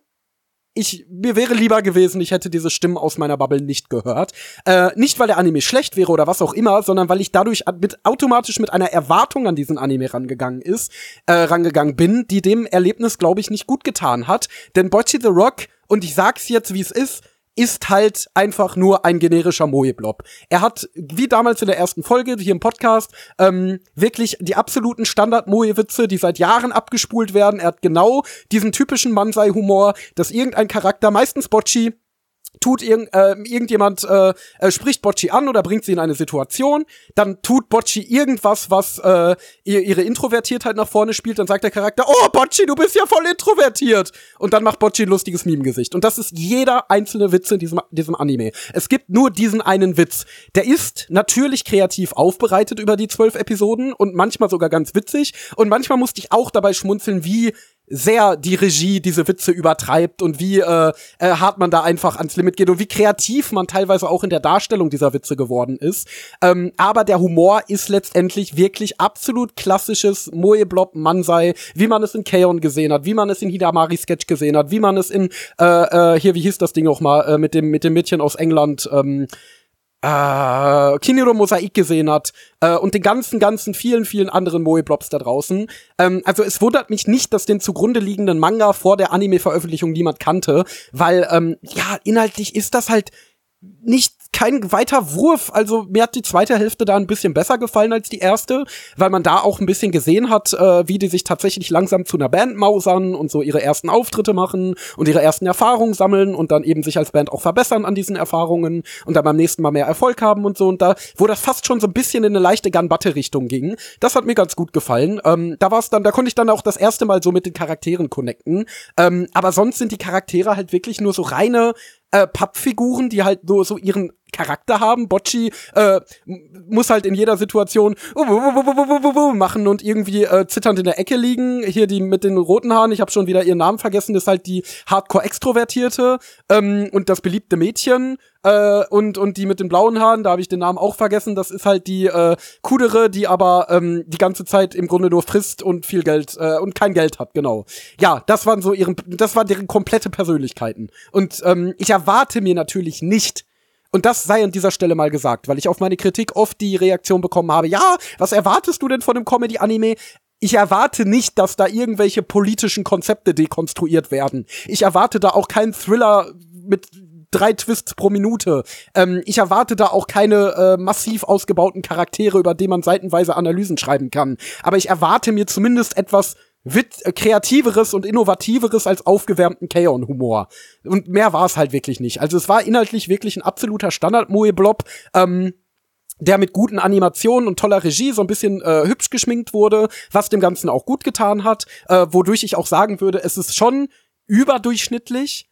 Speaker 3: ich, mir wäre lieber gewesen, ich hätte diese Stimmen aus meiner Bubble nicht gehört. Äh, nicht, weil der Anime schlecht wäre oder was auch immer, sondern weil ich dadurch mit, automatisch mit einer Erwartung an diesen Anime rangegangen ist, äh, rangegangen bin, die dem Erlebnis, glaube ich, nicht gut getan hat. Denn Bocchi the Rock, und ich sag's jetzt, wie es ist, ist halt einfach nur ein generischer Moe-Blob. Er hat, wie damals in der ersten Folge hier im Podcast, ähm, wirklich die absoluten Standard-Moe-Witze, die seit Jahren abgespult werden. Er hat genau diesen typischen Mansei-Humor, dass irgendein Charakter, meistens Bocchi, tut irgend, äh, irgendjemand äh, äh, spricht Bocci an oder bringt sie in eine Situation, dann tut Bocci irgendwas, was äh, ihr, ihre Introvertiertheit nach vorne spielt, dann sagt der Charakter, oh Bocci, du bist ja voll introvertiert und dann macht Bocci ein lustiges Meme-Gesicht und das ist jeder einzelne Witz in diesem, diesem Anime. Es gibt nur diesen einen Witz. Der ist natürlich kreativ aufbereitet über die zwölf Episoden und manchmal sogar ganz witzig und manchmal musste ich auch dabei schmunzeln, wie sehr die Regie diese Witze übertreibt und wie äh, äh, hart man da einfach ans Limit geht und wie kreativ man teilweise auch in der Darstellung dieser Witze geworden ist. Ähm, aber der Humor ist letztendlich wirklich absolut klassisches Moe-Blob Mansei, wie man es in Kaon gesehen hat, wie man es in Hidamari Sketch gesehen hat, wie man es in äh, äh, hier wie hieß das Ding auch mal äh, mit dem mit dem Mädchen aus England ähm, äh, Kiniro Mosaik gesehen hat äh, und den ganzen, ganzen vielen, vielen anderen Moe-Blobs da draußen. Ähm, also es wundert mich nicht, dass den zugrunde liegenden Manga vor der Anime-Veröffentlichung niemand kannte, weil ähm, ja, inhaltlich ist das halt nicht kein weiter Wurf. Also mir hat die zweite Hälfte da ein bisschen besser gefallen als die erste, weil man da auch ein bisschen gesehen hat, äh, wie die sich tatsächlich langsam zu einer Band mausern und so ihre ersten Auftritte machen und ihre ersten Erfahrungen sammeln und dann eben sich als Band auch verbessern an diesen Erfahrungen und dann beim nächsten Mal mehr Erfolg haben und so. Und da, wo das fast schon so ein bisschen in eine leichte Gunbatte-Richtung ging, das hat mir ganz gut gefallen. Ähm, da war es dann, da konnte ich dann auch das erste Mal so mit den Charakteren connecten. Ähm, aber sonst sind die Charaktere halt wirklich nur so reine äh, Pappfiguren, die halt so, so ihren Charakter haben. Bocci äh, muss halt in jeder Situation machen und irgendwie äh, zitternd in der Ecke liegen. Hier die mit den roten Haaren, ich habe schon wieder ihren Namen vergessen, ist halt die Hardcore-Extrovertierte ähm, und das beliebte Mädchen. Äh, und, und die mit den blauen Haaren, da habe ich den Namen auch vergessen, das ist halt die äh, Kudere, die aber ähm, die ganze Zeit im Grunde nur frisst und viel Geld äh, und kein Geld hat, genau. Ja, das waren so ihren, das waren deren komplette Persönlichkeiten. Und ähm, ich erwarte mir natürlich nicht, und das sei an dieser Stelle mal gesagt, weil ich auf meine Kritik oft die Reaktion bekommen habe, ja, was erwartest du denn von einem Comedy-Anime? Ich erwarte nicht, dass da irgendwelche politischen Konzepte dekonstruiert werden. Ich erwarte da auch keinen Thriller mit drei Twists pro Minute. Ähm, ich erwarte da auch keine äh, massiv ausgebauten Charaktere, über die man seitenweise Analysen schreiben kann. Aber ich erwarte mir zumindest etwas wit äh, kreativeres und innovativeres als aufgewärmten Kaon-Humor. Und mehr war es halt wirklich nicht. Also es war inhaltlich wirklich ein absoluter Standard-Moe-Blob. Ähm, der mit guten Animationen und toller Regie so ein bisschen äh, hübsch geschminkt wurde, was dem Ganzen auch gut getan hat, äh, wodurch ich auch sagen würde, es ist schon überdurchschnittlich,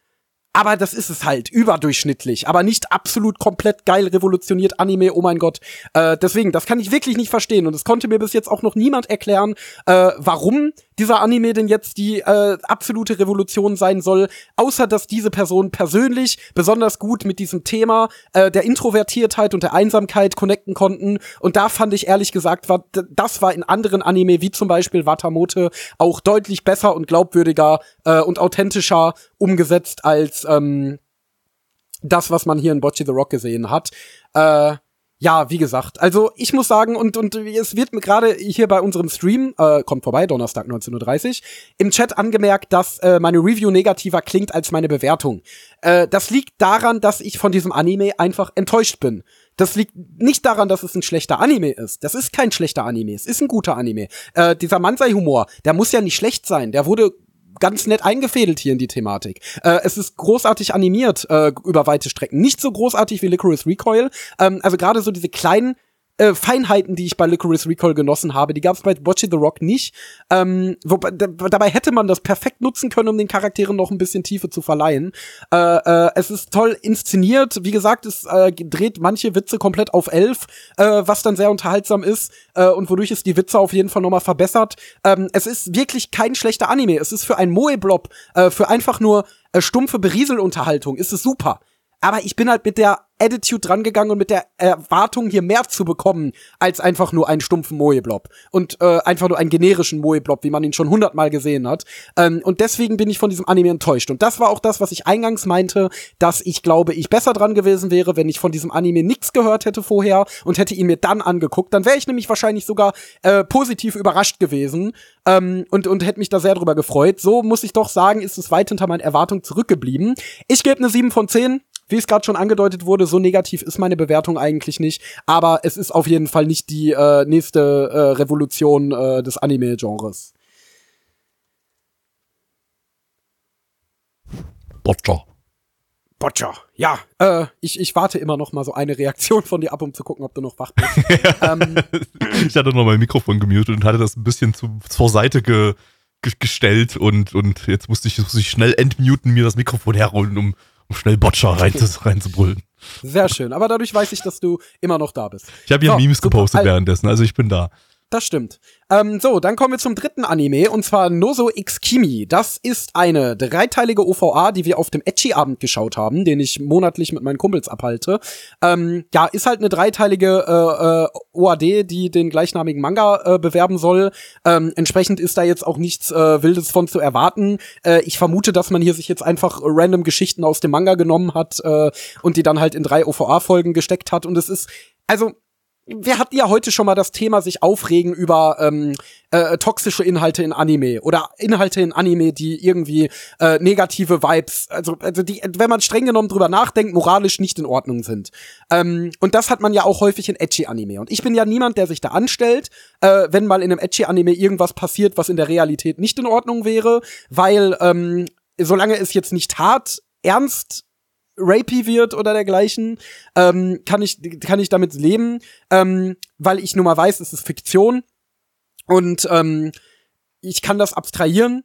Speaker 3: aber das ist es halt, überdurchschnittlich, aber nicht absolut komplett geil revolutioniert Anime, oh mein Gott. Äh, deswegen, das kann ich wirklich nicht verstehen und es konnte mir bis jetzt auch noch niemand erklären, äh, warum dieser Anime denn jetzt die äh, absolute Revolution sein soll, außer dass diese Person persönlich besonders gut mit diesem Thema äh, der Introvertiertheit und der Einsamkeit connecten konnten. Und da fand ich ehrlich gesagt, war, das war in anderen Anime, wie zum Beispiel Watamote, auch deutlich besser und glaubwürdiger äh, und authentischer umgesetzt als ähm, das, was man hier in Bocce the Rock gesehen hat. Äh, ja, wie gesagt, also ich muss sagen, und, und es wird mir gerade hier bei unserem Stream, äh, kommt vorbei, Donnerstag 19.30 Uhr, im Chat angemerkt, dass äh, meine Review negativer klingt als meine Bewertung. Äh, das liegt daran, dass ich von diesem Anime einfach enttäuscht bin. Das liegt nicht daran, dass es ein schlechter Anime ist. Das ist kein schlechter Anime. Es ist ein guter Anime. Äh, dieser Mansei-Humor, der muss ja nicht schlecht sein. Der wurde ganz nett eingefädelt hier in die Thematik. Äh, es ist großartig animiert äh, über weite Strecken. Nicht so großartig wie Licorice Recoil. Ähm, also gerade so diese kleinen äh, Feinheiten, die ich bei Licorice Recall genossen habe, die gab es bei Bocce the Rock nicht. Ähm, wobei, dabei hätte man das perfekt nutzen können, um den Charakteren noch ein bisschen Tiefe zu verleihen. Äh, äh, es ist toll inszeniert. Wie gesagt, es äh, dreht manche Witze komplett auf elf, äh, was dann sehr unterhaltsam ist äh, und wodurch es die Witze auf jeden Fall nochmal verbessert. Ähm, es ist wirklich kein schlechter Anime. Es ist für ein Moe-Blob, äh, für einfach nur äh, stumpfe Berieselunterhaltung, ist es super. Aber ich bin halt mit der Attitude drangegangen und mit der Erwartung, hier mehr zu bekommen, als einfach nur einen stumpfen Moe-Blob. Und äh, einfach nur einen generischen Moe-Blob, wie man ihn schon hundertmal gesehen hat. Ähm, und deswegen bin ich von diesem Anime enttäuscht. Und das war auch das, was ich eingangs meinte, dass ich glaube, ich besser dran gewesen wäre, wenn ich von diesem Anime nichts gehört hätte vorher und hätte ihn mir dann angeguckt. Dann wäre ich nämlich wahrscheinlich sogar äh, positiv überrascht gewesen ähm, und, und hätte mich da sehr drüber gefreut. So muss ich doch sagen, ist es weit hinter meinen Erwartungen zurückgeblieben. Ich gebe eine 7 von 10 wie es gerade schon angedeutet wurde, so negativ ist meine Bewertung eigentlich nicht. Aber es ist auf jeden Fall nicht die äh, nächste äh, Revolution äh, des Anime-Genres.
Speaker 2: Botcher.
Speaker 3: Botcher. Ja, äh, ich, ich warte immer noch mal so eine Reaktion von dir ab, um zu gucken, ob du noch wach bist. ähm,
Speaker 2: ich hatte noch mein Mikrofon gemutet und hatte das ein bisschen zu, zur Seite ge, ge, gestellt und, und jetzt musste ich, musste ich schnell entmuten, mir das Mikrofon herholen, um, um schnell Botcher rein, reinzubrüllen.
Speaker 3: Sehr schön. Aber dadurch weiß ich, dass du immer noch da bist.
Speaker 2: Ich habe hier so, Memes gepostet super. währenddessen, also ich bin da.
Speaker 3: Das stimmt. Ähm, so, dann kommen wir zum dritten Anime und zwar Nozo X Kimi. Das ist eine dreiteilige OVA, die wir auf dem Etchi-Abend geschaut haben, den ich monatlich mit meinen Kumpels abhalte. Ähm, ja, ist halt eine dreiteilige äh, äh, OAD, die den gleichnamigen Manga äh, bewerben soll. Ähm, entsprechend ist da jetzt auch nichts äh, Wildes von zu erwarten. Äh, ich vermute, dass man hier sich jetzt einfach random Geschichten aus dem Manga genommen hat äh, und die dann halt in drei OVA-Folgen gesteckt hat. Und es ist, also wir hatten ja heute schon mal das Thema sich aufregen über ähm, äh, toxische Inhalte in Anime oder Inhalte in Anime, die irgendwie äh, negative Vibes, also, also die, wenn man streng genommen drüber nachdenkt, moralisch nicht in Ordnung sind. Ähm, und das hat man ja auch häufig in Edgy-Anime. Und ich bin ja niemand, der sich da anstellt, äh, wenn mal in einem Edgy-Anime irgendwas passiert, was in der Realität nicht in Ordnung wäre, weil ähm, solange es jetzt nicht hart ernst rapey wird oder dergleichen, ähm, kann ich kann ich damit leben, ähm, weil ich nun mal weiß, es ist Fiktion und ähm, ich kann das abstrahieren.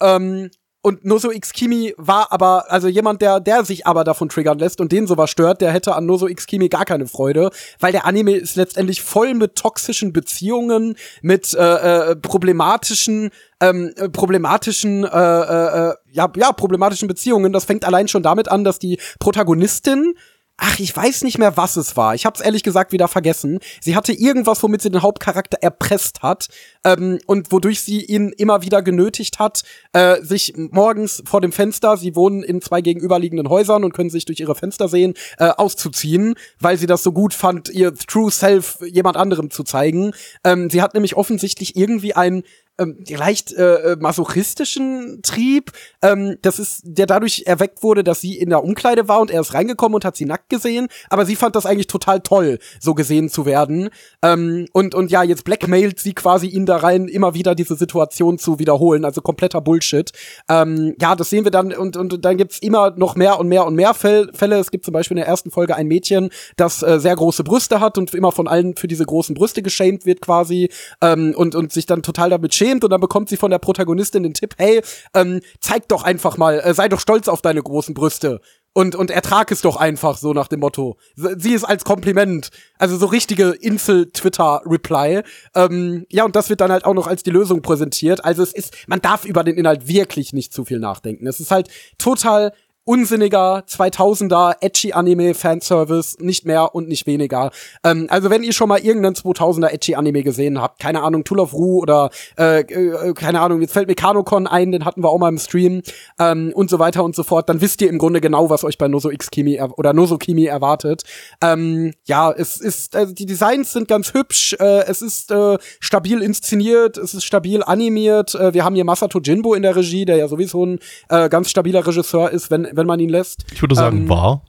Speaker 3: Ähm, und Nozo X Kimi war aber, also jemand, der, der sich aber davon triggern lässt und den sowas stört, der hätte an Nozo X Kimi gar keine Freude, weil der Anime ist letztendlich voll mit toxischen Beziehungen, mit äh, äh, problematischen, ähm, problematischen, äh, äh, äh, ja, ja, problematischen Beziehungen. Das fängt allein schon damit an, dass die Protagonistin Ach, ich weiß nicht mehr, was es war. Ich hab's ehrlich gesagt wieder vergessen. Sie hatte irgendwas, womit sie den Hauptcharakter erpresst hat ähm, und wodurch sie ihn immer wieder genötigt hat, äh, sich morgens vor dem Fenster, sie wohnen in zwei gegenüberliegenden Häusern und können sich durch ihre Fenster sehen, äh, auszuziehen, weil sie das so gut fand, ihr True Self jemand anderem zu zeigen. Ähm, sie hat nämlich offensichtlich irgendwie ein ähm, leicht äh, masochistischen Trieb, ähm, das ist, der dadurch erweckt wurde, dass sie in der Umkleide war und er ist reingekommen und hat sie nackt gesehen, aber sie fand das eigentlich total toll, so gesehen zu werden. Ähm, und, und ja, jetzt blackmailt sie quasi ihn da rein, immer wieder diese Situation zu wiederholen, also kompletter Bullshit. Ähm, ja, das sehen wir dann und, und dann gibt's immer noch mehr und mehr und mehr Fälle. Es gibt zum Beispiel in der ersten Folge ein Mädchen, das äh, sehr große Brüste hat und immer von allen für diese großen Brüste geschämt wird quasi ähm, und, und sich dann total damit schämt schämt und dann bekommt sie von der Protagonistin den Tipp, hey, ähm, zeig doch einfach mal, äh, sei doch stolz auf deine großen Brüste. Und, und ertrag es doch einfach so nach dem Motto. Sie ist als Kompliment. Also so richtige Insel-Twitter-Reply. Ähm, ja, und das wird dann halt auch noch als die Lösung präsentiert. Also es ist, man darf über den Inhalt wirklich nicht zu viel nachdenken. Es ist halt total unsinniger 2000er edgy Anime Fanservice, nicht mehr und nicht weniger. Ähm, also wenn ihr schon mal irgendeinen 2000er edgy Anime gesehen habt, keine Ahnung, Tool of Ru oder äh, äh, keine Ahnung, jetzt fällt mir Kanokon ein, den hatten wir auch mal im Stream ähm, und so weiter und so fort, dann wisst ihr im Grunde genau, was euch bei Nozo X Kimi oder Nozo Kimi erwartet. Ähm, ja, es ist also die Designs sind ganz hübsch, äh, es ist äh, stabil inszeniert, es ist stabil animiert. Äh, wir haben hier Masato Jinbo in der Regie, der ja sowieso ein äh, ganz stabiler Regisseur ist, wenn wenn man ihn lässt.
Speaker 2: Ich würde sagen, ähm, war.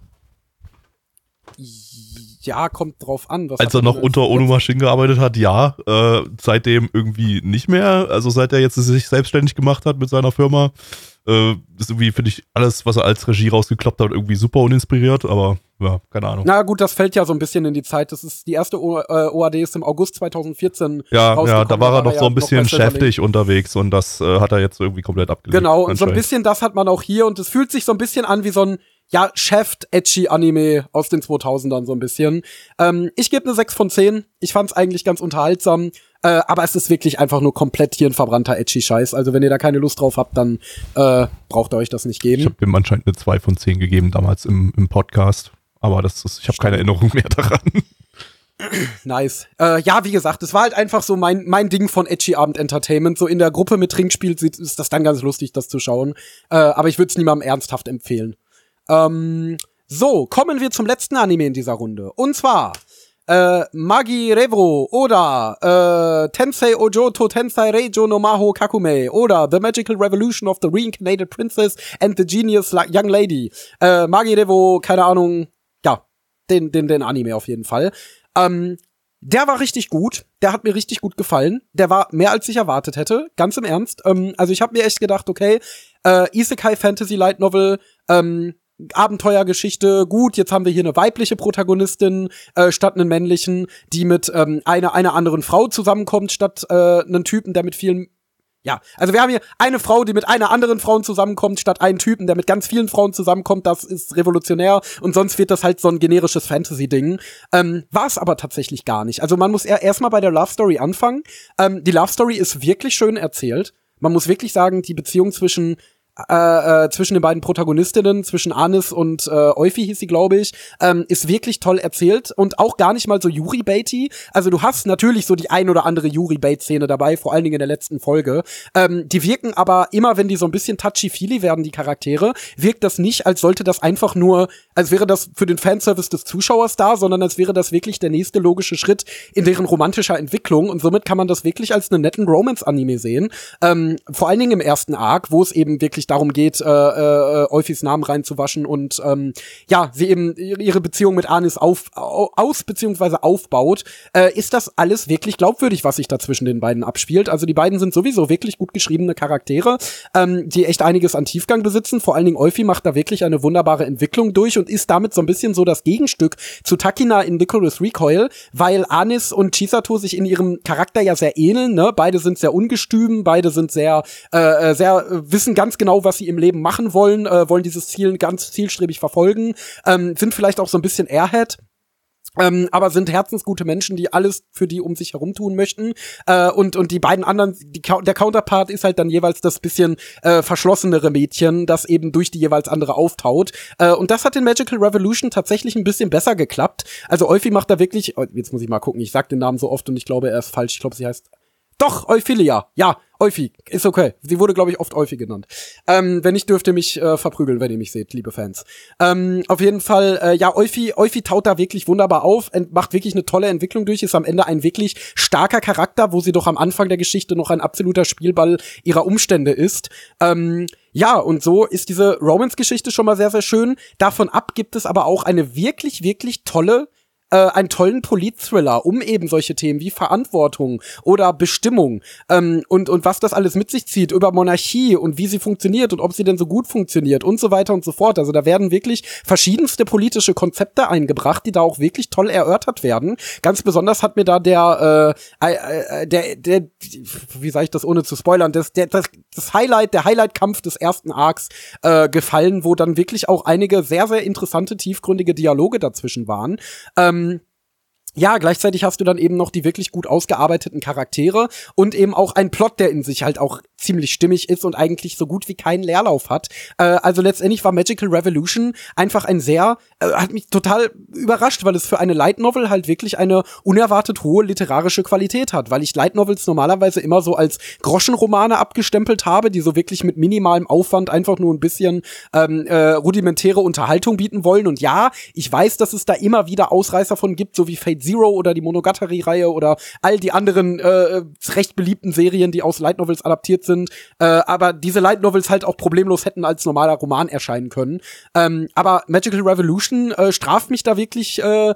Speaker 3: Ja, kommt drauf an.
Speaker 2: Als er noch unter Ono Machine gearbeitet hat, ja. Äh, seitdem irgendwie nicht mehr. Also seit er jetzt sich selbstständig gemacht hat mit seiner Firma, äh, ist irgendwie, finde ich, alles, was er als Regie rausgekloppt hat, irgendwie super uninspiriert, aber ja, keine Ahnung.
Speaker 3: Na gut, das fällt ja so ein bisschen in die Zeit. Das ist die erste o äh, OAD ist im August 2014.
Speaker 2: Ja, ja, da war er noch so ein bisschen cheftig unterwegs und das äh, hat er jetzt irgendwie komplett abgelegt.
Speaker 3: Genau, und so ein bisschen das hat man auch hier und es fühlt sich so ein bisschen an wie so ein ja, chef edgy Anime aus den 2000ern so ein bisschen. Ähm, ich gebe eine 6 von 10. Ich fand's eigentlich ganz unterhaltsam. Äh, aber es ist wirklich einfach nur komplett hier ein verbrannter edgy Scheiß. Also wenn ihr da keine Lust drauf habt, dann äh, braucht ihr euch das nicht geben.
Speaker 2: Ich habe ihm anscheinend eine 2 von 10 gegeben damals im, im Podcast. Aber das ist, ich habe keine Erinnerung mehr daran.
Speaker 3: Nice. Äh, ja, wie gesagt, es war halt einfach so mein, mein Ding von Edgy Abend Entertainment. So in der Gruppe mit Trinkspiel ist das dann ganz lustig, das zu schauen. Äh, aber ich würde es niemandem ernsthaft empfehlen. Ähm, so, kommen wir zum letzten Anime in dieser Runde. Und zwar äh, Magi Revro oder äh, Tensei Ojoto Tensei Reijo no Maho Kakume oder The Magical Revolution of the Reincarnated Princess and the Genius Young Lady. Äh, Magi Revo, keine Ahnung, ja, den, den, den Anime auf jeden Fall. Ähm, der war richtig gut. Der hat mir richtig gut gefallen. Der war mehr als ich erwartet hätte. Ganz im Ernst. Ähm, also ich habe mir echt gedacht, okay, äh, Isekai Fantasy Light Novel, ähm, Abenteuergeschichte, gut, jetzt haben wir hier eine weibliche Protagonistin äh, statt einen männlichen, die mit ähm, einer, einer anderen Frau zusammenkommt, statt äh, einen Typen, der mit vielen ja, also wir haben hier eine Frau, die mit einer anderen Frau zusammenkommt, statt einen Typen, der mit ganz vielen Frauen zusammenkommt. Das ist revolutionär und sonst wird das halt so ein generisches Fantasy-Ding. Ähm, War es aber tatsächlich gar nicht. Also man muss erstmal bei der Love Story anfangen. Ähm, die Love Story ist wirklich schön erzählt. Man muss wirklich sagen, die Beziehung zwischen äh, äh, zwischen den beiden Protagonistinnen, zwischen Anis und äh, Euphi hieß sie, glaube ich, ähm, ist wirklich toll erzählt und auch gar nicht mal so Yuri-Baity. Also du hast natürlich so die ein oder andere Yuri-Bait-Szene dabei, vor allen Dingen in der letzten Folge. Ähm, die wirken aber immer, wenn die so ein bisschen touchy-feely werden, die Charaktere, wirkt das nicht, als sollte das einfach nur, als wäre das für den Fanservice des Zuschauers da, sondern als wäre das wirklich der nächste logische Schritt in deren romantischer Entwicklung und somit kann man das wirklich als einen netten Romance-Anime sehen. Ähm, vor allen Dingen im ersten Arc, wo es eben wirklich wirklich darum geht, äh, äh, Euphys Namen reinzuwaschen und ähm, ja, sie eben ihre Beziehung mit Anis auf, aus beziehungsweise aufbaut, äh, ist das alles wirklich glaubwürdig, was sich da zwischen den beiden abspielt. Also die beiden sind sowieso wirklich gut geschriebene Charaktere, ähm, die echt einiges an Tiefgang besitzen. Vor allen Dingen Euphi macht da wirklich eine wunderbare Entwicklung durch und ist damit so ein bisschen so das Gegenstück zu Takina in Nicholas Recoil, weil Anis und Chisato sich in ihrem Charakter ja sehr ähneln. Ne? Beide sind sehr ungestüm, beide sind sehr, äh, äh sehr äh, wissen ganz genau, genau, was sie im Leben machen wollen, äh, wollen dieses Ziel ganz zielstrebig verfolgen, ähm, sind vielleicht auch so ein bisschen Airhead. Ähm, aber sind herzensgute Menschen, die alles für die um sich herum tun möchten. Äh, und, und die beiden anderen, die, der Counterpart ist halt dann jeweils das bisschen äh, verschlossenere Mädchen, das eben durch die jeweils andere auftaut. Äh, und das hat in Magical Revolution tatsächlich ein bisschen besser geklappt. Also Euphi macht da wirklich, oh, jetzt muss ich mal gucken, ich sag den Namen so oft und ich glaube, er ist falsch. Ich glaube, sie heißt Doch, Euphilia. Ja, Euphi. Ist okay. Sie wurde, glaube ich, oft Euphi genannt. Ähm, wenn nicht, dürft ihr mich äh, verprügeln, wenn ihr mich seht, liebe Fans. Ähm, auf jeden Fall, äh, ja, Euphi, Euphi taut da wirklich wunderbar auf, macht wirklich eine tolle Entwicklung durch, ist am Ende ein wirklich starker Charakter, wo sie doch am Anfang der Geschichte noch ein absoluter Spielball ihrer Umstände ist. Ähm, ja, und so ist diese Romance-Geschichte schon mal sehr, sehr schön. Davon ab gibt es aber auch eine wirklich, wirklich tolle äh, einen tollen Polit-Thriller um eben solche Themen wie Verantwortung oder Bestimmung ähm, und, und was das alles mit sich zieht über Monarchie und wie sie funktioniert und ob sie denn so gut funktioniert und so weiter und so fort. Also da werden wirklich verschiedenste politische Konzepte eingebracht, die da auch wirklich toll erörtert werden. Ganz besonders hat mir da der, äh, äh, äh der, der, wie sage ich das ohne zu spoilern, das, der, das, das Highlight, der Highlight-Kampf des ersten Arcs äh, gefallen, wo dann wirklich auch einige sehr, sehr interessante, tiefgründige Dialoge dazwischen waren. Ähm, ähm, ja, gleichzeitig hast du dann eben noch die wirklich gut ausgearbeiteten Charaktere und eben auch ein Plot, der in sich halt auch ziemlich stimmig ist und eigentlich so gut wie keinen Leerlauf hat. Äh, also letztendlich war Magical Revolution einfach ein sehr, äh, hat mich total überrascht, weil es für eine Light Novel halt wirklich eine unerwartet hohe literarische Qualität hat, weil ich Light Novels normalerweise immer so als Groschenromane abgestempelt habe, die so wirklich mit minimalem Aufwand einfach nur ein bisschen ähm, äh, rudimentäre Unterhaltung bieten wollen. Und ja, ich weiß, dass es da immer wieder Ausreißer von gibt, so wie Fate Zero oder die Monogatari-Reihe oder all die anderen äh, recht beliebten Serien, die aus Light Novels adaptiert sind äh, aber diese Light Novels halt auch problemlos hätten als normaler Roman erscheinen können. Ähm, aber Magical Revolution äh, straft mich da wirklich äh,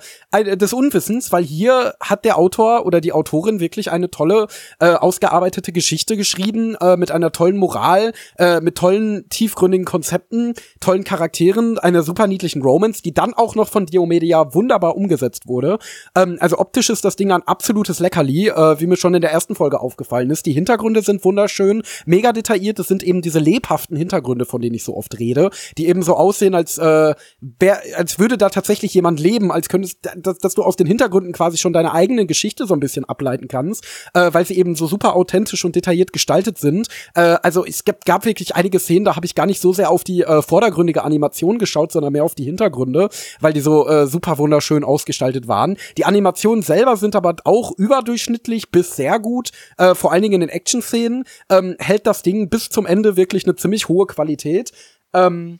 Speaker 3: des Unwissens, weil hier hat der Autor oder die Autorin wirklich eine tolle, äh, ausgearbeitete Geschichte geschrieben, äh, mit einer tollen Moral, äh, mit tollen, tiefgründigen Konzepten, tollen Charakteren, einer super niedlichen Romance, die dann auch noch von Diomedia wunderbar umgesetzt wurde. Ähm, also optisch ist das Ding ein absolutes Leckerli, äh, wie mir schon in der ersten Folge aufgefallen ist. Die Hintergründe sind wunderschön, mega detailliert. Das sind eben diese lebhaften Hintergründe, von denen ich so oft rede, die eben so aussehen, als, äh, wär, als würde da tatsächlich jemand leben, als könntest, dass, dass du aus den Hintergründen quasi schon deine eigene Geschichte so ein bisschen ableiten kannst, äh, weil sie eben so super authentisch und detailliert gestaltet sind. Äh, also es gab, gab wirklich einige Szenen, da habe ich gar nicht so sehr auf die äh, vordergründige Animation geschaut, sondern mehr auf die Hintergründe, weil die so äh, super wunderschön ausgestaltet waren. Die Animationen selber sind aber auch überdurchschnittlich bis sehr gut, äh, vor allen Dingen in den Action-Szenen. Ähm, hält das Ding bis zum Ende wirklich eine ziemlich hohe Qualität. Ähm,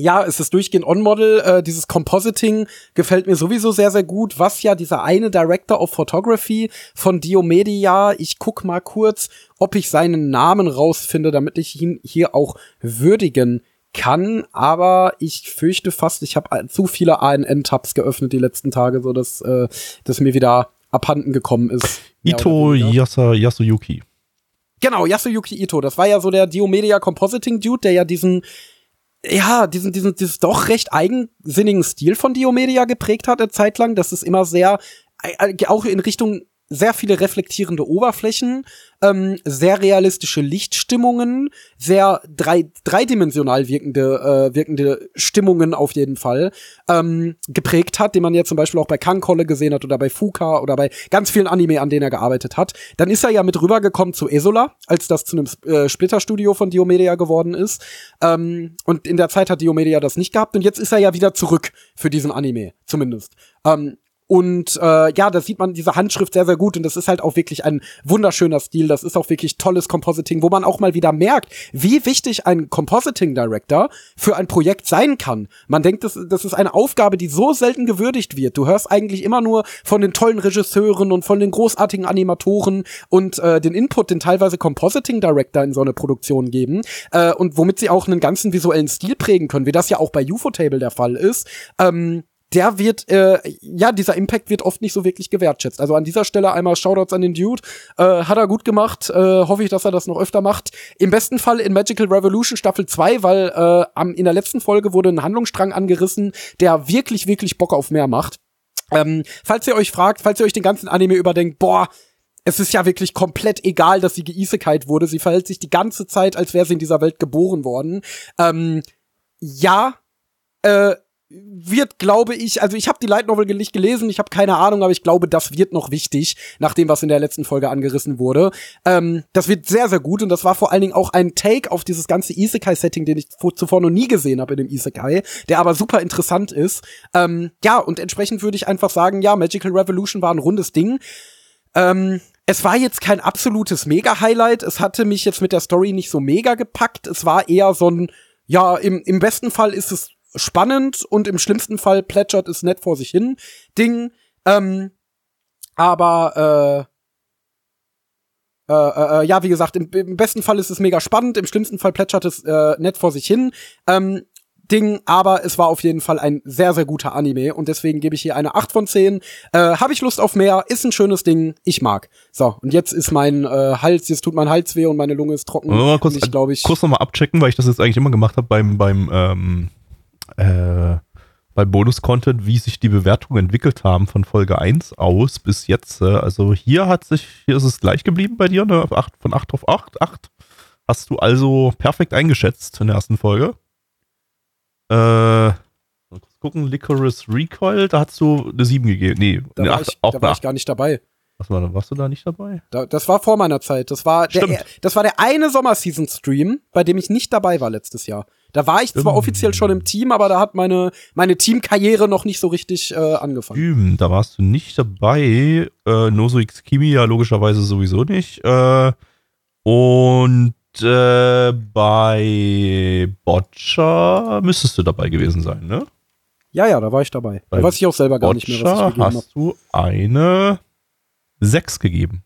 Speaker 3: ja, es ist durchgehend On-Model. Äh, dieses Compositing gefällt mir sowieso sehr, sehr gut. Was ja dieser eine Director of Photography von Diomedia, ich guck mal kurz, ob ich seinen Namen rausfinde, damit ich ihn hier auch würdigen kann. Aber ich fürchte fast, ich habe zu viele ANN-Tabs geöffnet die letzten Tage, so dass äh, das mir wieder abhanden gekommen ist.
Speaker 2: Ito Yasa, Yasuyuki.
Speaker 3: Genau, Yasuyuki Ito. Das war ja so der Diomedia Compositing Dude, der ja diesen ja, diesen, diesen, dieses doch recht eigensinnigen Stil von Diomedia geprägt hat, eine Zeit lang. Das ist immer sehr, äh, auch in Richtung sehr viele reflektierende Oberflächen, ähm, sehr realistische Lichtstimmungen, sehr drei, dreidimensional wirkende, äh, wirkende Stimmungen auf jeden Fall ähm, geprägt hat, den man ja zum Beispiel auch bei Kankolle gesehen hat oder bei Fuka oder bei ganz vielen Anime, an denen er gearbeitet hat. Dann ist er ja mit rübergekommen zu Esola, als das zu einem äh, Splitterstudio von Diomedia geworden ist. Ähm, und in der Zeit hat Diomedia das nicht gehabt und jetzt ist er ja wieder zurück für diesen Anime, zumindest. Ähm, und äh, ja, da sieht man diese Handschrift sehr, sehr gut. Und das ist halt auch wirklich ein wunderschöner Stil. Das ist auch wirklich tolles Compositing, wo man auch mal wieder merkt, wie wichtig ein Compositing Director für ein Projekt sein kann. Man denkt, das, das ist eine Aufgabe, die so selten gewürdigt wird. Du hörst eigentlich immer nur von den tollen Regisseuren und von den großartigen Animatoren und äh, den Input, den teilweise Compositing Director in so eine Produktion geben. Äh, und womit sie auch einen ganzen visuellen Stil prägen können, wie das ja auch bei UFO Table der Fall ist. Ähm, der wird, äh, ja, dieser Impact wird oft nicht so wirklich gewertschätzt. Also an dieser Stelle einmal Shoutouts an den Dude. Äh, hat er gut gemacht. Äh, hoffe ich, dass er das noch öfter macht. Im besten Fall in Magical Revolution Staffel 2, weil äh, am, in der letzten Folge wurde ein Handlungsstrang angerissen, der wirklich, wirklich Bock auf mehr macht. Ähm, falls ihr euch fragt, falls ihr euch den ganzen Anime überdenkt, boah, es ist ja wirklich komplett egal, dass sie geisekite wurde. Sie verhält sich die ganze Zeit, als wäre sie in dieser Welt geboren worden. Ähm, ja, äh, wird, glaube ich, also ich habe die Light Novel nicht gelesen, ich habe keine Ahnung, aber ich glaube, das wird noch wichtig, nach dem, was in der letzten Folge angerissen wurde. Ähm, das wird sehr, sehr gut und das war vor allen Dingen auch ein Take auf dieses ganze Isekai-Setting, den ich zuvor noch nie gesehen habe in dem Isekai, der aber super interessant ist. Ähm, ja, und entsprechend würde ich einfach sagen, ja, Magical Revolution war ein rundes Ding. Ähm, es war jetzt kein absolutes Mega-Highlight. Es hatte mich jetzt mit der Story nicht so mega gepackt. Es war eher so ein, ja, im, im besten Fall ist es spannend und im schlimmsten Fall plätschert es nett vor sich hin. Ding. Ähm, aber äh, äh, äh, ja, wie gesagt, im, im, besten Fall ist es mega spannend, im schlimmsten Fall plätschert es äh, nett vor sich hin. Ähm, Ding, aber es war auf jeden Fall ein sehr, sehr guter Anime und deswegen gebe ich hier eine 8 von 10. Äh, Habe ich Lust auf mehr, ist ein schönes Ding, ich mag. So, und jetzt ist mein äh, Hals, jetzt tut mein Hals weh und meine Lunge ist trocken.
Speaker 2: Mal kurz,
Speaker 3: ich, ich,
Speaker 2: kurz nochmal abchecken, weil ich das jetzt eigentlich immer gemacht habe beim, beim, ähm, äh, beim Bonus-Content, wie sich die Bewertungen entwickelt haben von Folge 1 aus bis jetzt. Äh, also hier hat sich, hier ist es gleich geblieben bei dir, ne? 8, von 8 auf 8, 8. Hast du also perfekt eingeschätzt in der ersten Folge. Äh, mal kurz gucken, Licorice Recoil, da hast du eine 7 gegeben. Nee,
Speaker 3: da
Speaker 2: eine
Speaker 3: war,
Speaker 2: 8,
Speaker 3: ich,
Speaker 2: auch
Speaker 3: da war
Speaker 2: 8.
Speaker 3: ich gar nicht dabei.
Speaker 2: Was war, da? warst du da nicht dabei?
Speaker 3: Da, das war vor meiner Zeit. Das war der,
Speaker 2: Stimmt.
Speaker 3: das war der eine Sommerseason-Stream, bei dem ich nicht dabei war letztes Jahr. Da war ich zwar offiziell schon im Team, aber da hat meine, meine Teamkarriere noch nicht so richtig äh, angefangen.
Speaker 2: Üben, da warst du nicht dabei. Äh, Nozo X Kimi ja logischerweise sowieso nicht. Äh, und äh, bei Boccia müsstest du dabei gewesen sein, ne?
Speaker 3: Ja, ja, da war ich dabei.
Speaker 2: Bei
Speaker 3: Da weiß ich auch selber gar nicht mehr, was ich gegeben habe.
Speaker 2: hast du eine 6 gegeben.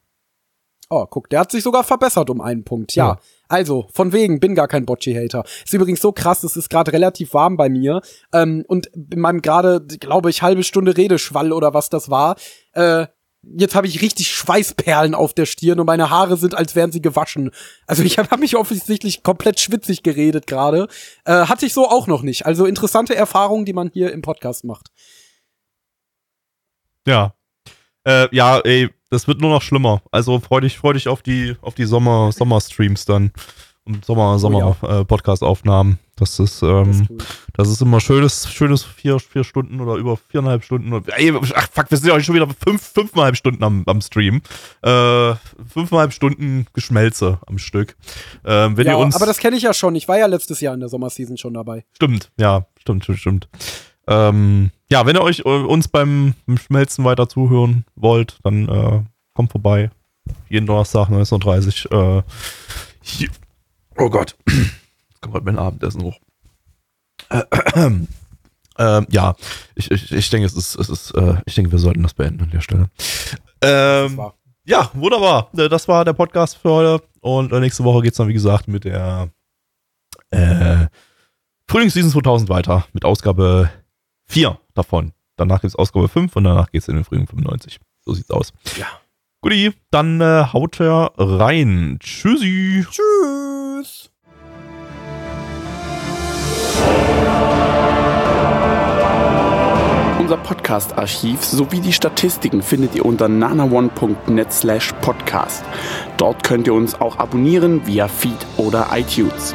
Speaker 3: Oh, guck, der hat sich sogar verbessert um einen Punkt. Ja.
Speaker 2: Ja.
Speaker 3: Also, von wegen, bin gar kein Bocci-Hater. Ist übrigens so krass, es ist gerade relativ warm bei mir. Ähm, und in meinem gerade, glaube ich, halbe Stunde Redeschwall oder was das war, äh, jetzt habe ich richtig Schweißperlen auf der Stirn und meine Haare sind, als wären sie gewaschen. Also ich habe hab mich offensichtlich komplett schwitzig geredet gerade. Äh, hatte ich so auch noch nicht. Also interessante Erfahrungen, die man hier im Podcast macht.
Speaker 2: Ja. Äh, ja, ey, das wird nur noch schlimmer. Also freu dich, freu dich auf die, auf die Sommer, Sommerstreams dann. Und Sommer, Sommer äh, Podcast-Aufnahmen. Das ist,
Speaker 3: Das
Speaker 2: ähm,
Speaker 3: ist cool.
Speaker 2: Das ist immer schönes, schönes vier, vier Stunden oder über viereinhalb Stunden. Ey, ach fuck, wir sind ja heute schon wieder fünf, fünfeinhalb Stunden am, am Stream. Äh, fünfeinhalb Stunden Geschmelze am Stück. Ähm, wenn
Speaker 3: ja,
Speaker 2: ihr uns.
Speaker 3: aber das kenne ich ja schon. Ich war ja letztes Jahr in der Sommerseason schon dabei.
Speaker 2: stimmt, ja, stimmt, stimmt, stimmt. Ähm, ja, wenn ihr euch äh, uns beim, beim Schmelzen weiter zuhören wollt, dann äh, kommt vorbei. Jeden Donnerstag 19.30 Uhr. Äh. Oh Gott. Jetzt kommt heute mein Abendessen hoch. Ähm, ja, ich, ich, ich denke, es ist, es ist, äh, ich denke, wir sollten das beenden an der Stelle. Ähm, ja, wunderbar. Äh, Das war der Podcast für heute. Und äh, nächste Woche geht's dann, wie gesagt, mit der äh, Frühlingsseason 2000 weiter. Mit Ausgabe 4 davon. Danach gibt's Ausgabe 5 und danach geht's in den Frühling 95. So sieht's aus.
Speaker 3: Ja.
Speaker 2: Guti, dann äh, haut er rein. Tschüssi.
Speaker 3: Tschüss.
Speaker 5: Unser Podcast-Archiv sowie die Statistiken findet ihr unter nanaone.net slash podcast. Dort könnt ihr uns auch abonnieren via Feed oder iTunes.